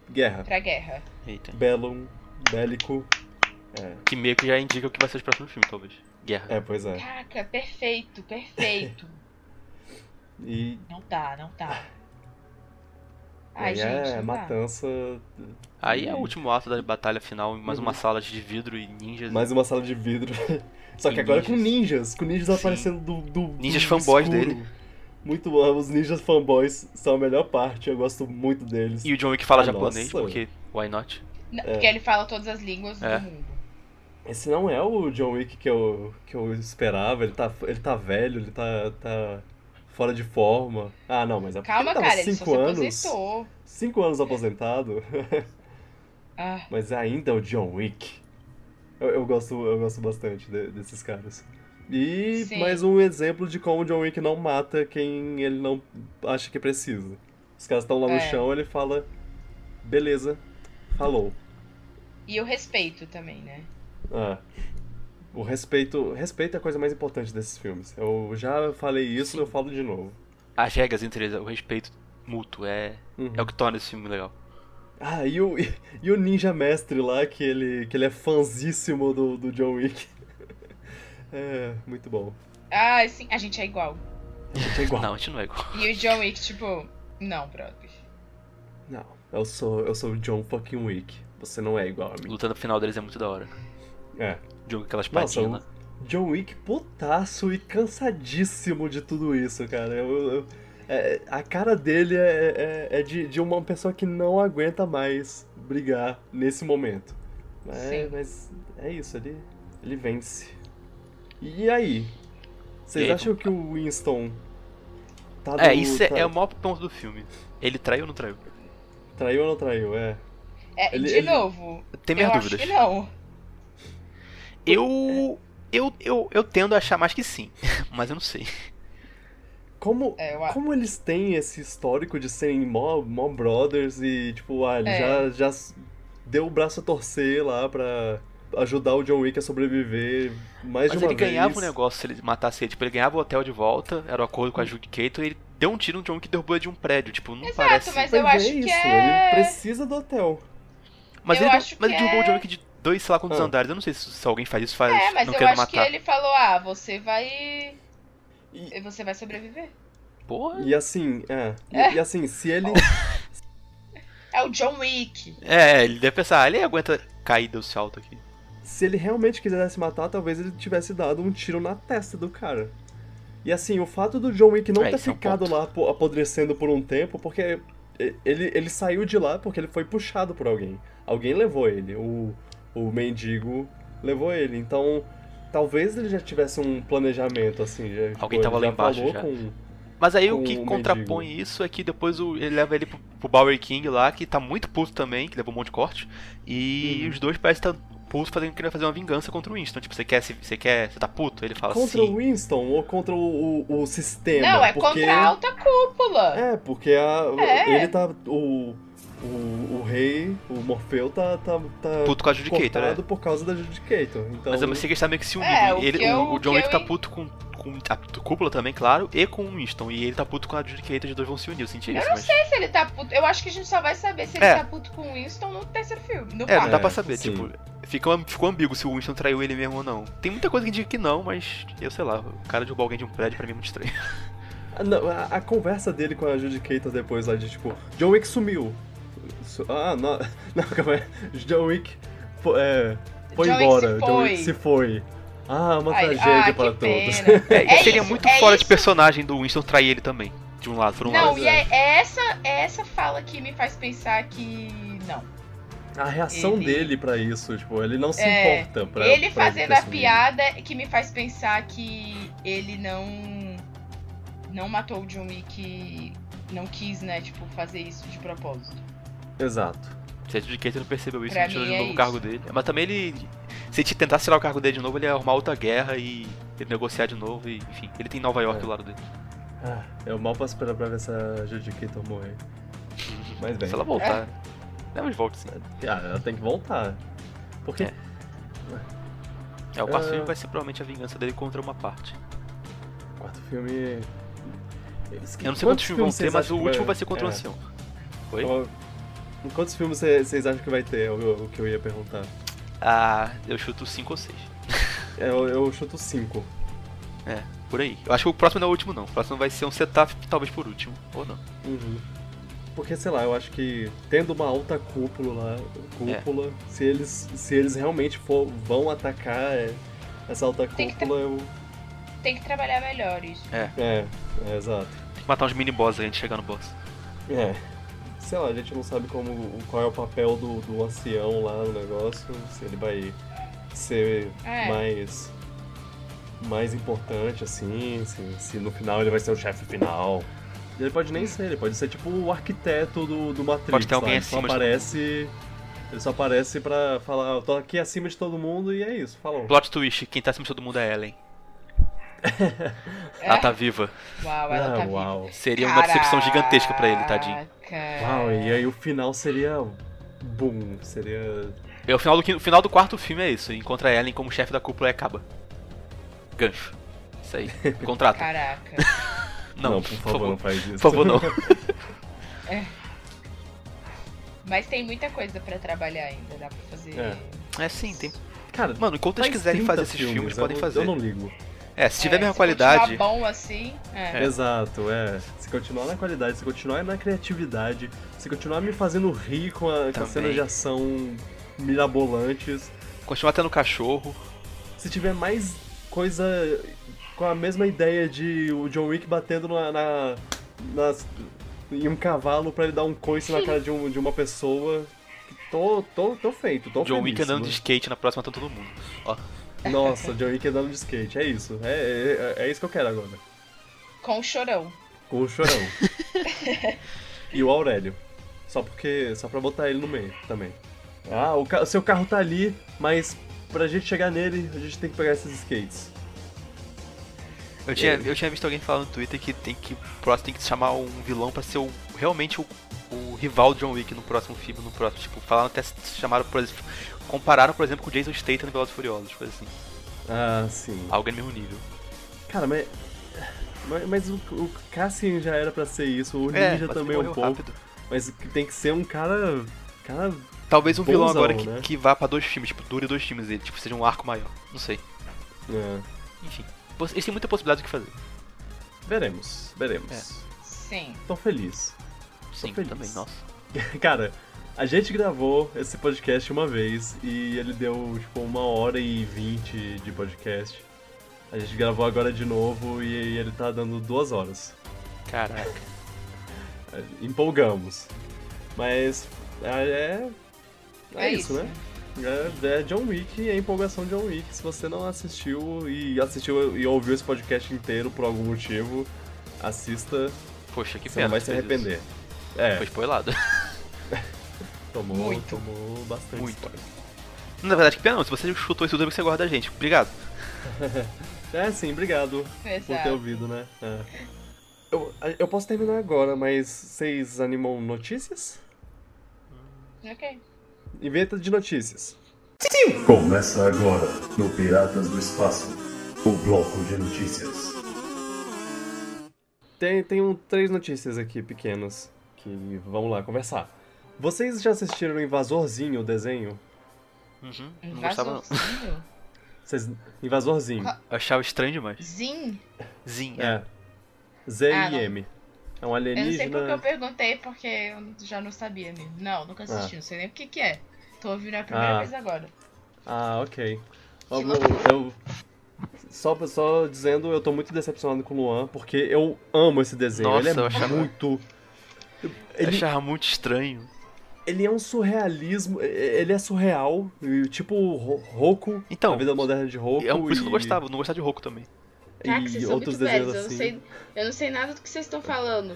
[SPEAKER 1] guerra.
[SPEAKER 4] Pra guerra.
[SPEAKER 2] Eita.
[SPEAKER 1] Bellum, bélico.
[SPEAKER 2] Que meio que já indica o que vai ser os próximos filmes, talvez. Guerra.
[SPEAKER 1] É, pois é.
[SPEAKER 4] Caraca, perfeito, perfeito.
[SPEAKER 1] E
[SPEAKER 4] Não tá, não tá. Ai,
[SPEAKER 1] aí
[SPEAKER 4] gente,
[SPEAKER 1] é
[SPEAKER 4] não dá.
[SPEAKER 1] matança.
[SPEAKER 2] Aí é o último ato da batalha final, mais uma sala de vidro e ninjas.
[SPEAKER 1] Uhum. Mais uma sala de vidro. Só que
[SPEAKER 2] E
[SPEAKER 1] agora com
[SPEAKER 2] ninjas.
[SPEAKER 1] ninjas. Com ninjas
[SPEAKER 2] Sim.
[SPEAKER 1] aparecendo do, do.
[SPEAKER 2] Ninjas
[SPEAKER 1] do
[SPEAKER 2] fanboys
[SPEAKER 1] escuro.
[SPEAKER 2] dele.
[SPEAKER 1] Muito bom. Os ninjas fanboys são a melhor parte. Eu gosto muito deles.
[SPEAKER 2] E o John Wick fala
[SPEAKER 1] Ah,
[SPEAKER 2] japonês,
[SPEAKER 1] nossa.
[SPEAKER 2] porque why not?
[SPEAKER 4] Não,
[SPEAKER 1] É.
[SPEAKER 4] Porque ele fala todas as línguas
[SPEAKER 2] É.
[SPEAKER 4] do mundo.
[SPEAKER 1] Esse não é o John Wick que eu, que eu esperava. Ele tá, ele tá velho, ele tá, tá fora de forma. Ah, não, mas é porque
[SPEAKER 4] Calma,
[SPEAKER 1] ele tava
[SPEAKER 4] cara, ele
[SPEAKER 1] cinco
[SPEAKER 4] se
[SPEAKER 1] anos.
[SPEAKER 4] aposentou.
[SPEAKER 1] Cinco anos aposentado.
[SPEAKER 4] Ah,
[SPEAKER 1] Mas ainda é o John Wick. Eu, eu gosto, eu gosto bastante de- desses caras. E
[SPEAKER 4] Sim.
[SPEAKER 1] mais um exemplo de como o John Wick não mata quem ele não acha que precisa. Os caras estão lá no
[SPEAKER 4] É.
[SPEAKER 1] chão, ele fala, beleza, falou.
[SPEAKER 4] e o respeito também, né?
[SPEAKER 1] Ah, o respeito, respeito é a coisa mais importante desses filmes. Eu já falei isso,
[SPEAKER 2] Sim.
[SPEAKER 1] eu falo de novo.
[SPEAKER 2] As regras entre eles, o respeito mútuo, é,
[SPEAKER 1] Uhum.
[SPEAKER 2] é o que torna esse filme legal.
[SPEAKER 1] Ah, e o, e o Ninja Mestre lá, que ele, que ele é fãzíssimo do, do John Wick. É, muito bom.
[SPEAKER 4] Ah, sim, a gente é igual.
[SPEAKER 1] A gente é igual.
[SPEAKER 2] Não, a gente não é igual.
[SPEAKER 4] E o John Wick, tipo, não, brother.
[SPEAKER 1] Não, eu sou, eu sou o John fucking Wick. Você não é igual a mim.
[SPEAKER 2] luta no final deles é muito da hora.
[SPEAKER 1] É.
[SPEAKER 2] Com aquelas
[SPEAKER 1] o
[SPEAKER 2] lá.
[SPEAKER 1] John Wick putaço e cansadíssimo de tudo isso, cara. Eu, eu- é, a cara dele é, é, é de, de uma pessoa que não aguenta mais brigar nesse momento. Mas,
[SPEAKER 4] Sim.
[SPEAKER 1] mas é isso, ele, ele vence. E aí? Vocês
[SPEAKER 2] E aí,
[SPEAKER 1] acham que o Winston tá
[SPEAKER 2] É,
[SPEAKER 1] do-
[SPEAKER 2] isso é,
[SPEAKER 1] tá-
[SPEAKER 2] é o maior ponto do filme. Ele traiu ou não traiu?
[SPEAKER 1] Traiu ou não traiu? É.
[SPEAKER 4] É,
[SPEAKER 1] Ele-
[SPEAKER 4] de
[SPEAKER 1] ele-
[SPEAKER 4] novo,
[SPEAKER 2] Tem
[SPEAKER 4] eu
[SPEAKER 2] minhas
[SPEAKER 4] acho
[SPEAKER 2] dúvidas.
[SPEAKER 4] que não.
[SPEAKER 2] Eu, eu, eu, eu tendo a achar mais que sim, mas eu não sei.
[SPEAKER 1] Como,
[SPEAKER 4] É, eu,
[SPEAKER 1] Como eles têm esse histórico de serem mó, mó brothers e, tipo, ah, ele
[SPEAKER 4] É.
[SPEAKER 1] já, já deu o braço a torcer lá pra ajudar o John Wick a sobreviver mais
[SPEAKER 2] Mas
[SPEAKER 1] de uma
[SPEAKER 2] ele ganhava
[SPEAKER 1] vez.
[SPEAKER 2] o negócio se ele matasse ele. Tipo, ele ganhava o hotel de volta, era o acordo com a Jude Cato, e ele deu um tiro no John Wick e derrubou ele de um prédio. Tipo, não
[SPEAKER 4] Exato,
[SPEAKER 2] parece.
[SPEAKER 4] mas eu
[SPEAKER 1] é
[SPEAKER 4] acho
[SPEAKER 1] isso,
[SPEAKER 4] que é-
[SPEAKER 1] ele precisa do hotel.
[SPEAKER 2] Mas
[SPEAKER 4] eu
[SPEAKER 2] ele, mas ele derrubou o
[SPEAKER 4] é-
[SPEAKER 2] John Wick de dois, sei lá quantos
[SPEAKER 1] Ah.
[SPEAKER 2] andares. Eu não sei se, se alguém faz isso, faz
[SPEAKER 4] É, mas
[SPEAKER 2] não
[SPEAKER 4] eu acho que
[SPEAKER 2] matar.
[SPEAKER 4] ele falou, ah, você vai.
[SPEAKER 1] E,
[SPEAKER 4] e Você vai sobreviver.
[SPEAKER 2] Porra.
[SPEAKER 1] e assim, é, e-
[SPEAKER 4] É.
[SPEAKER 1] E, assim, se ele...
[SPEAKER 4] É o John Wick.
[SPEAKER 2] É, ele deve pensar, ah, ele aguenta cair do salto aqui.
[SPEAKER 1] Se ele realmente quisesse matar, talvez ele tivesse dado um tiro na testa do cara. E assim, o fato do John Wick não
[SPEAKER 2] É,
[SPEAKER 1] ter
[SPEAKER 2] esse é um
[SPEAKER 1] ficado lá apo- apodrecendo por um tempo, porque ele, ele saiu de lá porque ele foi puxado por alguém. Alguém levou ele, o, o mendigo levou ele. Então, talvez ele já tivesse um planejamento, assim. Já,
[SPEAKER 2] Alguém
[SPEAKER 1] ele
[SPEAKER 2] tava lá
[SPEAKER 1] já
[SPEAKER 2] embaixo
[SPEAKER 1] falou
[SPEAKER 2] já.
[SPEAKER 1] Com,
[SPEAKER 2] Mas aí
[SPEAKER 1] com
[SPEAKER 2] o que
[SPEAKER 1] o
[SPEAKER 2] contrapõe
[SPEAKER 1] mendigo.
[SPEAKER 2] isso é que depois o- ele leva ele pro, pro Bower King lá, que tá muito puto também, que levou um monte de corte. E
[SPEAKER 1] Uhum.
[SPEAKER 2] os dois parecem estar putos fazendo, querendo fazer uma vingança contra o Winston. Tipo, você quer, se- você quer, você tá puto? Ele fala
[SPEAKER 1] Contra
[SPEAKER 2] assim.
[SPEAKER 1] o Winston ou contra o, o, o sistema?
[SPEAKER 4] Não, é
[SPEAKER 1] porque...
[SPEAKER 4] contra a alta cúpula.
[SPEAKER 1] É, porque a,
[SPEAKER 4] É.
[SPEAKER 1] ele tá. O, o, o rei, o Morfeu, tá. tá, tá
[SPEAKER 2] Puto com a Judicator,
[SPEAKER 1] cortado
[SPEAKER 2] é.
[SPEAKER 1] por causa da Judicator. Então,
[SPEAKER 2] Mas eu sei que eles tá meio que se unindo.
[SPEAKER 4] É, o
[SPEAKER 2] ele,
[SPEAKER 4] eu-
[SPEAKER 2] o, o John Wick
[SPEAKER 4] eu
[SPEAKER 2] tá puto com, com a cúpula também, claro, e com o Winston. E ele tá puto com a Judicator, os dois vão se unir, eu senti
[SPEAKER 4] Eu
[SPEAKER 2] isso.
[SPEAKER 4] não
[SPEAKER 2] mas...
[SPEAKER 4] sei se ele tá puto. Eu acho que a gente só vai saber se ele
[SPEAKER 2] É.
[SPEAKER 4] tá puto com o Winston no terceiro filme. No
[SPEAKER 2] É, não dá pra saber,
[SPEAKER 1] sim.
[SPEAKER 2] tipo, fica, ficou ambíguo se o Winston traiu ele mesmo ou não. Tem muita coisa que indica que não, mas eu sei lá, o cara derrubar alguém de um prédio pra mim é muito estranho.
[SPEAKER 1] Ah, não, a, a conversa dele com a Judicator depois lá de tipo, John Wick sumiu. Ah, não, não calma aí. John Wick é, foi
[SPEAKER 4] John Wick
[SPEAKER 1] embora.
[SPEAKER 4] se
[SPEAKER 1] John Wick se foi. Ah, uma
[SPEAKER 4] Ai,
[SPEAKER 1] tragédia
[SPEAKER 4] ah,
[SPEAKER 1] para todos.
[SPEAKER 2] É,
[SPEAKER 4] É
[SPEAKER 2] seria
[SPEAKER 4] isso,
[SPEAKER 2] muito
[SPEAKER 4] é
[SPEAKER 2] fora de
[SPEAKER 4] isso.
[SPEAKER 2] personagem do Winston trair ele também. De um lado, por um
[SPEAKER 4] Não,
[SPEAKER 2] lado.
[SPEAKER 4] e é, é essa, é essa fala que me faz pensar que. Não.
[SPEAKER 1] A reação
[SPEAKER 4] Ele-
[SPEAKER 1] dele pra isso, tipo, ele não se
[SPEAKER 4] É,
[SPEAKER 1] importa pra
[SPEAKER 4] ele
[SPEAKER 1] pra
[SPEAKER 4] fazendo a piada é que me faz pensar que ele não. Não matou o John Wick. Não quis, né, tipo, fazer isso de propósito.
[SPEAKER 1] Exato.
[SPEAKER 2] Se a Judicator não percebeu isso,
[SPEAKER 4] Pra
[SPEAKER 2] não tirou de
[SPEAKER 4] é
[SPEAKER 2] novo o cargo dele. Mas também ele. Se ele tentasse tirar o cargo dele de novo, ele ia arrumar outra guerra e ele negociar de novo. E, enfim, ele tem Nova York
[SPEAKER 1] É.
[SPEAKER 2] do lado dele.
[SPEAKER 1] Ah, eu mal posso esperar pra ver essa Judicator morrer. Mas bem.
[SPEAKER 2] Se ela voltar. É, mas volta sim.
[SPEAKER 1] Ah, ela tem que voltar. Porque.
[SPEAKER 2] É. É, o quarto
[SPEAKER 1] Ah.
[SPEAKER 2] filme vai ser provavelmente a vingança dele contra uma parte.
[SPEAKER 1] Quarto filme.
[SPEAKER 2] Eu não sei quantos filmes vão ter, mas o último vai ser contra o
[SPEAKER 1] é.
[SPEAKER 2] ancião. Oi?
[SPEAKER 1] Qual- Quantos filmes cê- vocês acham que vai ter? É o, o que eu ia perguntar.
[SPEAKER 2] Ah, eu chuto 5 ou 6.
[SPEAKER 1] É, Eu, eu chuto 5.
[SPEAKER 2] Por aí. Eu acho que o próximo não é o último, não. O próximo vai ser um setup, talvez por último. Ou não.
[SPEAKER 1] Uhum. Porque, sei lá, eu acho que tendo uma alta cúpula lá, cúpula, se, eles, se eles realmente for, vão atacar é, essa alta
[SPEAKER 4] Tem
[SPEAKER 1] cúpula, eu.
[SPEAKER 4] Tem que trabalhar melhor isso.
[SPEAKER 1] É, é, exato.
[SPEAKER 2] Tem que matar uns mini boss antes de chegar no boss.
[SPEAKER 1] É. Sei lá, a gente não sabe como, qual é o papel do, do ancião lá no negócio, se ele vai ser
[SPEAKER 4] É.
[SPEAKER 1] mais mais importante, assim, se, se no final ele vai ser o chefe final. Ele pode nem ser, ele pode ser tipo o arquiteto do, do Matrix.
[SPEAKER 2] Pode ter alguém
[SPEAKER 1] lá, ele só
[SPEAKER 2] acima
[SPEAKER 1] aparece. Ele só aparece pra falar, eu tô aqui acima de todo mundo e é isso, falou.
[SPEAKER 2] Plot twist, quem tá acima de todo mundo é Ellen.
[SPEAKER 4] É?
[SPEAKER 2] Ela tá viva.
[SPEAKER 4] Uau, ela
[SPEAKER 1] ah,
[SPEAKER 4] tá viva.
[SPEAKER 1] uau.
[SPEAKER 2] Seria uma decepção gigantesca pra ele, tadinho.
[SPEAKER 4] Caraca.
[SPEAKER 1] Uau, e aí o final seria. Boom, seria.
[SPEAKER 2] É, o, final do, o final do quarto filme é isso. Encontra a Ellen como chefe da cúpula e acaba. Gancho. Isso aí. Contrata.
[SPEAKER 4] Caraca.
[SPEAKER 2] Não,
[SPEAKER 1] por favor, não faz isso.
[SPEAKER 2] Por favor, não.
[SPEAKER 4] Mas tem muita coisa pra trabalhar ainda, dá pra fazer.
[SPEAKER 1] É.
[SPEAKER 2] É sim, tem.
[SPEAKER 1] Cara,
[SPEAKER 2] Mano, enquanto eles quiserem
[SPEAKER 1] 30
[SPEAKER 2] fazer esses filmes,
[SPEAKER 1] eu
[SPEAKER 2] podem
[SPEAKER 1] não-
[SPEAKER 2] fazer.
[SPEAKER 1] Eu não ligo.
[SPEAKER 2] É, se tiver a
[SPEAKER 4] É,
[SPEAKER 2] mesma
[SPEAKER 4] se
[SPEAKER 2] qualidade.
[SPEAKER 4] continuar bom assim. É.
[SPEAKER 2] É.
[SPEAKER 1] Exato, é. Se continuar na qualidade, se continuar na criatividade, se continuar me fazendo rir com, a, com as cenas de ação mirabolantes,
[SPEAKER 2] Continuar tendo cachorro.
[SPEAKER 1] se tiver mais coisa com a mesma ideia de o John Wick batendo na, na- nas- em um cavalo pra ele dar um coice na cara de, um- de uma pessoa, tô, tô, tô feito, tô
[SPEAKER 2] John Wick andando de skate na próxima matando todo mundo. Ó.
[SPEAKER 1] Nossa, John Wick andando de skate, é isso. É, é, é isso que eu quero agora.
[SPEAKER 4] Com o chorão.
[SPEAKER 1] Com o Chorão. e o Aurélio. Só porque. Só pra botar ele no meio também. Ah, o ca- seu carro tá ali, mas pra gente chegar nele, a gente tem que pegar esses skates.
[SPEAKER 2] Eu tinha, eu tinha visto alguém falando no Twitter que tem que. o próximo tem que chamar um vilão pra ser o, realmente o, o rival do John Wick no próximo filme, no próximo. Tipo, falaram até chamaram, por exemplo. Compararam, por exemplo, com o Jason Statham no Velozes e Furiosos, coisa assim.
[SPEAKER 1] Ah, sim.
[SPEAKER 2] Algo no mesmo nível.
[SPEAKER 1] Cara, mas. Mas, mas o, o Cassian já era pra ser isso, o
[SPEAKER 2] É,
[SPEAKER 1] Ninja também
[SPEAKER 2] ele
[SPEAKER 1] um pouco.
[SPEAKER 2] rápido.
[SPEAKER 1] Mas tem que ser um cara. Cara.
[SPEAKER 2] Talvez um vilão
[SPEAKER 1] Bonzão,
[SPEAKER 2] agora que,
[SPEAKER 1] né?
[SPEAKER 2] que vá pra dois filmes, tipo, dure dois filmes dele, tipo, seja um arco maior. Não sei.
[SPEAKER 1] é,
[SPEAKER 2] Enfim. Eles têm muita possibilidade do que fazer.
[SPEAKER 1] veremos, veremos.
[SPEAKER 2] É.
[SPEAKER 4] Sim.
[SPEAKER 1] Tô feliz.
[SPEAKER 2] Sim,
[SPEAKER 1] feliz.
[SPEAKER 2] também, nossa.
[SPEAKER 1] Cara, a gente gravou esse podcast uma vez e ele deu tipo uma hora e vinte de podcast. A gente gravou agora de novo e ele tá dando duas horas.
[SPEAKER 2] Caraca.
[SPEAKER 1] Empolgamos. Mas é. É,
[SPEAKER 4] É
[SPEAKER 1] isso,
[SPEAKER 4] isso.
[SPEAKER 1] né? É, é John Wick e a empolgação de John Wick. Se você não assistiu e assistiu e ouviu esse podcast inteiro por algum motivo, assista,
[SPEAKER 2] Poxa, que
[SPEAKER 1] você
[SPEAKER 2] pena.
[SPEAKER 1] não vai se arrepender.
[SPEAKER 2] isso.
[SPEAKER 1] É,
[SPEAKER 2] Foi spoilado.
[SPEAKER 1] tomou,
[SPEAKER 4] Muito.
[SPEAKER 1] tomou bastante
[SPEAKER 2] Muito.
[SPEAKER 1] spoiler.
[SPEAKER 2] Na verdade, que pena não. Se você chutou isso tudo, é você gosta da gente. Obrigado.
[SPEAKER 1] É, sim, obrigado por ter ouvido, né? É. Eu, eu posso terminar agora, mas vocês animam notícias?
[SPEAKER 4] Ok.
[SPEAKER 1] Inventa de notícias.
[SPEAKER 6] Começa agora no Piratas do Espaço, o bloco de notícias.
[SPEAKER 1] Tem, tem um, três notícias aqui pequenas que vamos lá conversar. Vocês já assistiram o Invasorzinho, o desenho?
[SPEAKER 2] Uhum. Não gostava, não.
[SPEAKER 4] Invasorzinho?
[SPEAKER 1] Vocês... Invasorzinho.
[SPEAKER 2] Eu achava estranho demais.
[SPEAKER 4] Zin?
[SPEAKER 2] Zin, é.
[SPEAKER 1] É. Z-I-M. É um
[SPEAKER 4] Eu não sei porque eu
[SPEAKER 1] alienígena.
[SPEAKER 4] perguntei, porque eu já não sabia mesmo. Não, nunca assisti,
[SPEAKER 1] Ah.
[SPEAKER 4] não sei nem o que que é. Tô ouvindo a primeira
[SPEAKER 1] Ah.
[SPEAKER 4] vez agora.
[SPEAKER 1] Ah, ok. Eu, eu- só, só dizendo, eu tô muito decepcionado com o Luan, porque eu amo esse desenho.
[SPEAKER 2] Nossa,
[SPEAKER 1] ele é
[SPEAKER 2] eu achava-
[SPEAKER 1] muito.
[SPEAKER 2] Eu
[SPEAKER 1] Ele,
[SPEAKER 2] achava muito estranho.
[SPEAKER 1] Ele é um surrealismo. Ele é surreal, tipo Ro- Roku,
[SPEAKER 2] Então,
[SPEAKER 1] a vida moderna de Roku.
[SPEAKER 2] É um por isso que eu não gostava. Eu não gostava de Roku também.
[SPEAKER 4] Caraca,
[SPEAKER 1] e
[SPEAKER 4] vocês são
[SPEAKER 1] outros
[SPEAKER 4] muito velhos,
[SPEAKER 1] desenhos
[SPEAKER 4] eu não,
[SPEAKER 1] assim.
[SPEAKER 4] sei, eu não sei nada do que vocês estão falando.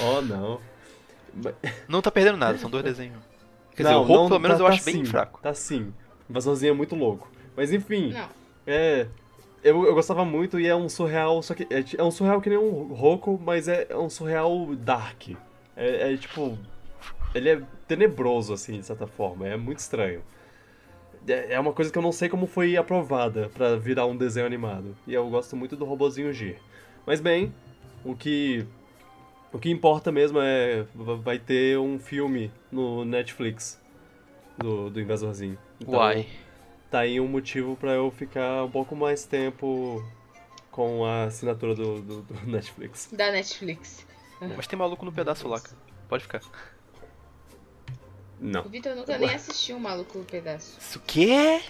[SPEAKER 1] Oh, não.
[SPEAKER 2] Não tá perdendo nada, são dois desenhos. Quer dizer,
[SPEAKER 1] não,
[SPEAKER 2] o Roku,
[SPEAKER 1] não,
[SPEAKER 2] pelo menos,
[SPEAKER 1] tá-
[SPEAKER 2] eu
[SPEAKER 1] tá
[SPEAKER 2] acho bem
[SPEAKER 1] sim,
[SPEAKER 2] fraco.
[SPEAKER 1] Tá sim. Invasorzinho é muito louco. Mas enfim,
[SPEAKER 4] Não.
[SPEAKER 1] é. Eu, eu gostava muito e é um surreal, só que. É, é um surreal que nem um Roku, mas é, é um surreal dark. É, é tipo. Ele é tenebroso, assim, de certa forma. É muito estranho. É, é uma coisa que eu não sei como foi aprovada pra virar um desenho animado. E eu gosto muito do robozinho G. Mas bem, o que. O que importa mesmo é. Vai ter um filme no Netflix do, do Invasorzinho. Então,
[SPEAKER 2] Uai.
[SPEAKER 1] Tá aí um motivo pra eu ficar um pouco mais tempo com a assinatura do, do, do Netflix.
[SPEAKER 4] Da Netflix.
[SPEAKER 2] Mas tem maluco no pedaço lá, cara. Pode ficar.
[SPEAKER 1] Não.
[SPEAKER 4] O Vitor nunca nem assistiu o Maluco no Pedaço.
[SPEAKER 2] Isso o quê?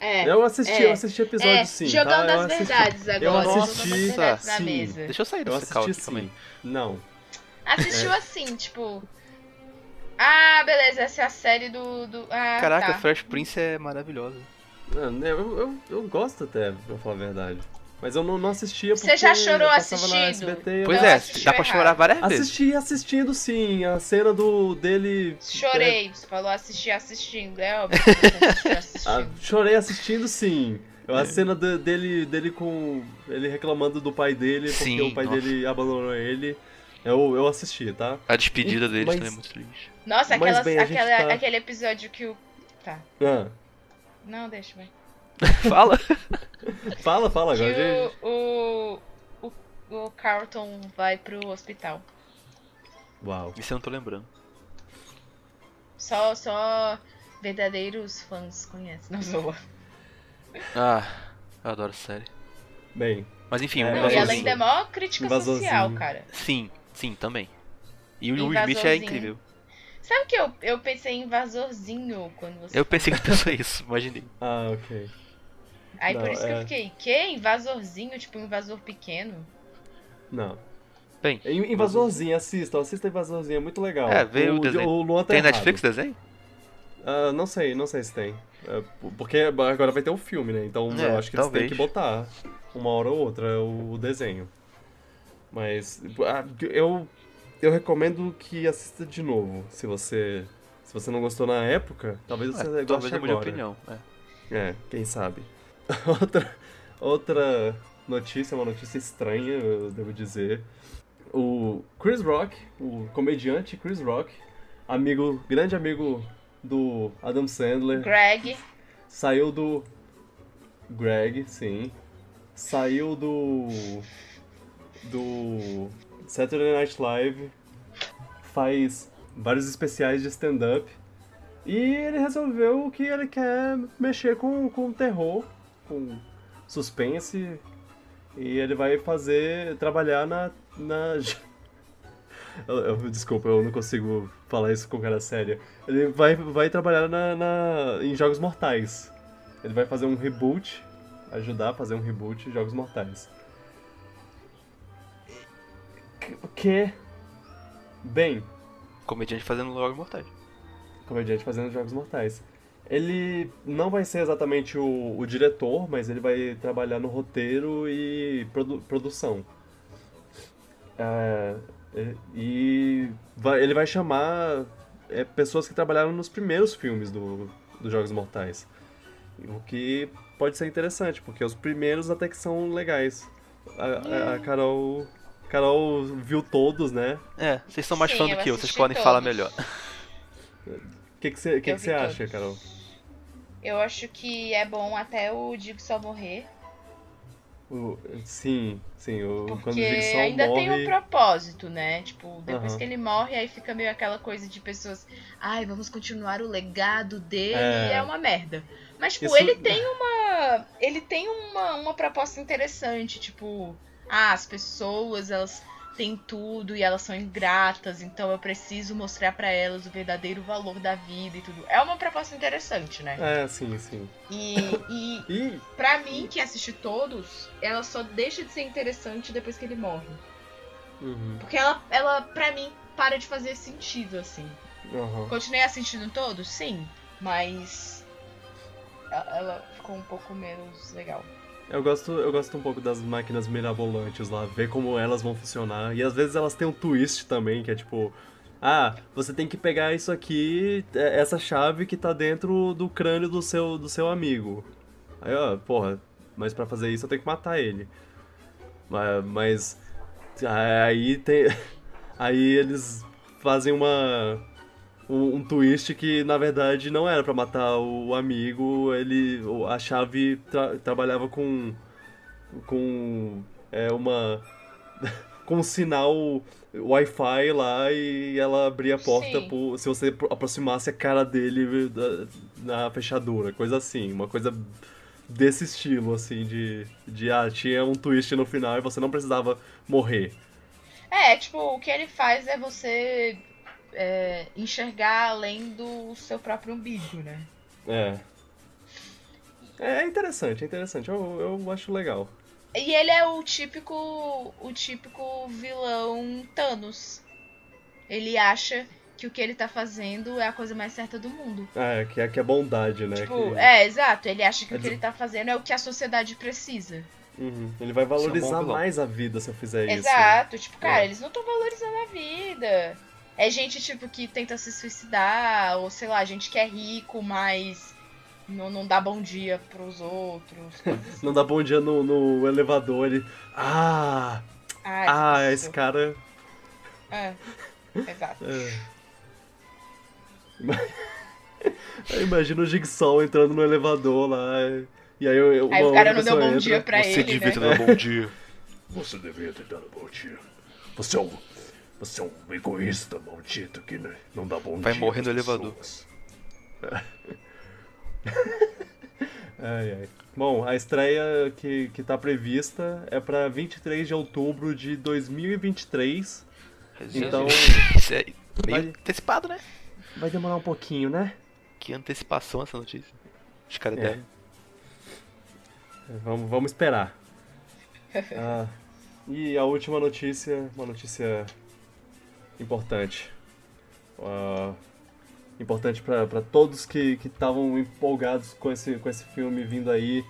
[SPEAKER 4] É.
[SPEAKER 1] Eu assisti,
[SPEAKER 4] é,
[SPEAKER 1] eu assisti episódio
[SPEAKER 4] é,
[SPEAKER 1] sim.
[SPEAKER 4] jogando
[SPEAKER 1] tá?
[SPEAKER 4] As
[SPEAKER 1] assisti.
[SPEAKER 4] verdades agora.
[SPEAKER 1] Eu assisti,
[SPEAKER 4] na
[SPEAKER 1] sim.
[SPEAKER 4] mesa.
[SPEAKER 2] Deixa eu sair desse aqui também.
[SPEAKER 1] Não.
[SPEAKER 4] Assistiu assim, tipo. Ah, beleza, essa é a série do. do... Ah,
[SPEAKER 2] Caraca,
[SPEAKER 4] tá.
[SPEAKER 2] Fresh Prince é maravilhosa.
[SPEAKER 1] Não, né, Eu, eu, eu gosto até, pra falar a verdade. Mas eu não, não assistia porque
[SPEAKER 4] Você já chorou assistindo?
[SPEAKER 1] SBT,
[SPEAKER 2] Pois é, dá pra
[SPEAKER 4] errado.
[SPEAKER 2] chorar várias vezes.
[SPEAKER 1] Assisti assistindo sim, a cena do dele.
[SPEAKER 4] Chorei. Você falou assistir assistindo. É óbvio que você assistiu
[SPEAKER 1] Ah,
[SPEAKER 4] assistindo.
[SPEAKER 1] chorei assistindo sim.
[SPEAKER 2] É.
[SPEAKER 1] A cena de- dele, dele com. ele reclamando do pai dele, porque
[SPEAKER 2] Sim,
[SPEAKER 1] o pai
[SPEAKER 2] nossa.
[SPEAKER 1] dele abandonou ele. Eu, eu assisti, tá?
[SPEAKER 2] A despedida deles
[SPEAKER 1] Mas-
[SPEAKER 2] também é muito triste.
[SPEAKER 4] Nossa, aquelas,
[SPEAKER 1] bem,
[SPEAKER 4] aquela,
[SPEAKER 1] tá-
[SPEAKER 4] aquele episódio que o. Tá.
[SPEAKER 1] Ah,
[SPEAKER 4] Não, deixa, vai.
[SPEAKER 2] Fala!
[SPEAKER 1] fala, fala
[SPEAKER 4] Que
[SPEAKER 1] agora. gente.
[SPEAKER 4] o, o, o, o Carlton vai pro hospital.
[SPEAKER 1] Uau.
[SPEAKER 2] Isso eu não tô lembrando.
[SPEAKER 4] Só, só verdadeiros fãs conhecem. Não zoa.
[SPEAKER 2] Ah, eu adoro essa série.
[SPEAKER 1] Bem,
[SPEAKER 2] Mas enfim,
[SPEAKER 1] É,
[SPEAKER 2] o
[SPEAKER 4] Não, e ela ainda é mó crítica
[SPEAKER 1] Invasorzinho.
[SPEAKER 4] social, cara.
[SPEAKER 2] Sim, sim, também. E o Will Smith é incrível.
[SPEAKER 4] Sabe que eu, eu pensei em invasorzinho quando você.
[SPEAKER 2] Eu pensei que pensou isso, imaginei.
[SPEAKER 1] ah, ok.
[SPEAKER 4] Aí por
[SPEAKER 1] Não,
[SPEAKER 4] isso que
[SPEAKER 1] é.
[SPEAKER 4] eu fiquei, que? Invasorzinho? Tipo um invasor pequeno?
[SPEAKER 1] Não.
[SPEAKER 2] Bem,
[SPEAKER 1] In- Invasorzinho, assista, assista Invasorzinho, é muito legal.
[SPEAKER 2] É, vê o desenho.
[SPEAKER 1] O Luan tá
[SPEAKER 2] tem
[SPEAKER 1] errado.
[SPEAKER 2] Netflix desenho?
[SPEAKER 1] Ah, não sei, não sei se tem. É, porque agora vai ter o filme, né? Então
[SPEAKER 2] É,
[SPEAKER 1] eu acho que eles têm
[SPEAKER 2] talvez.
[SPEAKER 1] que botar uma hora ou outra o, o desenho. Mas ah, eu, eu recomendo que assista de novo. Se você, se você não gostou na época, talvez você
[SPEAKER 2] É,
[SPEAKER 1] goste
[SPEAKER 2] talvez eu mude de
[SPEAKER 1] agora.
[SPEAKER 2] opinião. É.
[SPEAKER 1] É, quem sabe. outra, outra notícia, uma notícia estranha, eu devo dizer. O Chris Rock, o comediante Chris Rock, amigo, grande amigo do Adam Sandler,
[SPEAKER 4] Greg.
[SPEAKER 1] saiu do Greg, sim. Saiu do do Saturday Night Live. Faz vários especiais de stand-up. E ele resolveu que ele quer mexer com, com terror, com suspense. E ele vai fazer. trabalhar na. na... Eu- eu- desculpa, eu não consigo falar isso com cara séria. Ele vai, vai trabalhar na, na- em Jogos Mortais. Ele vai fazer um reboot, ajudar a fazer um reboot de Jogos Mortais. O que? Bem,
[SPEAKER 2] Comediante fazendo logo mortais.
[SPEAKER 1] comediante fazendo Jogos Mortais. Ele não vai ser exatamente o, o diretor, mas ele vai trabalhar no roteiro e produ- produção. É, e vai- ele vai chamar é, pessoas que trabalharam nos primeiros filmes do, dos Jogos Mortais. O que pode ser interessante, porque os primeiros até que são legais. A, a- a Carol. Carol viu todos, né?
[SPEAKER 2] É, vocês são mais
[SPEAKER 4] Sim,
[SPEAKER 2] fã do que eu, vocês podem falar
[SPEAKER 4] todos.
[SPEAKER 2] melhor.
[SPEAKER 1] O que que você que que
[SPEAKER 4] vi
[SPEAKER 1] você acha. Carol?
[SPEAKER 4] Eu acho que é bom até o Dixon morrer.
[SPEAKER 1] O- sim, sim. O, quando o
[SPEAKER 4] Porque
[SPEAKER 1] Jigsaw
[SPEAKER 4] ainda
[SPEAKER 1] morre.
[SPEAKER 4] tem um propósito, né? Tipo, depois
[SPEAKER 1] Aham.
[SPEAKER 4] que ele morre, aí fica meio aquela coisa de pessoas. Ai, vamos continuar o legado dele.
[SPEAKER 1] É.
[SPEAKER 4] É uma merda. Mas, tipo,
[SPEAKER 1] Isso-
[SPEAKER 4] ele tem uma. Ele tem uma, uma proposta interessante. Tipo, ah, as pessoas, elas têm tudo e elas são ingratas, então eu preciso mostrar pra elas o verdadeiro valor da vida e tudo. É uma proposta interessante, né?
[SPEAKER 1] É, sim, sim.
[SPEAKER 4] E, e
[SPEAKER 1] E.
[SPEAKER 4] pra mim, que assisti todos, ela só deixa de ser interessante depois que ele morre.
[SPEAKER 1] Uhum,
[SPEAKER 4] Porque ela, ela, pra mim, para de fazer sentido, assim.
[SPEAKER 1] aham.
[SPEAKER 4] Continuei assistindo todos? Sim. Mas. Ela ficou um pouco menos legal.
[SPEAKER 1] Eu gosto, eu gosto um pouco das máquinas mirabolantes lá, ver como elas vão funcionar. E às vezes elas têm um twist também, que é tipo. Ah, você tem que pegar isso aqui, é- essa chave que tá dentro do crânio do seu, do seu amigo. Aí, ó, porra, mas pra fazer isso eu tenho que matar ele. Mas aí tem. Aí eles fazem uma. Um, um twist que na verdade não era pra matar o amigo, ele. A chave tra- trabalhava com. com. É, uma. com um sinal Wi-Fi lá e ela abria a porta pro- se você pro- aproximasse a cara dele na fechadura, coisa assim, uma coisa desse estilo, assim, de, de ah, tinha um twist no final e você não precisava morrer.
[SPEAKER 4] É, tipo, o que ele faz é você é, enxergar além do seu próprio umbigo, né?
[SPEAKER 1] É. É interessante, é interessante, eu, eu acho legal.
[SPEAKER 4] E ele é o típico. o típico vilão Thanos. Ele acha que o que ele tá fazendo é a coisa mais certa do mundo.
[SPEAKER 1] É, que é, que é bondade, né?
[SPEAKER 4] Tipo,
[SPEAKER 1] que-
[SPEAKER 4] é, exato. Ele acha que
[SPEAKER 1] É
[SPEAKER 4] o que ele tá fazendo é o que a sociedade precisa.
[SPEAKER 1] Uhum, Ele vai
[SPEAKER 2] é um
[SPEAKER 1] valorizar
[SPEAKER 2] vilão.
[SPEAKER 1] mais a vida se eu fizer isso.
[SPEAKER 4] Exato. Tipo, cara,
[SPEAKER 1] É.
[SPEAKER 4] eles não estão valorizando a vida. É gente, tipo, que tenta se suicidar, ou sei lá, gente que é rico, mas não, não dá bom dia pros outros. assim.
[SPEAKER 1] Não dá bom dia no, no elevador, ele. Ah!
[SPEAKER 4] Ai,
[SPEAKER 1] Ah,
[SPEAKER 4] isso.
[SPEAKER 1] esse cara.
[SPEAKER 4] É, exato.
[SPEAKER 1] É. Imagina o Jigsaw entrando no elevador lá. E aí, eu-
[SPEAKER 4] Aí o cara não deu bom
[SPEAKER 1] entra.
[SPEAKER 4] dia pra
[SPEAKER 2] Você
[SPEAKER 4] ele,
[SPEAKER 2] devia
[SPEAKER 4] né?
[SPEAKER 2] ter dado bom dia.
[SPEAKER 6] Você devia ter dado bom dia. Você é um. Você é um egoísta maldito que não dá bom
[SPEAKER 2] Vai
[SPEAKER 6] dia.
[SPEAKER 2] morrer no elevador.
[SPEAKER 1] Ai, ai. Bom, a estreia que, que tá prevista é pra 23 de outubro de 2023. Então,
[SPEAKER 2] Isso é meio
[SPEAKER 1] Vai-
[SPEAKER 2] antecipado, né?
[SPEAKER 1] vai demorar um pouquinho, né?
[SPEAKER 2] Que antecipação essa notícia. Os caras
[SPEAKER 1] É.
[SPEAKER 2] deram.
[SPEAKER 1] Vamos, vamos esperar. Ah, e a última notícia, uma notícia importante. Ah, importante para todos que que estavam empolgados com esse, com esse filme vindo aí.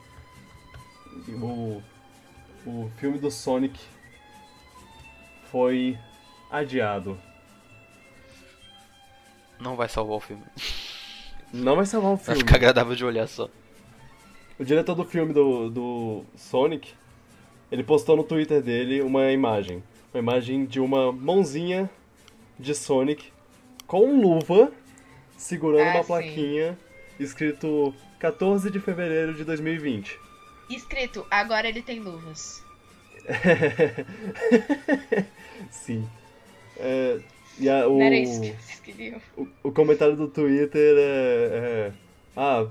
[SPEAKER 1] O, o filme do Sonic foi adiado.
[SPEAKER 2] Não vai salvar o filme.
[SPEAKER 1] Não vai salvar o
[SPEAKER 2] Vai
[SPEAKER 1] filme.
[SPEAKER 2] ficar agradável de olhar só.
[SPEAKER 1] O diretor do filme do, do Sonic, ele postou no Twitter dele uma imagem. Uma imagem de uma mãozinha de Sonic com luva, segurando
[SPEAKER 4] Ah,
[SPEAKER 1] uma
[SPEAKER 4] sim.
[SPEAKER 1] plaquinha escrito 14 de fevereiro de 2020.
[SPEAKER 4] Escrito, agora ele tem luvas.
[SPEAKER 1] Sim. É, e a- o,
[SPEAKER 4] Não era isso que vocês queriam.
[SPEAKER 1] o, o comentário do Twitter é, é, Ah,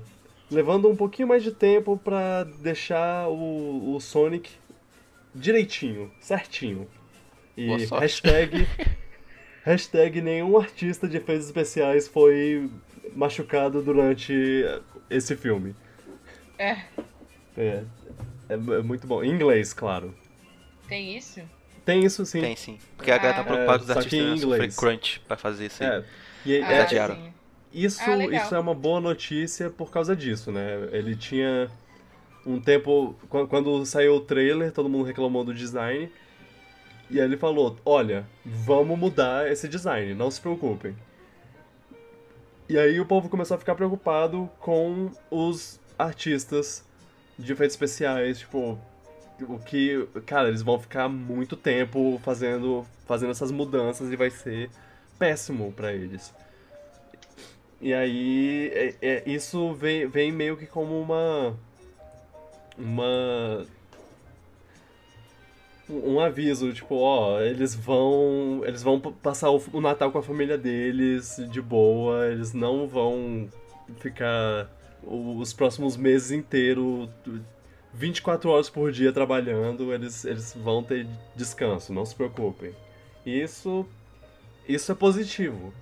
[SPEAKER 1] levando um pouquinho mais de tempo pra deixar o, o Sonic direitinho, certinho. E hashtag. hashtag nenhum artista de efeitos especiais foi machucado durante esse filme.
[SPEAKER 4] É,
[SPEAKER 1] É, é, é muito bom. Em inglês, claro.
[SPEAKER 4] tem isso?
[SPEAKER 1] Tem isso sim.
[SPEAKER 2] Tem sim. Porque a galera tá
[SPEAKER 4] Ah.
[SPEAKER 2] preocupada com os
[SPEAKER 1] É,
[SPEAKER 2] artistas né,
[SPEAKER 1] inglês.
[SPEAKER 2] crunch pra fazer isso aí.
[SPEAKER 1] É. E,
[SPEAKER 4] Ah,
[SPEAKER 1] é,
[SPEAKER 2] adiaram.
[SPEAKER 4] sim.
[SPEAKER 1] Isso,
[SPEAKER 4] Ah,
[SPEAKER 1] isso é uma boa notícia por causa disso, né? Ele tinha um tempo. quan- Quando saiu o trailer, todo mundo reclamou do design. E aí ele falou: Olha, vamos mudar esse design, não se preocupem. E aí o povo começou a ficar preocupado com os artistas de efeitos especiais, tipo, o que, cara, eles vão ficar muito tempo fazendo, fazendo essas mudanças e vai ser péssimo pra eles. E aí, é, é, isso vem, vem meio que como uma. Uma. Um aviso, tipo, ó, eles vão. Eles vão passar o, o Natal com a família deles de boa, eles não vão ficar os próximos meses inteiros 24 horas por dia trabalhando, eles, eles vão ter descanso, não se preocupem. Isso, isso é positivo.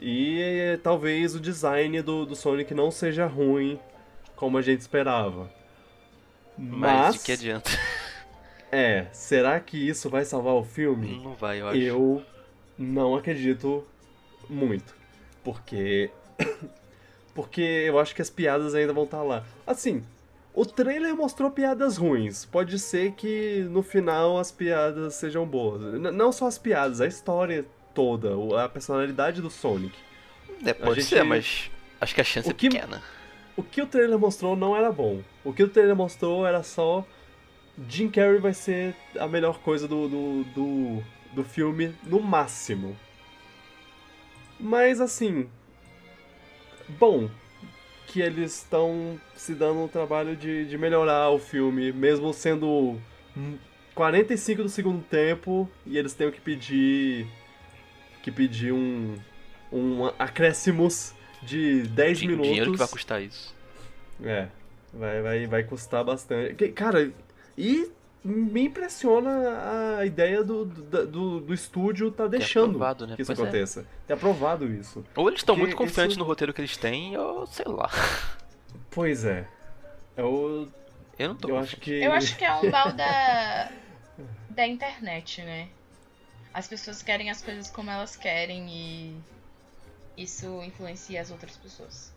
[SPEAKER 1] E talvez o design do, do Sonic não seja ruim como a gente esperava.
[SPEAKER 2] Mas de que adianta?
[SPEAKER 1] É, será que isso vai salvar o filme?
[SPEAKER 2] Não vai, eu acho.
[SPEAKER 1] Eu não acredito muito. Porque. porque eu acho que as piadas ainda vão estar lá. Assim, o trailer mostrou piadas ruins. Pode ser que no final as piadas sejam boas. N- não só as piadas, a história toda, a personalidade do Sonic.
[SPEAKER 2] É, pode
[SPEAKER 1] gente-
[SPEAKER 2] ser, mas acho que a chance
[SPEAKER 1] O
[SPEAKER 2] é
[SPEAKER 1] que-
[SPEAKER 2] pequena.
[SPEAKER 1] O que o trailer mostrou não era bom. O que o trailer mostrou era só. Jim Carrey vai ser a melhor coisa do, do, do, do filme, no máximo. Mas assim. Bom, que eles estão se dando o trabalho de, de melhorar o filme, mesmo sendo hum, 45 do segundo tempo, e eles têm que pedir. que pedir um. um acréscimos de 10
[SPEAKER 2] Din-
[SPEAKER 1] minutos.
[SPEAKER 2] Dinheiro que vai custar isso.
[SPEAKER 1] É, vai, vai, vai custar bastante. Cara, e me impressiona a ideia do, do, do, do estúdio tá deixando
[SPEAKER 2] aprovado, né?
[SPEAKER 1] que isso
[SPEAKER 2] Pois é.
[SPEAKER 1] aconteça. Ter aprovado isso.
[SPEAKER 2] Ou eles estão muito confiantes
[SPEAKER 1] isso-
[SPEAKER 2] no roteiro que eles têm, ou sei lá.
[SPEAKER 1] Pois é. Eu,
[SPEAKER 2] Eu não tô
[SPEAKER 1] eu
[SPEAKER 2] confiante.
[SPEAKER 1] acho que.
[SPEAKER 4] Eu acho que é um mal da, da internet, né? As pessoas querem as coisas como elas querem e isso influencia as outras pessoas.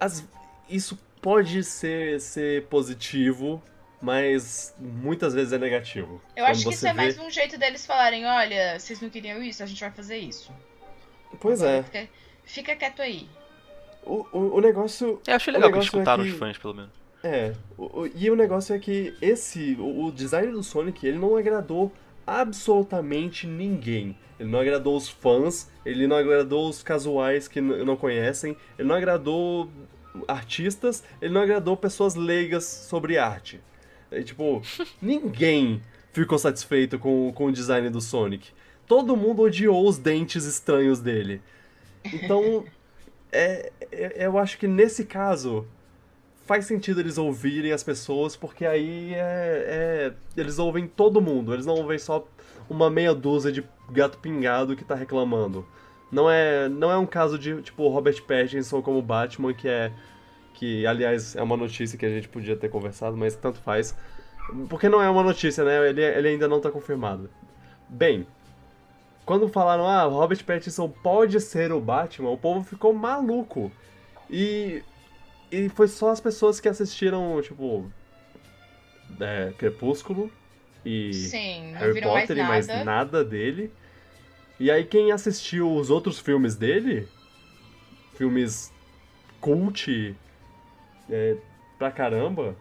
[SPEAKER 1] As- isso pode ser, ser positivo, mas muitas vezes é negativo.
[SPEAKER 4] Eu acho que isso
[SPEAKER 1] você
[SPEAKER 4] é mais
[SPEAKER 1] vê-
[SPEAKER 4] um jeito deles falarem, olha, vocês não queriam isso, a gente vai fazer isso.
[SPEAKER 1] Pois é.
[SPEAKER 4] Fica, fica quieto aí.
[SPEAKER 1] O, o, o negócio.
[SPEAKER 2] Eu achei
[SPEAKER 1] o
[SPEAKER 2] legal que
[SPEAKER 1] é
[SPEAKER 2] escutaram
[SPEAKER 1] que-
[SPEAKER 2] os fãs, pelo menos.
[SPEAKER 1] É, o- o- e o negócio é que esse, o, o design do Sonic, ele não agradou absolutamente ninguém. Ele não agradou os fãs, ele não agradou os casuais que não conhecem, ele não agradou artistas, ele não agradou pessoas leigas sobre arte. É, tipo, ninguém ficou satisfeito com, com o design do Sonic. Todo mundo odiou os dentes estranhos dele. Então, é, é- eu acho que nesse caso, faz sentido eles ouvirem as pessoas, porque aí é, é- eles ouvem todo mundo, eles não ouvem só uma meia dúzia de gato pingado que tá reclamando. Não é, não é um caso de, tipo, Robert Pattinson como Batman, que é. Que, aliás, é uma notícia que a gente podia ter conversado, mas tanto faz. Porque não é uma notícia, né? Ele, ele ainda não tá confirmado. Bem, quando falaram, ah, Robert Pattinson pode ser o Batman, o povo ficou maluco. E e foi só as pessoas que assistiram, tipo. É, Crepúsculo e
[SPEAKER 4] Sim,
[SPEAKER 1] Harry
[SPEAKER 4] viram mais
[SPEAKER 1] Potter e mais nada dele. E aí quem assistiu os outros filmes dele, filmes cult é, pra caramba,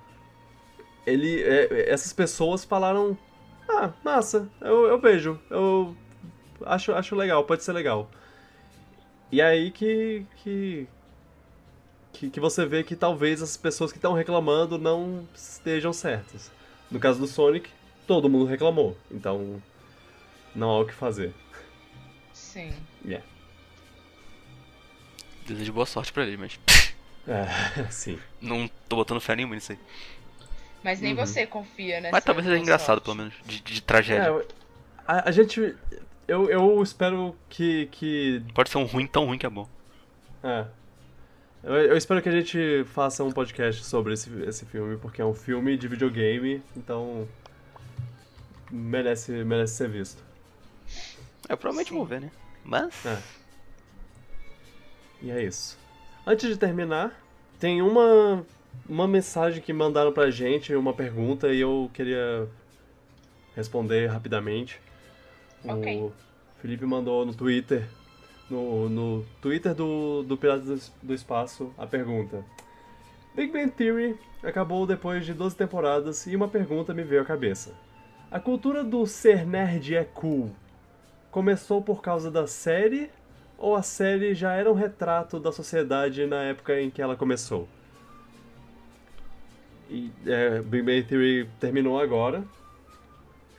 [SPEAKER 1] ele, é, essas pessoas falaram, ah, massa, eu, eu vejo, eu acho, acho legal, pode ser legal. E aí que, que, que, que você vê que talvez as pessoas que estão reclamando não estejam certas. No caso do Sonic, todo mundo reclamou, então não há o que fazer.
[SPEAKER 4] Sim.
[SPEAKER 1] Yeah.
[SPEAKER 2] Desejo boa sorte pra ele, mas
[SPEAKER 1] É, sim.
[SPEAKER 2] não tô botando fé nenhuma nisso aí.
[SPEAKER 4] Mas nem
[SPEAKER 1] Uhum.
[SPEAKER 4] você confia nessa
[SPEAKER 2] Mas talvez seja engraçado,
[SPEAKER 4] sorte.
[SPEAKER 2] pelo menos, de, de tragédia.
[SPEAKER 1] É, a, a gente. Eu, eu espero que. que
[SPEAKER 2] Pode ser um ruim tão ruim que é bom.
[SPEAKER 1] é. Eu, eu espero que a gente faça um podcast sobre esse, esse filme, porque é um filme de videogame, então. Merece, merece ser visto.
[SPEAKER 2] Eu provavelmente
[SPEAKER 4] Sim.
[SPEAKER 2] vou ver, né? Mas.
[SPEAKER 1] É. E é isso. Antes de terminar, tem uma, uma mensagem que mandaram pra gente, uma pergunta, e eu queria responder rapidamente.
[SPEAKER 4] Ok.
[SPEAKER 1] O Felipe mandou no Twitter, no, no Twitter do, do Piratas do- do Espaço, a pergunta. Big Bang Theory acabou depois de 12 temporadas e uma pergunta me veio à cabeça. A cultura do ser nerd é cool começou por causa da série ou a série já era um retrato da sociedade na época em que ela começou? E é, Big Bang Theory terminou agora.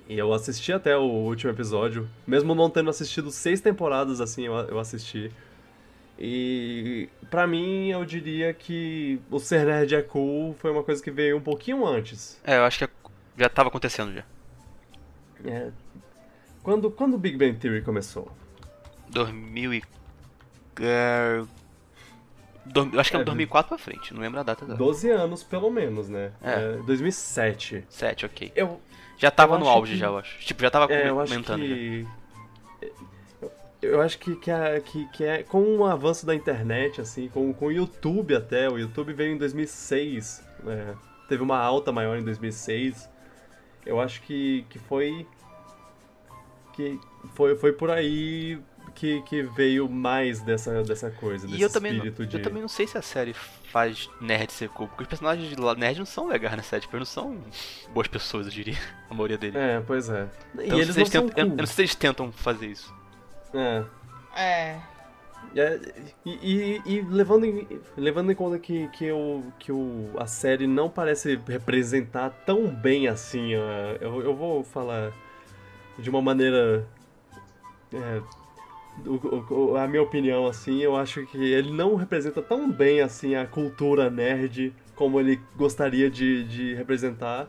[SPEAKER 1] E eu assisti até o último episódio. Mesmo não tendo assistido seis temporadas assim, eu, eu assisti. E pra mim, eu diria que o ser nerd é cool foi uma coisa que veio um pouquinho antes.
[SPEAKER 2] É, eu acho que já tava acontecendo já.
[SPEAKER 1] É, quando, quando o Big Bang Theory começou?
[SPEAKER 2] 2000 e... É... do- eu acho que é
[SPEAKER 1] É,
[SPEAKER 2] 2004 pra frente, não lembro a data agora.
[SPEAKER 1] 12 anos, pelo menos, né?
[SPEAKER 2] É.
[SPEAKER 1] 2007.
[SPEAKER 2] 7, ok.
[SPEAKER 1] Eu,
[SPEAKER 2] Já tava
[SPEAKER 1] Eu
[SPEAKER 2] no auge
[SPEAKER 1] que-
[SPEAKER 2] já, eu acho. Tipo, já tava
[SPEAKER 1] é, eu acho
[SPEAKER 2] comentando
[SPEAKER 1] que... Eu acho que, que, a- que, que é com o avanço da internet, assim, com, com o YouTube até, o YouTube veio em 2006, né? teve uma alta maior em 2006. Eu acho que, que foi que foi, foi por aí que, que veio mais dessa, dessa coisa, desse
[SPEAKER 2] E eu também, não,
[SPEAKER 1] espírito de...
[SPEAKER 2] eu também não sei se a série faz nerd ser cool, porque os personagens de lá- nerd não são legais na série, tipo, eles não são boas pessoas, eu diria, a maioria deles.
[SPEAKER 1] É, pois é.
[SPEAKER 2] Então,
[SPEAKER 1] e eles não
[SPEAKER 2] tentam, eu, eu
[SPEAKER 1] cool.
[SPEAKER 2] não sei se eles tentam fazer isso.
[SPEAKER 1] É.
[SPEAKER 4] É.
[SPEAKER 1] É, e, e- e levando, em, levando em conta que, que, o, que o, a série não parece representar tão bem assim, ó, eu, eu vou falar de uma maneira. é, o- o- a minha opinião, assim, eu acho que ele não representa tão bem assim a cultura nerd como ele gostaria de, de representar.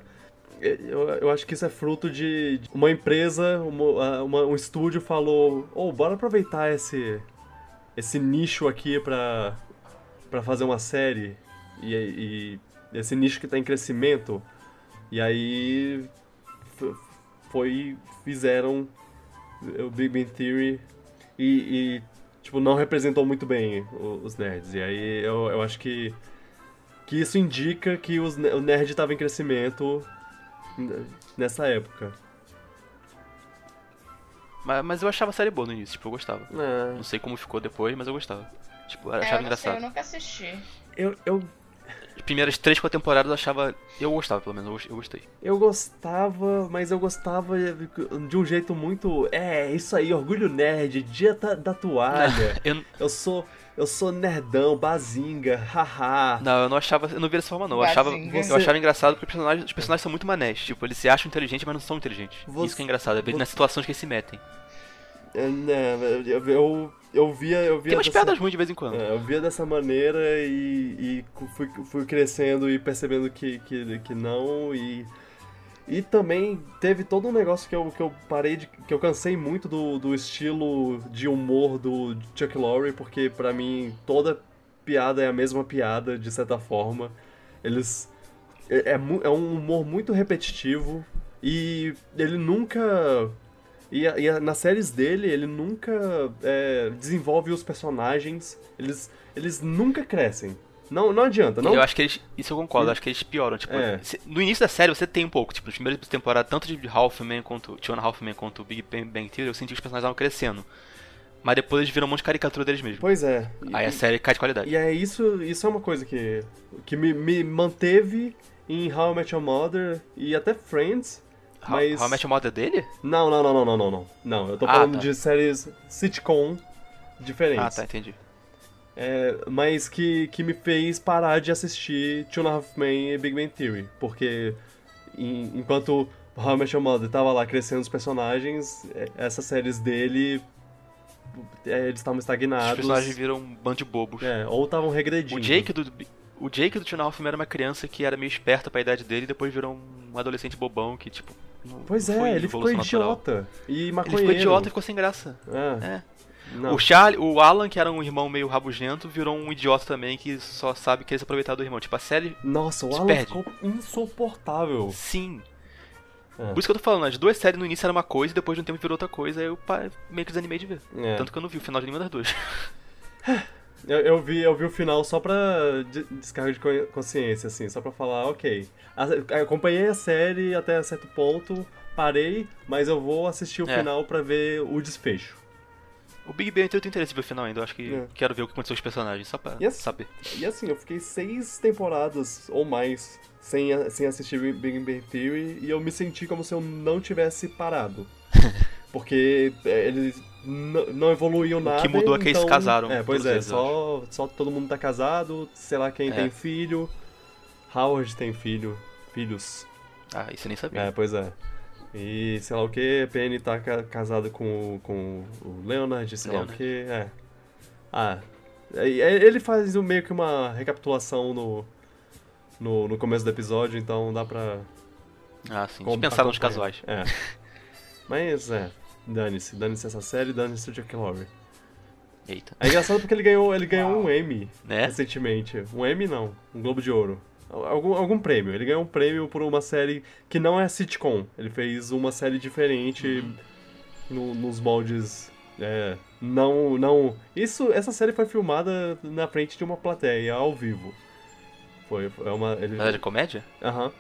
[SPEAKER 1] Eu, eu acho que isso é fruto de de uma empresa, uma, uma- um estúdio falou: oh, bora aproveitar esse, esse nicho aqui pra, pra fazer uma série. E, e esse nicho que tá em crescimento. E aí foi. fizeram o Big Bang Theory e, e, tipo, não representou muito bem os nerds. E aí eu, eu acho que. que isso indica que os, o nerd estava em crescimento nessa época.
[SPEAKER 2] Mas, mas eu achava a série boa no início, tipo, eu gostava.
[SPEAKER 1] É,
[SPEAKER 2] Não sei como ficou depois, mas eu gostava. Tipo, eu
[SPEAKER 4] É,
[SPEAKER 2] achava
[SPEAKER 4] eu não sei,
[SPEAKER 2] engraçado.
[SPEAKER 4] eu nunca assisti.
[SPEAKER 1] eu, eu,
[SPEAKER 2] primeiras três, quatro temporadas eu achava. Eu gostava, pelo menos, eu gos- eu gostei.
[SPEAKER 1] eu gostava, mas eu gostava de um jeito muito. É, isso aí, orgulho nerd, dia da, da toalha.
[SPEAKER 2] Eu,
[SPEAKER 1] Eu sou. Eu sou nerdão, bazinga, haha.
[SPEAKER 2] não, eu não achava. Eu não via dessa forma, não. Eu achava,
[SPEAKER 4] Bazinga.
[SPEAKER 2] eu achava engraçado porque os personagens, os personagens são muito manés. Tipo, eles se acham inteligentes, mas não são inteligentes.
[SPEAKER 1] Você-
[SPEAKER 2] Isso que é engraçado, é ver
[SPEAKER 1] você-
[SPEAKER 2] nas situações que eles se metem.
[SPEAKER 1] É, né, eu, eu, eu via. Eu via
[SPEAKER 2] Tem umas
[SPEAKER 1] dessa-
[SPEAKER 2] piadas ruins de vez em quando.
[SPEAKER 1] É, eu via dessa maneira e, e fui, fui crescendo e percebendo que, que, que não. E, e também teve todo um negócio que eu, que eu parei de. que eu cansei muito do, do estilo de humor do Chuck Lorre, porque pra mim toda piada é a mesma piada, de certa forma. Eles. É, é, é um humor muito repetitivo e ele nunca. E, a- e a- nas séries dele, ele nunca é, desenvolve os personagens. Eles, eles nunca crescem. Não, não adianta. Não,
[SPEAKER 2] Eu acho que eles. Isso eu concordo,
[SPEAKER 1] Sim.
[SPEAKER 2] acho que eles pioram. Tipo,
[SPEAKER 1] É.
[SPEAKER 2] no início da série você tem um pouco. Tipo, nas primeiras temporadas, tanto de Halfman quanto. Tiana Halfman quanto Big Bang, Bang Theory, eu senti que os personagens estavam crescendo. Mas depois eles viram um monte de caricatura deles mesmos.
[SPEAKER 1] Pois é. E,
[SPEAKER 2] Aí a série cai de qualidade.
[SPEAKER 1] e é isso, isso é uma coisa que, que me, me manteve em How I Met Your Mother e até Friends.
[SPEAKER 2] How,
[SPEAKER 1] mas...
[SPEAKER 2] How I Met Your Mother dele?
[SPEAKER 1] Não, não, não, não, não, não, não. Não, eu tô
[SPEAKER 2] Ah,
[SPEAKER 1] falando
[SPEAKER 2] tá.
[SPEAKER 1] de séries sitcom diferentes.
[SPEAKER 2] Ah, tá, entendi.
[SPEAKER 1] É, mas que, que me fez parar de assistir Two and a Half Men e Big Bang Theory. Porque em- enquanto How I Met Your Mother tava lá crescendo os personagens, é, essas séries dele, é, eles estavam
[SPEAKER 2] Os
[SPEAKER 1] estagnados.
[SPEAKER 2] personagens viram um bando de bobos.
[SPEAKER 1] É, ou estavam regredindo.
[SPEAKER 2] O Jake do. O Jake do Tiana Halfman era uma criança que era meio esperta pra idade dele e depois virou um adolescente bobão que, tipo. Não-
[SPEAKER 1] Pois
[SPEAKER 2] não
[SPEAKER 1] é, ele ficou idiota. E
[SPEAKER 2] Ele
[SPEAKER 1] maconheiro.
[SPEAKER 2] ficou idiota e ficou sem graça.
[SPEAKER 1] É,
[SPEAKER 2] É. O Charlie, o Alan, que era um irmão meio rabugento, virou um idiota também que só sabe querer se aproveitar do irmão. Tipo, a série.
[SPEAKER 1] Nossa, o Alan
[SPEAKER 2] perde.
[SPEAKER 1] ficou insuportável.
[SPEAKER 2] Sim.
[SPEAKER 1] É.
[SPEAKER 2] Por isso que eu tô falando, as duas séries no início era uma coisa e depois de um tempo virou outra coisa, aí eu meio que desanimei de ver.
[SPEAKER 1] É.
[SPEAKER 2] Tanto que eu não vi o final de nenhuma das duas.
[SPEAKER 1] Eu, eu vi, eu vi o final só pra de- descarga de co- consciência, assim, só pra falar, ok. A- acompanhei a série até certo ponto, parei, mas eu vou assistir o
[SPEAKER 2] É.
[SPEAKER 1] final pra ver o desfecho.
[SPEAKER 2] O Big Bang eu tenho interesse em ver o final ainda. Eu acho que
[SPEAKER 1] É.
[SPEAKER 2] quero ver o que aconteceu com os personagens, só pra
[SPEAKER 1] Yes.
[SPEAKER 2] saber.
[SPEAKER 1] E assim, eu fiquei seis temporadas ou mais sem, sem assistir Big Bang Theory e eu me senti como se eu não tivesse parado. Porque é, eles não evoluíam nada.
[SPEAKER 2] que mudou é que eles
[SPEAKER 1] então-
[SPEAKER 2] casaram,
[SPEAKER 1] É, pois é,
[SPEAKER 2] eles,
[SPEAKER 1] só, só todo mundo tá casado, sei lá quem
[SPEAKER 2] É.
[SPEAKER 1] tem filho. Howard tem filho. Filhos.
[SPEAKER 2] Ah, isso eu nem sabia.
[SPEAKER 1] É, pois é. E sei lá o que, Penny tá ca- casada com, o- com o Leonard, sei lá
[SPEAKER 2] Leonard.
[SPEAKER 1] o que, é. Ah, ele faz meio que uma recapitulação no, no, no começo do episódio, então dá pra...
[SPEAKER 2] Ah, sim.
[SPEAKER 1] com-
[SPEAKER 2] Dispensar nos
[SPEAKER 1] acompanhar.
[SPEAKER 2] casuais.
[SPEAKER 1] É. Mas, é, dane-se, dane-se essa série, dane-se o Jack Lowry.
[SPEAKER 2] Eita.
[SPEAKER 1] É engraçado porque ele ganhou, ele ganhou um Emmy
[SPEAKER 2] Né?
[SPEAKER 1] recentemente. Um Emmy não, um Globo de Ouro. Algum, algum prêmio. Ele ganhou um prêmio por uma série que não é sitcom. Ele fez uma série diferente no- nos moldes. é, não, não. Isso, essa série foi filmada na frente de uma plateia ao vivo. Foi, é uma. Ele,
[SPEAKER 2] Mas é de comédia?
[SPEAKER 1] Aham.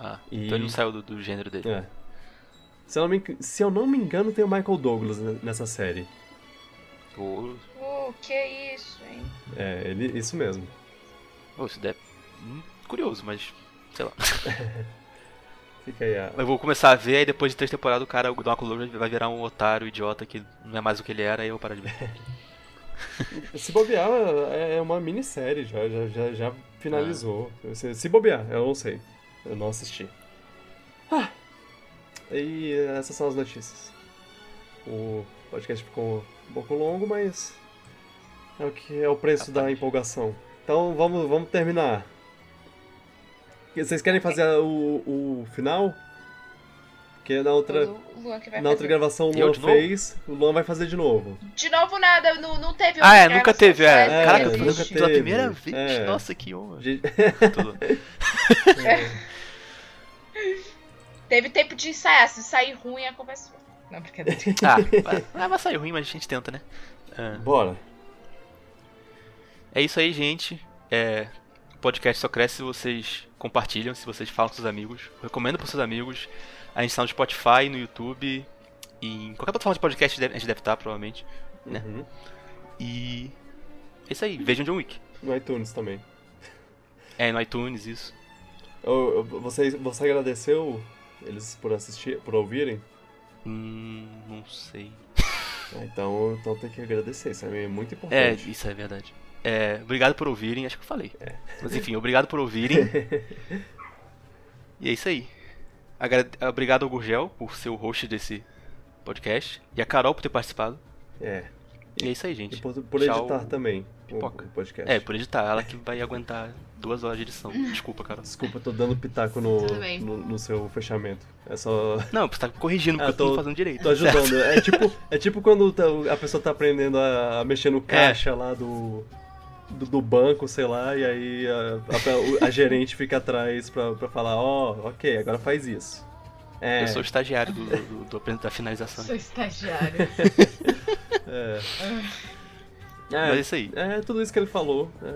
[SPEAKER 2] Ah,
[SPEAKER 1] E-
[SPEAKER 2] então ele não saiu do, do gênero dele.
[SPEAKER 1] é. Se eu, não me, se eu não me engano, tem o Michael Douglas ne- nessa série.
[SPEAKER 2] Pô,
[SPEAKER 4] Uh, que isso, hein?
[SPEAKER 1] É, ele, isso mesmo.
[SPEAKER 2] pô, isso deve... hum, curioso, mas... Sei lá.
[SPEAKER 1] Fica aí a,
[SPEAKER 2] Eu vou começar a ver, aí depois de três temporadas o cara, o Michael Douglas vai virar um otário, idiota, que não é mais o que ele era, aí eu vou parar de ver.
[SPEAKER 1] Se bobear, é é uma minissérie, já, já, já, já finalizou. Se, se bobear, eu não sei. Eu não assisti. Ah! E essas são as notícias. O podcast ficou um pouco longo, mas é o que é o preço da empolgação. Então vamos, vamos terminar. Vocês querem fazer o, o final? Porque na outra, na outra gravação o Luan fez, o Luan vai fazer de novo.
[SPEAKER 4] De novo nada, não, não teve
[SPEAKER 2] Ah, é, nunca teve, é.
[SPEAKER 4] séria,
[SPEAKER 2] Caraca,
[SPEAKER 1] É,
[SPEAKER 2] eu fiz pela primeira vez.
[SPEAKER 1] É.
[SPEAKER 2] Nossa, que honra.
[SPEAKER 1] De-
[SPEAKER 2] Tudo.
[SPEAKER 4] Teve tempo de ensaiar, se sair ruim a é sua. Não, brincadeira.
[SPEAKER 2] Ah, vai, ah, vai sair ruim, mas a gente tenta, né? Ah,
[SPEAKER 1] Bora.
[SPEAKER 2] É isso aí, gente. É, o podcast só cresce se vocês compartilham, se vocês falam com seus amigos. Recomendo para seus amigos. A gente está no Spotify, no YouTube. E em qualquer plataforma de podcast a gente deve estar, provavelmente. Né?
[SPEAKER 1] Uhum.
[SPEAKER 2] E. É isso aí, vejam John Wick.
[SPEAKER 1] No iTunes também.
[SPEAKER 2] É, no iTunes, isso.
[SPEAKER 1] Eu- eu- você, você agradeceu eles por assistir, por ouvirem?
[SPEAKER 2] Hum, não sei.
[SPEAKER 1] Então, então tem que agradecer, isso é muito
[SPEAKER 2] É,
[SPEAKER 1] importante.
[SPEAKER 2] isso é verdade. É, obrigado por ouvirem, acho que eu falei. Mas enfim, obrigado por ouvirem. e é isso aí. Agra- Obrigado ao Gurgel por ser o host desse podcast. E a Carol por ter participado.
[SPEAKER 1] É.
[SPEAKER 2] E é isso aí,
[SPEAKER 1] E
[SPEAKER 2] gente.
[SPEAKER 1] por, por
[SPEAKER 2] Tchau.
[SPEAKER 1] editar também
[SPEAKER 2] Pipoca.
[SPEAKER 1] o podcast.
[SPEAKER 2] É, por editar. Ela que vai aguentar duas horas de edição. Desculpa, Carol.
[SPEAKER 1] Desculpa, tô dando pitaco no, no, no seu fechamento. É só.
[SPEAKER 2] Não, você tá corrigindo porque
[SPEAKER 1] Ah,
[SPEAKER 2] eu tô fazendo direito.
[SPEAKER 1] Tô ajudando. É tipo, é tipo quando tá- a pessoa tá aprendendo a, a mexer no caixa lá do, do, do banco, sei lá, e aí a, a- a gerente fica atrás pra, pra falar, ó, ok, agora faz isso. É,
[SPEAKER 2] Eu sou o estagiário do, do, do da finalização.
[SPEAKER 4] Sou estagiário.
[SPEAKER 1] é.
[SPEAKER 2] Mas é
[SPEAKER 1] É,
[SPEAKER 2] isso aí.
[SPEAKER 1] é tudo isso que ele falou. É,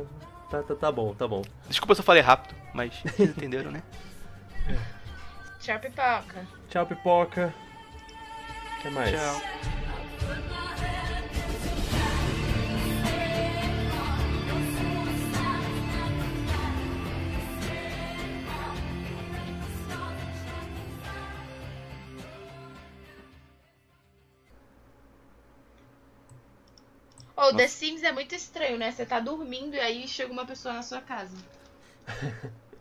[SPEAKER 1] tá, tá, tá bom, tá bom.
[SPEAKER 2] Desculpa se eu falei rápido, mas vocês entenderam, né?
[SPEAKER 4] Tchau, pipoca.
[SPEAKER 1] Tchau, pipoca. Até mais.
[SPEAKER 2] Tchau.
[SPEAKER 4] O The Sims é muito estranho, né? Você tá dormindo e aí chega uma pessoa na sua casa.